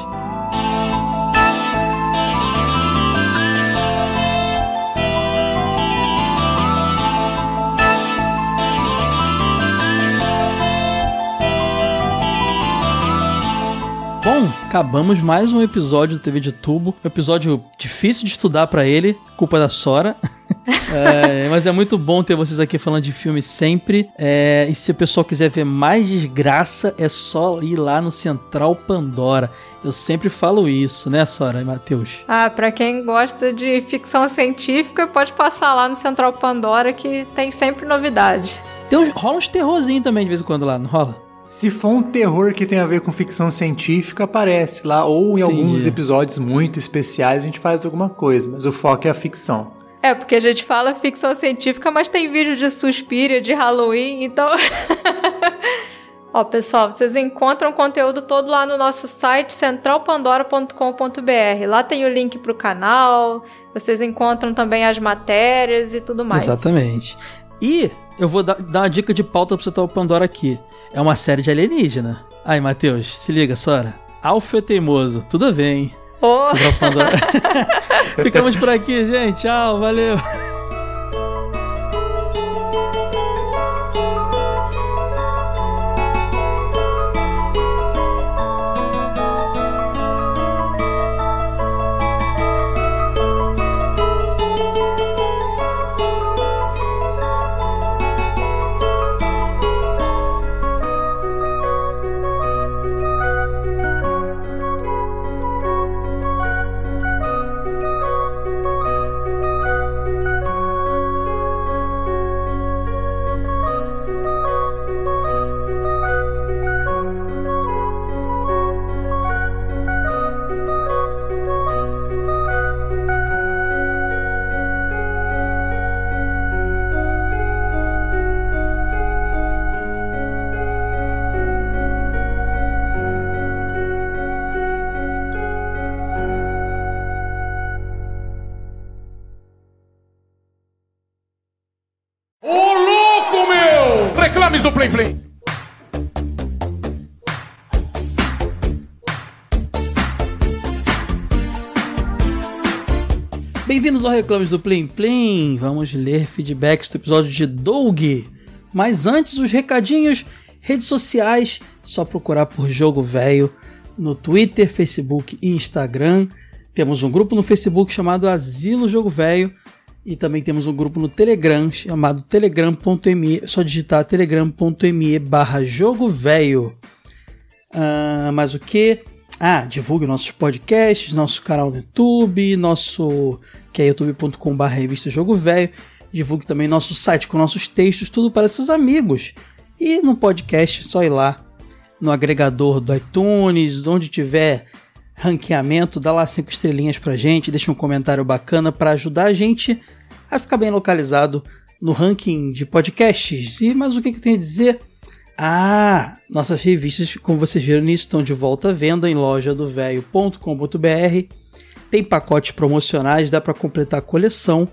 Bom, acabamos mais um episódio do TV de Tubo. Um episódio difícil de estudar para ele, culpa da Sora. *laughs* é, mas é muito bom ter vocês aqui falando de filme sempre. É, e se o pessoal quiser ver mais desgraça, é só ir lá no Central Pandora. Eu sempre falo isso, né, Sora e Matheus? Ah, pra quem gosta de ficção científica, pode passar lá no Central Pandora que tem sempre novidade. Tem uns, rola uns terrorzinho também de vez em quando lá, não rola? Se for um terror que tem a ver com ficção científica, aparece lá. Ou em Entendi. alguns episódios muito especiais a gente faz alguma coisa, mas o foco é a ficção. É, porque a gente fala ficção científica, mas tem vídeo de Suspiria, de Halloween, então. *laughs* Ó, pessoal, vocês encontram o conteúdo todo lá no nosso site centralpandora.com.br. Lá tem o link pro canal, vocês encontram também as matérias e tudo mais. Exatamente. E eu vou dar, dar uma dica de pauta pra você o Pandora aqui. É uma série de alienígena. Aí, Matheus, se liga, Sora. Alfa é teimoso. Tudo bem. Oh. *laughs* *laughs* Ficamos por aqui, gente. Tchau, valeu. Bem-vindos ao Reclames do Plim Plim. Vamos ler feedbacks do episódio de Doug. Mas antes, os recadinhos, redes sociais, só procurar por Jogo Velho no Twitter, Facebook e Instagram. Temos um grupo no Facebook chamado Asilo Jogo Velho e também temos um grupo no Telegram chamado telegram.me, só digitar telegram.me barra jogo velho. Uh, mais o que? Ah, divulgue nossos podcasts, nosso canal no YouTube, nosso que é youtube.com barra revista Jogo Velho. Divulgue também nosso site com nossos textos, tudo para seus amigos. E no podcast, só ir lá no agregador do iTunes, onde tiver ranqueamento, dá lá cinco estrelinhas pra gente, deixa um comentário bacana para ajudar a gente a ficar bem localizado no ranking de podcasts. E mas o que, que eu tenho a dizer? Ah, nossas revistas, como vocês viram nisso, estão de volta à venda em loja do velho.com.br. Tem pacotes promocionais, dá para completar a coleção.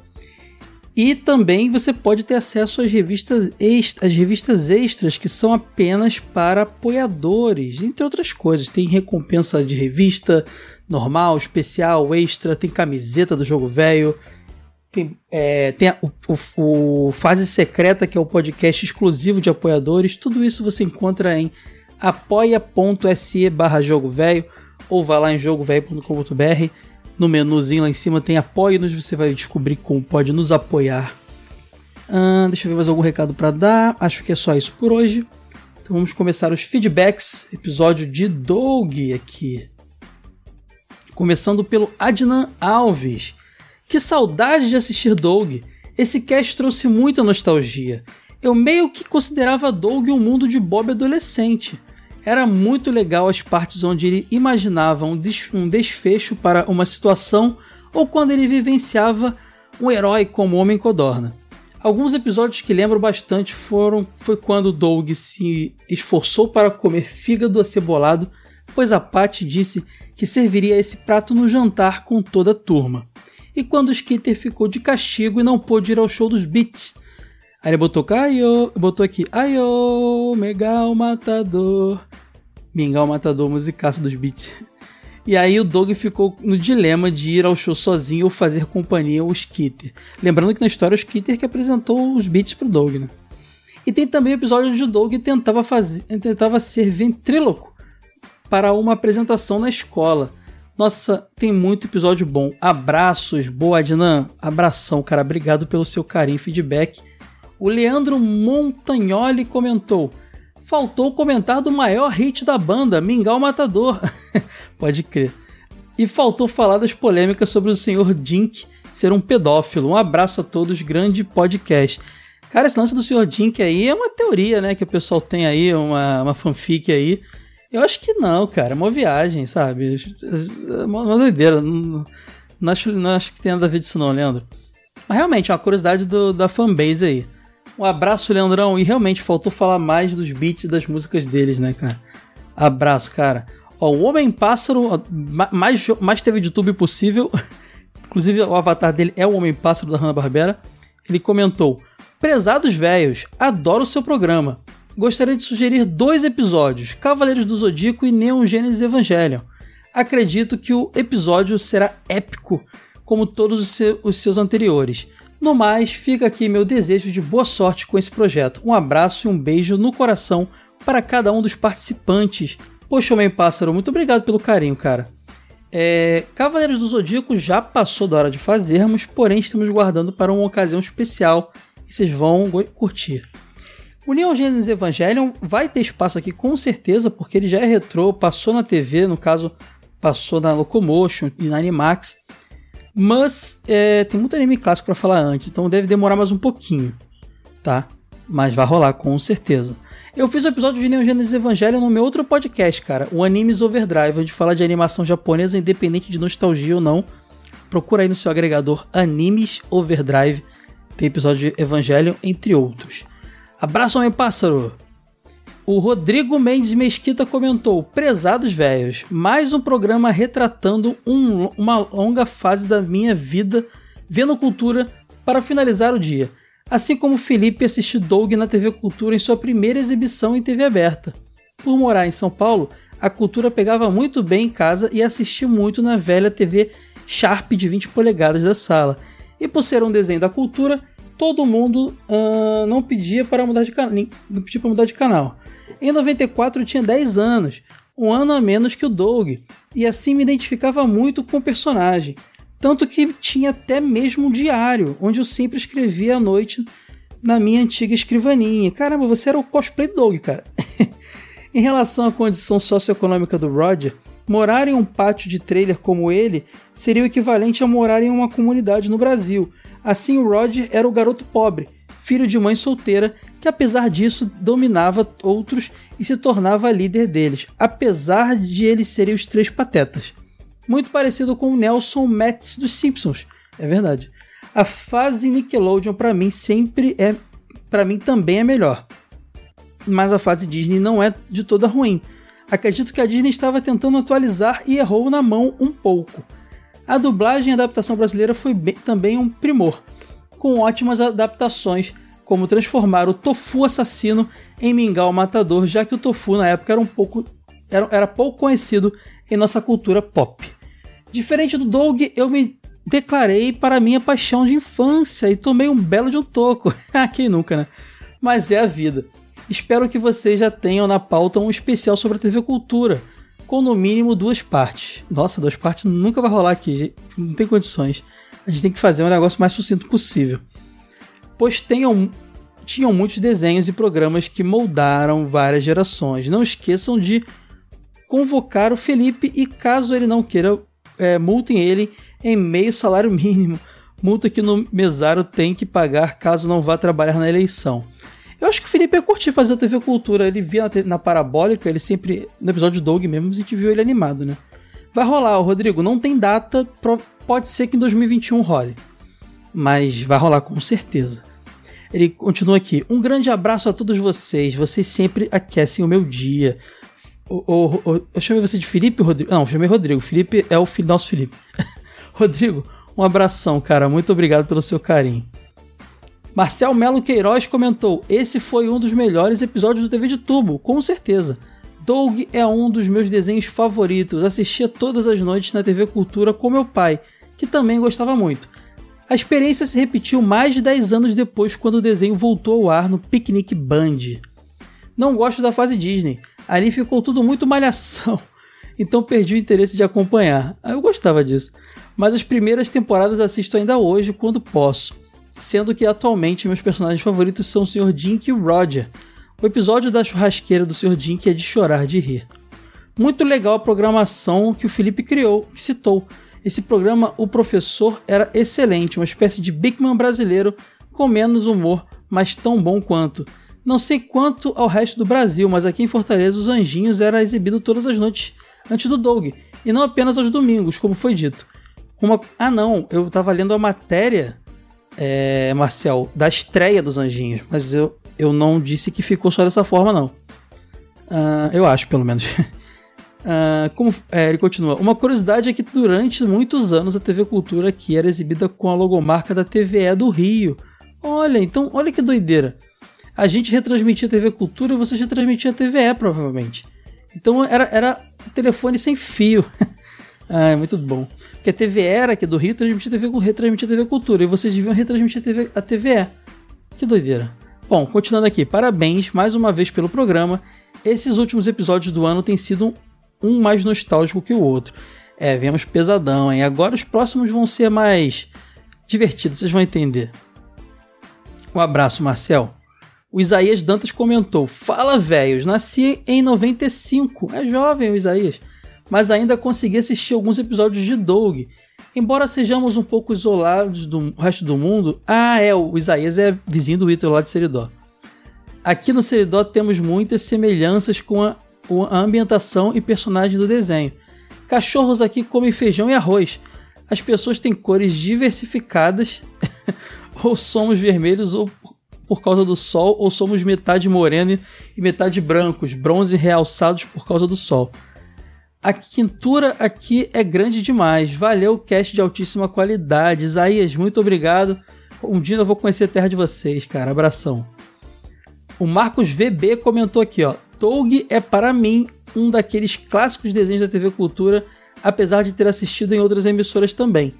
E também você pode ter acesso às revistas, extras, às revistas extras que são apenas para apoiadores, entre outras coisas. Tem recompensa de revista normal, especial, extra, tem camiseta do jogo velho, tem, é, tem a, o, o, Fase Secreta, que é o podcast exclusivo de apoiadores. Tudo isso você encontra em apoia.se barra jogo velho ou vá lá em jogovelho.com.br no menuzinho lá em cima tem apoio-nos, você vai descobrir como pode nos apoiar. Deixa eu ver mais algum recado para dar. Acho que é só isso por hoje. Então vamos começar os feedbacks. Episódio de Doug aqui. Começando pelo Adnan Alves. Que saudade de assistir Doug. Esse cast trouxe muita nostalgia. Eu meio que considerava Doug um mundo de Bob adolescente. Era muito legal as partes onde ele imaginava um, desfecho para uma situação ou quando ele vivenciava um herói como Homem Codorna. Alguns episódios que lembro bastante foram foi quando Doug se esforçou para comer fígado acebolado, pois a Patty disse que serviria esse prato no jantar com toda a turma. E quando o Skitter ficou de castigo e não pôde ir ao show dos Beats. Aí ele botou Aio, botou aqui Aio, Megal Matador. Mingau Matador, musicaço dos beats. E aí o Doug ficou no dilema de ir ao show sozinho ou fazer companhia ao Skitter. Lembrando que na história o Skitter que apresentou os beats pro Doug, né? E tem também episódio onde o Doug tentava, fazer, tentava ser ventríloco para uma apresentação na escola. Nossa, tem muito episódio bom. Abraços, boa Adnan. Abração, cara. Obrigado pelo seu carinho e feedback. O Leandro Montagnoli comentou: faltou comentar do maior hit da banda, Mingau Matador. *laughs* Pode crer. E faltou falar das polêmicas sobre o senhor Dink ser um pedófilo. Um abraço a todos, grande podcast. Cara, esse lance do senhor Dink aí é uma teoria, né? Que o pessoal tem aí, uma, uma fanfic aí. Eu acho que não, cara. É uma viagem, sabe? É uma, doideira. Não, não, acho, não acho que tenha nada a ver disso, não, Leandro. Mas realmente, é uma curiosidade do, da fanbase aí. Um abraço, Leandrão. E realmente faltou falar mais dos beats e das músicas deles, né, cara? Abraço, cara. Ó, o Homem-Pássaro, mais, mais TV de YouTube possível. *laughs* Inclusive, o avatar dele é o Homem-Pássaro da Hanna-Barbera. Ele comentou: Prezados velhos, adoro o seu programa. Gostaria de sugerir dois episódios: Cavaleiros do Zodíaco e Neon Genesis Evangelion. Acredito que o episódio será épico, como todos os, seus anteriores. No mais, fica aqui meu desejo de boa sorte com esse projeto. Um abraço e um beijo no coração para cada um dos participantes. Poxa, Homem Pássaro, muito obrigado pelo carinho, cara. É, Cavaleiros do Zodíaco já passou da hora de fazermos, porém estamos guardando para uma ocasião especial e vocês vão curtir. O Neon Genesis Evangelion vai ter espaço aqui com certeza, porque ele já é retrô, passou na TV, no caso, passou na Locomotion e na Animax. Mas é, tem muito anime clássico para falar antes, então deve demorar mais um pouquinho, tá? Mas vai rolar com certeza. Eu fiz o um episódio de Neon Genesis Evangelion no meu outro podcast, cara, o Animes Overdrive, onde fala de animação japonesa, independente de nostalgia ou não. Procura aí no seu agregador Animes Overdrive, tem episódio de Evangelion, entre outros. Abraço, homem pássaro! O Rodrigo Mendes Mesquita comentou: Prezados velhos, mais um programa retratando um, uma longa fase da minha vida vendo cultura para finalizar o dia. Assim como Felipe assistiu Doug na TV Cultura em sua primeira exibição em TV aberta. Por morar em São Paulo, a cultura pegava muito bem em casa e assistia muito na velha TV Sharp de 20 polegadas da sala. E por ser um desenho da cultura, todo mundo uh, não pedia para mudar de canal, não pedia para mudar de canal. Em 94 eu tinha 10 anos, um ano a menos que o Doug, e assim me identificava muito com o personagem. Tanto que tinha até mesmo um diário, onde eu sempre escrevia à noite na minha antiga escrivaninha. Caramba, você era o cosplay do Doug, cara. *laughs* em relação à condição socioeconômica do Roger, morar em um pátio de trailer como ele seria o equivalente a morar em uma comunidade no Brasil. Assim, o Roger era o garoto pobre, filho de mãe solteira, que apesar disso dominava outros e se tornava líder deles, apesar de eles serem os três patetas. Muito parecido com o Nelson Metz dos Simpsons, é verdade. A fase Nickelodeon para mim sempre é, para mim também é melhor. Mas a fase Disney não é de toda ruim. Acredito que a Disney estava tentando atualizar e errou na mão um pouco. A dublagem e adaptação brasileira foi bem, também um primor com ótimas adaptações, como transformar o tofu assassino em mingau matador, já que o tofu na época era um pouco era, era pouco conhecido em nossa cultura pop. Diferente do Doug, eu me declarei para minha paixão de infância e tomei um belo de um toco. *laughs* Quem nunca, né? Mas é a vida. Espero que vocês já tenham na pauta um especial sobre a TV Cultura, com no mínimo duas partes. Nossa, duas partes nunca vai rolar aqui, não tem condições a gente tem que fazer um negócio mais sucinto possível. Pois tenham, tinham muitos desenhos e programas que moldaram várias gerações. Não esqueçam de convocar o Felipe e, caso ele não queira, é, multem ele em meio salário mínimo. Multa que no mesário tem que pagar caso não vá trabalhar na eleição. Eu acho que o Felipe ia curtir fazer a TV Cultura. Ele via na, Parabólica, ele sempre. No episódio do Doug mesmo, a gente viu ele animado, né? Vai rolar, Rodrigo. Não tem data, pode ser que em 2021 role. Mas vai rolar com certeza. Ele continua aqui. Um grande abraço a todos vocês. Vocês sempre aquecem o meu dia. O, o, o, eu chamei você de Felipe Rodrigo? Não, chamei Rodrigo. Felipe é o nosso Felipe. *laughs* Rodrigo, um abração, cara. Muito obrigado pelo seu carinho. Marcel Melo Queiroz comentou: Esse foi um dos melhores episódios do TV de Tubo, com certeza. Doug é um dos meus desenhos favoritos. Assistia todas as noites na TV Cultura com meu pai, que também gostava muito. A experiência se repetiu mais de 10 anos depois, quando o desenho voltou ao ar no Picnic Band. Não gosto da fase Disney, ali ficou tudo muito malhação, *laughs* então perdi o interesse de acompanhar. Ah, eu gostava disso. Mas as primeiras temporadas assisto ainda hoje quando posso, sendo que atualmente meus personagens favoritos são o Sr. Dink e o Roger o episódio da churrasqueira do Sr. Que é de chorar de rir. Muito legal a programação que o Felipe criou, que citou. Esse programa, o professor era excelente, uma espécie de Big Man brasileiro com menos humor, mas tão bom quanto. Não sei quanto ao resto do Brasil, mas aqui em Fortaleza os Anjinhos era exibido todas as noites antes do Doug, e não apenas aos domingos, como foi dito. Uma... Ah não, eu estava lendo a matéria, é, Marcel, da estreia dos Anjinhos, mas eu, eu não disse que ficou só dessa forma, não. Uh, eu acho, pelo menos. Uh, *laughs* como, é, ele continua. Uma curiosidade é que durante muitos anos a TV Cultura aqui era exibida com a logomarca da TVE do Rio. Olha, então, olha que doideira. A gente retransmitia a TV Cultura e vocês retransmitiam a TVE, provavelmente. Então era, era telefone sem fio. *laughs* ah, é muito bom. Porque a TVE era aqui do Rio transmitia TV, retransmitia TV Cultura e vocês deviam retransmitir a, TV, a TVE. Que doideira. Bom, continuando aqui, parabéns mais uma vez pelo programa. Esses últimos episódios do ano têm sido um mais nostálgico que o outro. É, viemos pesadão, hein? Agora os próximos vão ser mais divertidos, vocês vão entender. Um abraço, Marcel. O Isaías Dantas comentou: Fala, velhos, nasci em 95. É jovem o Isaías. Mas ainda consegui assistir alguns episódios de Doug Embora sejamos um pouco isolados do resto do mundo, ah, é, o Isaías é vizinho do Ítalo lá de Seridó. Aqui no Seridó temos muitas semelhanças com a, com a ambientação e personagens do desenho. Cachorros aqui comem feijão e arroz. As pessoas têm cores diversificadas, *laughs* ou somos vermelhos ou por causa do sol, ou somos metade moreno e metade brancos, bronze realçados por causa do sol. A quintura aqui é grande demais. Valeu, cast de altíssima qualidade. Isaías, muito obrigado. Um dia eu vou conhecer a terra de vocês, cara. Abração. O Marcos VB comentou aqui, ó. Doug é para mim um daqueles clássicos desenhos da TV Cultura, apesar de ter assistido em outras emissoras também.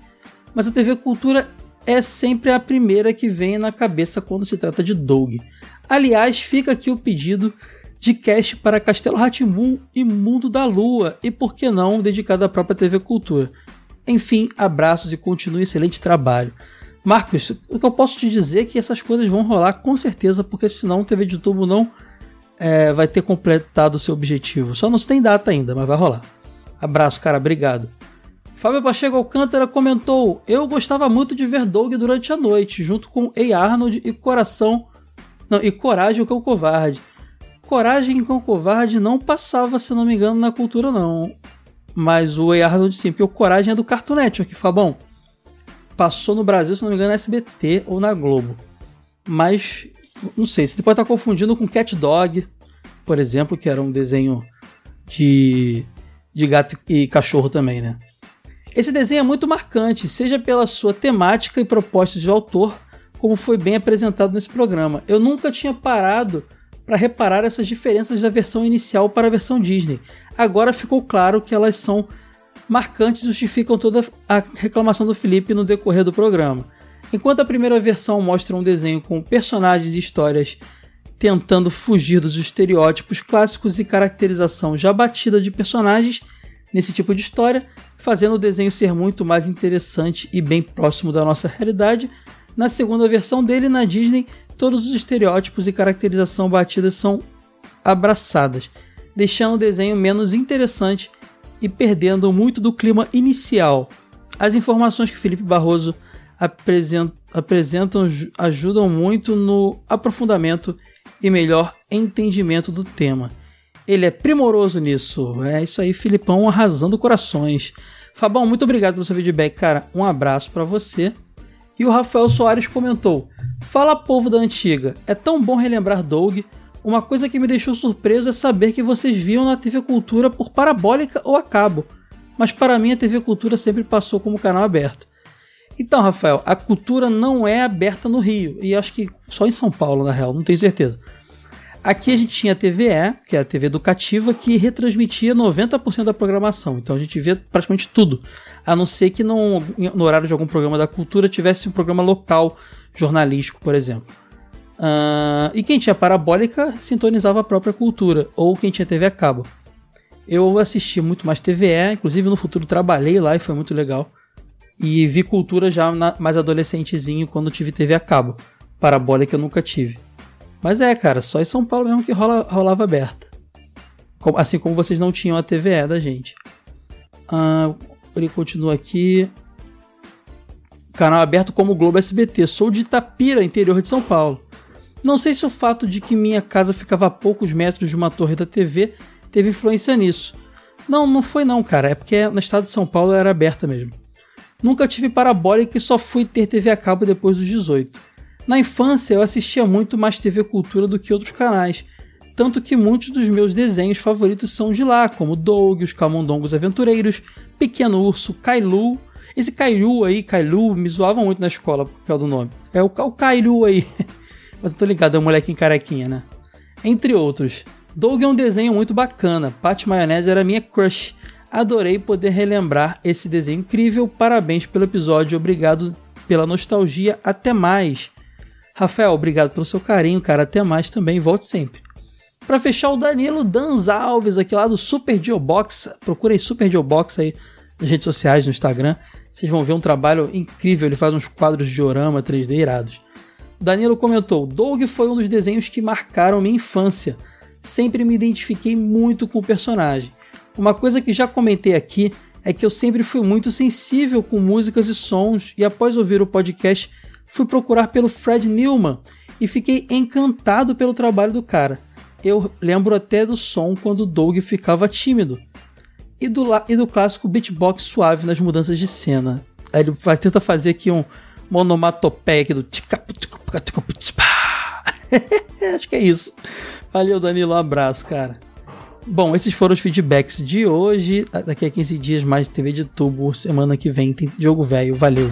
Mas a TV Cultura é sempre a primeira que vem na cabeça quando se trata de Doug. Aliás, fica aqui o pedido de cast para Castelo Ratimbum e Mundo da Lua, e por que não dedicado à própria TV Cultura. Enfim, abraços e continue excelente trabalho. Marcos, o que eu posso te dizer é que essas coisas vão rolar com certeza, porque senão o TV de tubo não é, vai ter completado o seu objetivo. Só não tem data ainda, mas vai rolar. Abraço, cara, obrigado. Fábio Pacheco Alcântara comentou: Eu gostava muito de ver Doug durante a noite, junto com Ei Arnold e Coração. Não, e Coragem o Cão Covarde. Coragem Cão Covarde não passava, se não me engano, na cultura, não. Mas o Ei Arnold sim, porque o Coragem é do Cartoon Network, Fabão. Passou no Brasil, se não me engano, na SBT ou na Globo. Mas, não sei, você pode estar confundindo com Cat Dog, por exemplo, que era um desenho de, de gato e cachorro também, né? Esse desenho é muito marcante, seja pela sua temática e propostas de autor, como foi bem apresentado nesse programa. Eu nunca tinha parado para reparar essas diferenças da versão inicial para a versão Disney. Agora ficou claro que elas são marcantes e justificam toda a reclamação do Felipe no decorrer do programa. Enquanto a primeira versão mostra um desenho com personagens e histórias tentando fugir dos estereótipos clássicos e caracterização já batida de personagens nesse tipo de história, fazendo o desenho ser muito mais interessante e bem próximo da nossa realidade. Na segunda versão dele, na Disney, todos os estereótipos e caracterização batidas são abraçadas, deixando o desenho menos interessante e perdendo muito do clima inicial. As informações que Felipe Barroso apresentam, apresentam ajudam muito no aprofundamento e melhor entendimento do tema. Ele é primoroso nisso. É isso aí, Filipão arrasando corações. Fabão, muito obrigado pelo seu feedback, cara. Um abraço para você. E o Rafael Soares comentou: Fala povo da antiga, é tão bom relembrar Doug. Uma coisa que me deixou surpreso é saber que vocês viam na TV Cultura por parabólica ou a cabo, mas para mim a TV Cultura sempre passou como canal aberto. Então, Rafael, a cultura não é aberta no Rio, e acho que só em São Paulo, na real, não tenho certeza. Aqui a gente tinha a TVE, que é a TV educativa, que retransmitia 90% da programação. Então a gente via praticamente tudo. A não ser que no, no horário de algum programa da cultura tivesse um programa local jornalístico, por exemplo. Uh, e quem tinha parabólica sintonizava a própria cultura, ou quem tinha TV a cabo. Eu assisti muito mais TVE, inclusive no futuro trabalhei lá e foi muito legal. E vi cultura já na, mais adolescentezinho quando tive TV a cabo. Parabólica eu nunca tive. Mas é, cara, só em São Paulo mesmo que rola, rolava aberta. Assim como vocês não tinham a TVE da gente. Uh, ele continua aqui. Canal aberto como Globo SBT. Sou de Itapira, interior de São Paulo. Não sei se o fato de que minha casa ficava a poucos metros de uma torre da TV teve influência nisso. Não, não foi não, cara. É porque no estado de São Paulo era aberta mesmo. Nunca tive parabólica e só fui ter TV a cabo depois dos 18. Na infância eu assistia muito mais TV Cultura do que outros canais, tanto que muitos dos meus desenhos favoritos são de lá, como Doug, os Camundongos Aventureiros, Pequeno Urso, Kailu esse Kailu aí, Kailu, me zoavam muito na escola por causa do nome. É o, o Kailu aí. *laughs* Mas eu tô ligado, é um molequinho carequinha, né? Entre outros. Doug é um desenho muito bacana. Pat Maionese era minha crush. Adorei poder relembrar esse desenho incrível. Parabéns pelo episódio. Obrigado pela nostalgia. Até mais. Rafael, obrigado pelo seu carinho, cara. Até mais também. Volte sempre. Para fechar, o Danilo Danz Alves, aqui lá do Super Geobox. Procurei Super Geobox aí nas redes sociais, no Instagram. Vocês vão ver um trabalho incrível. Ele faz uns quadros de diorama 3D irados. Danilo comentou: Doug foi um dos desenhos que marcaram minha infância. Sempre me identifiquei muito com o personagem. Uma coisa que já comentei aqui é que eu sempre fui muito sensível com músicas e sons, e após ouvir o podcast, fui procurar pelo Fred Newman e fiquei encantado pelo trabalho do cara. Eu lembro até do som quando o Doug ficava tímido e do, e do clássico beatbox suave nas mudanças de cena. Aí ele vai tentar fazer aqui um monomatopeia aqui do *laughs* Acho que é isso. Valeu, Danilo. Um abraço, cara. Bom, esses foram os feedbacks de hoje. Daqui a 15 dias mais TV de tubo. Semana que vem tem jogo velho. Valeu.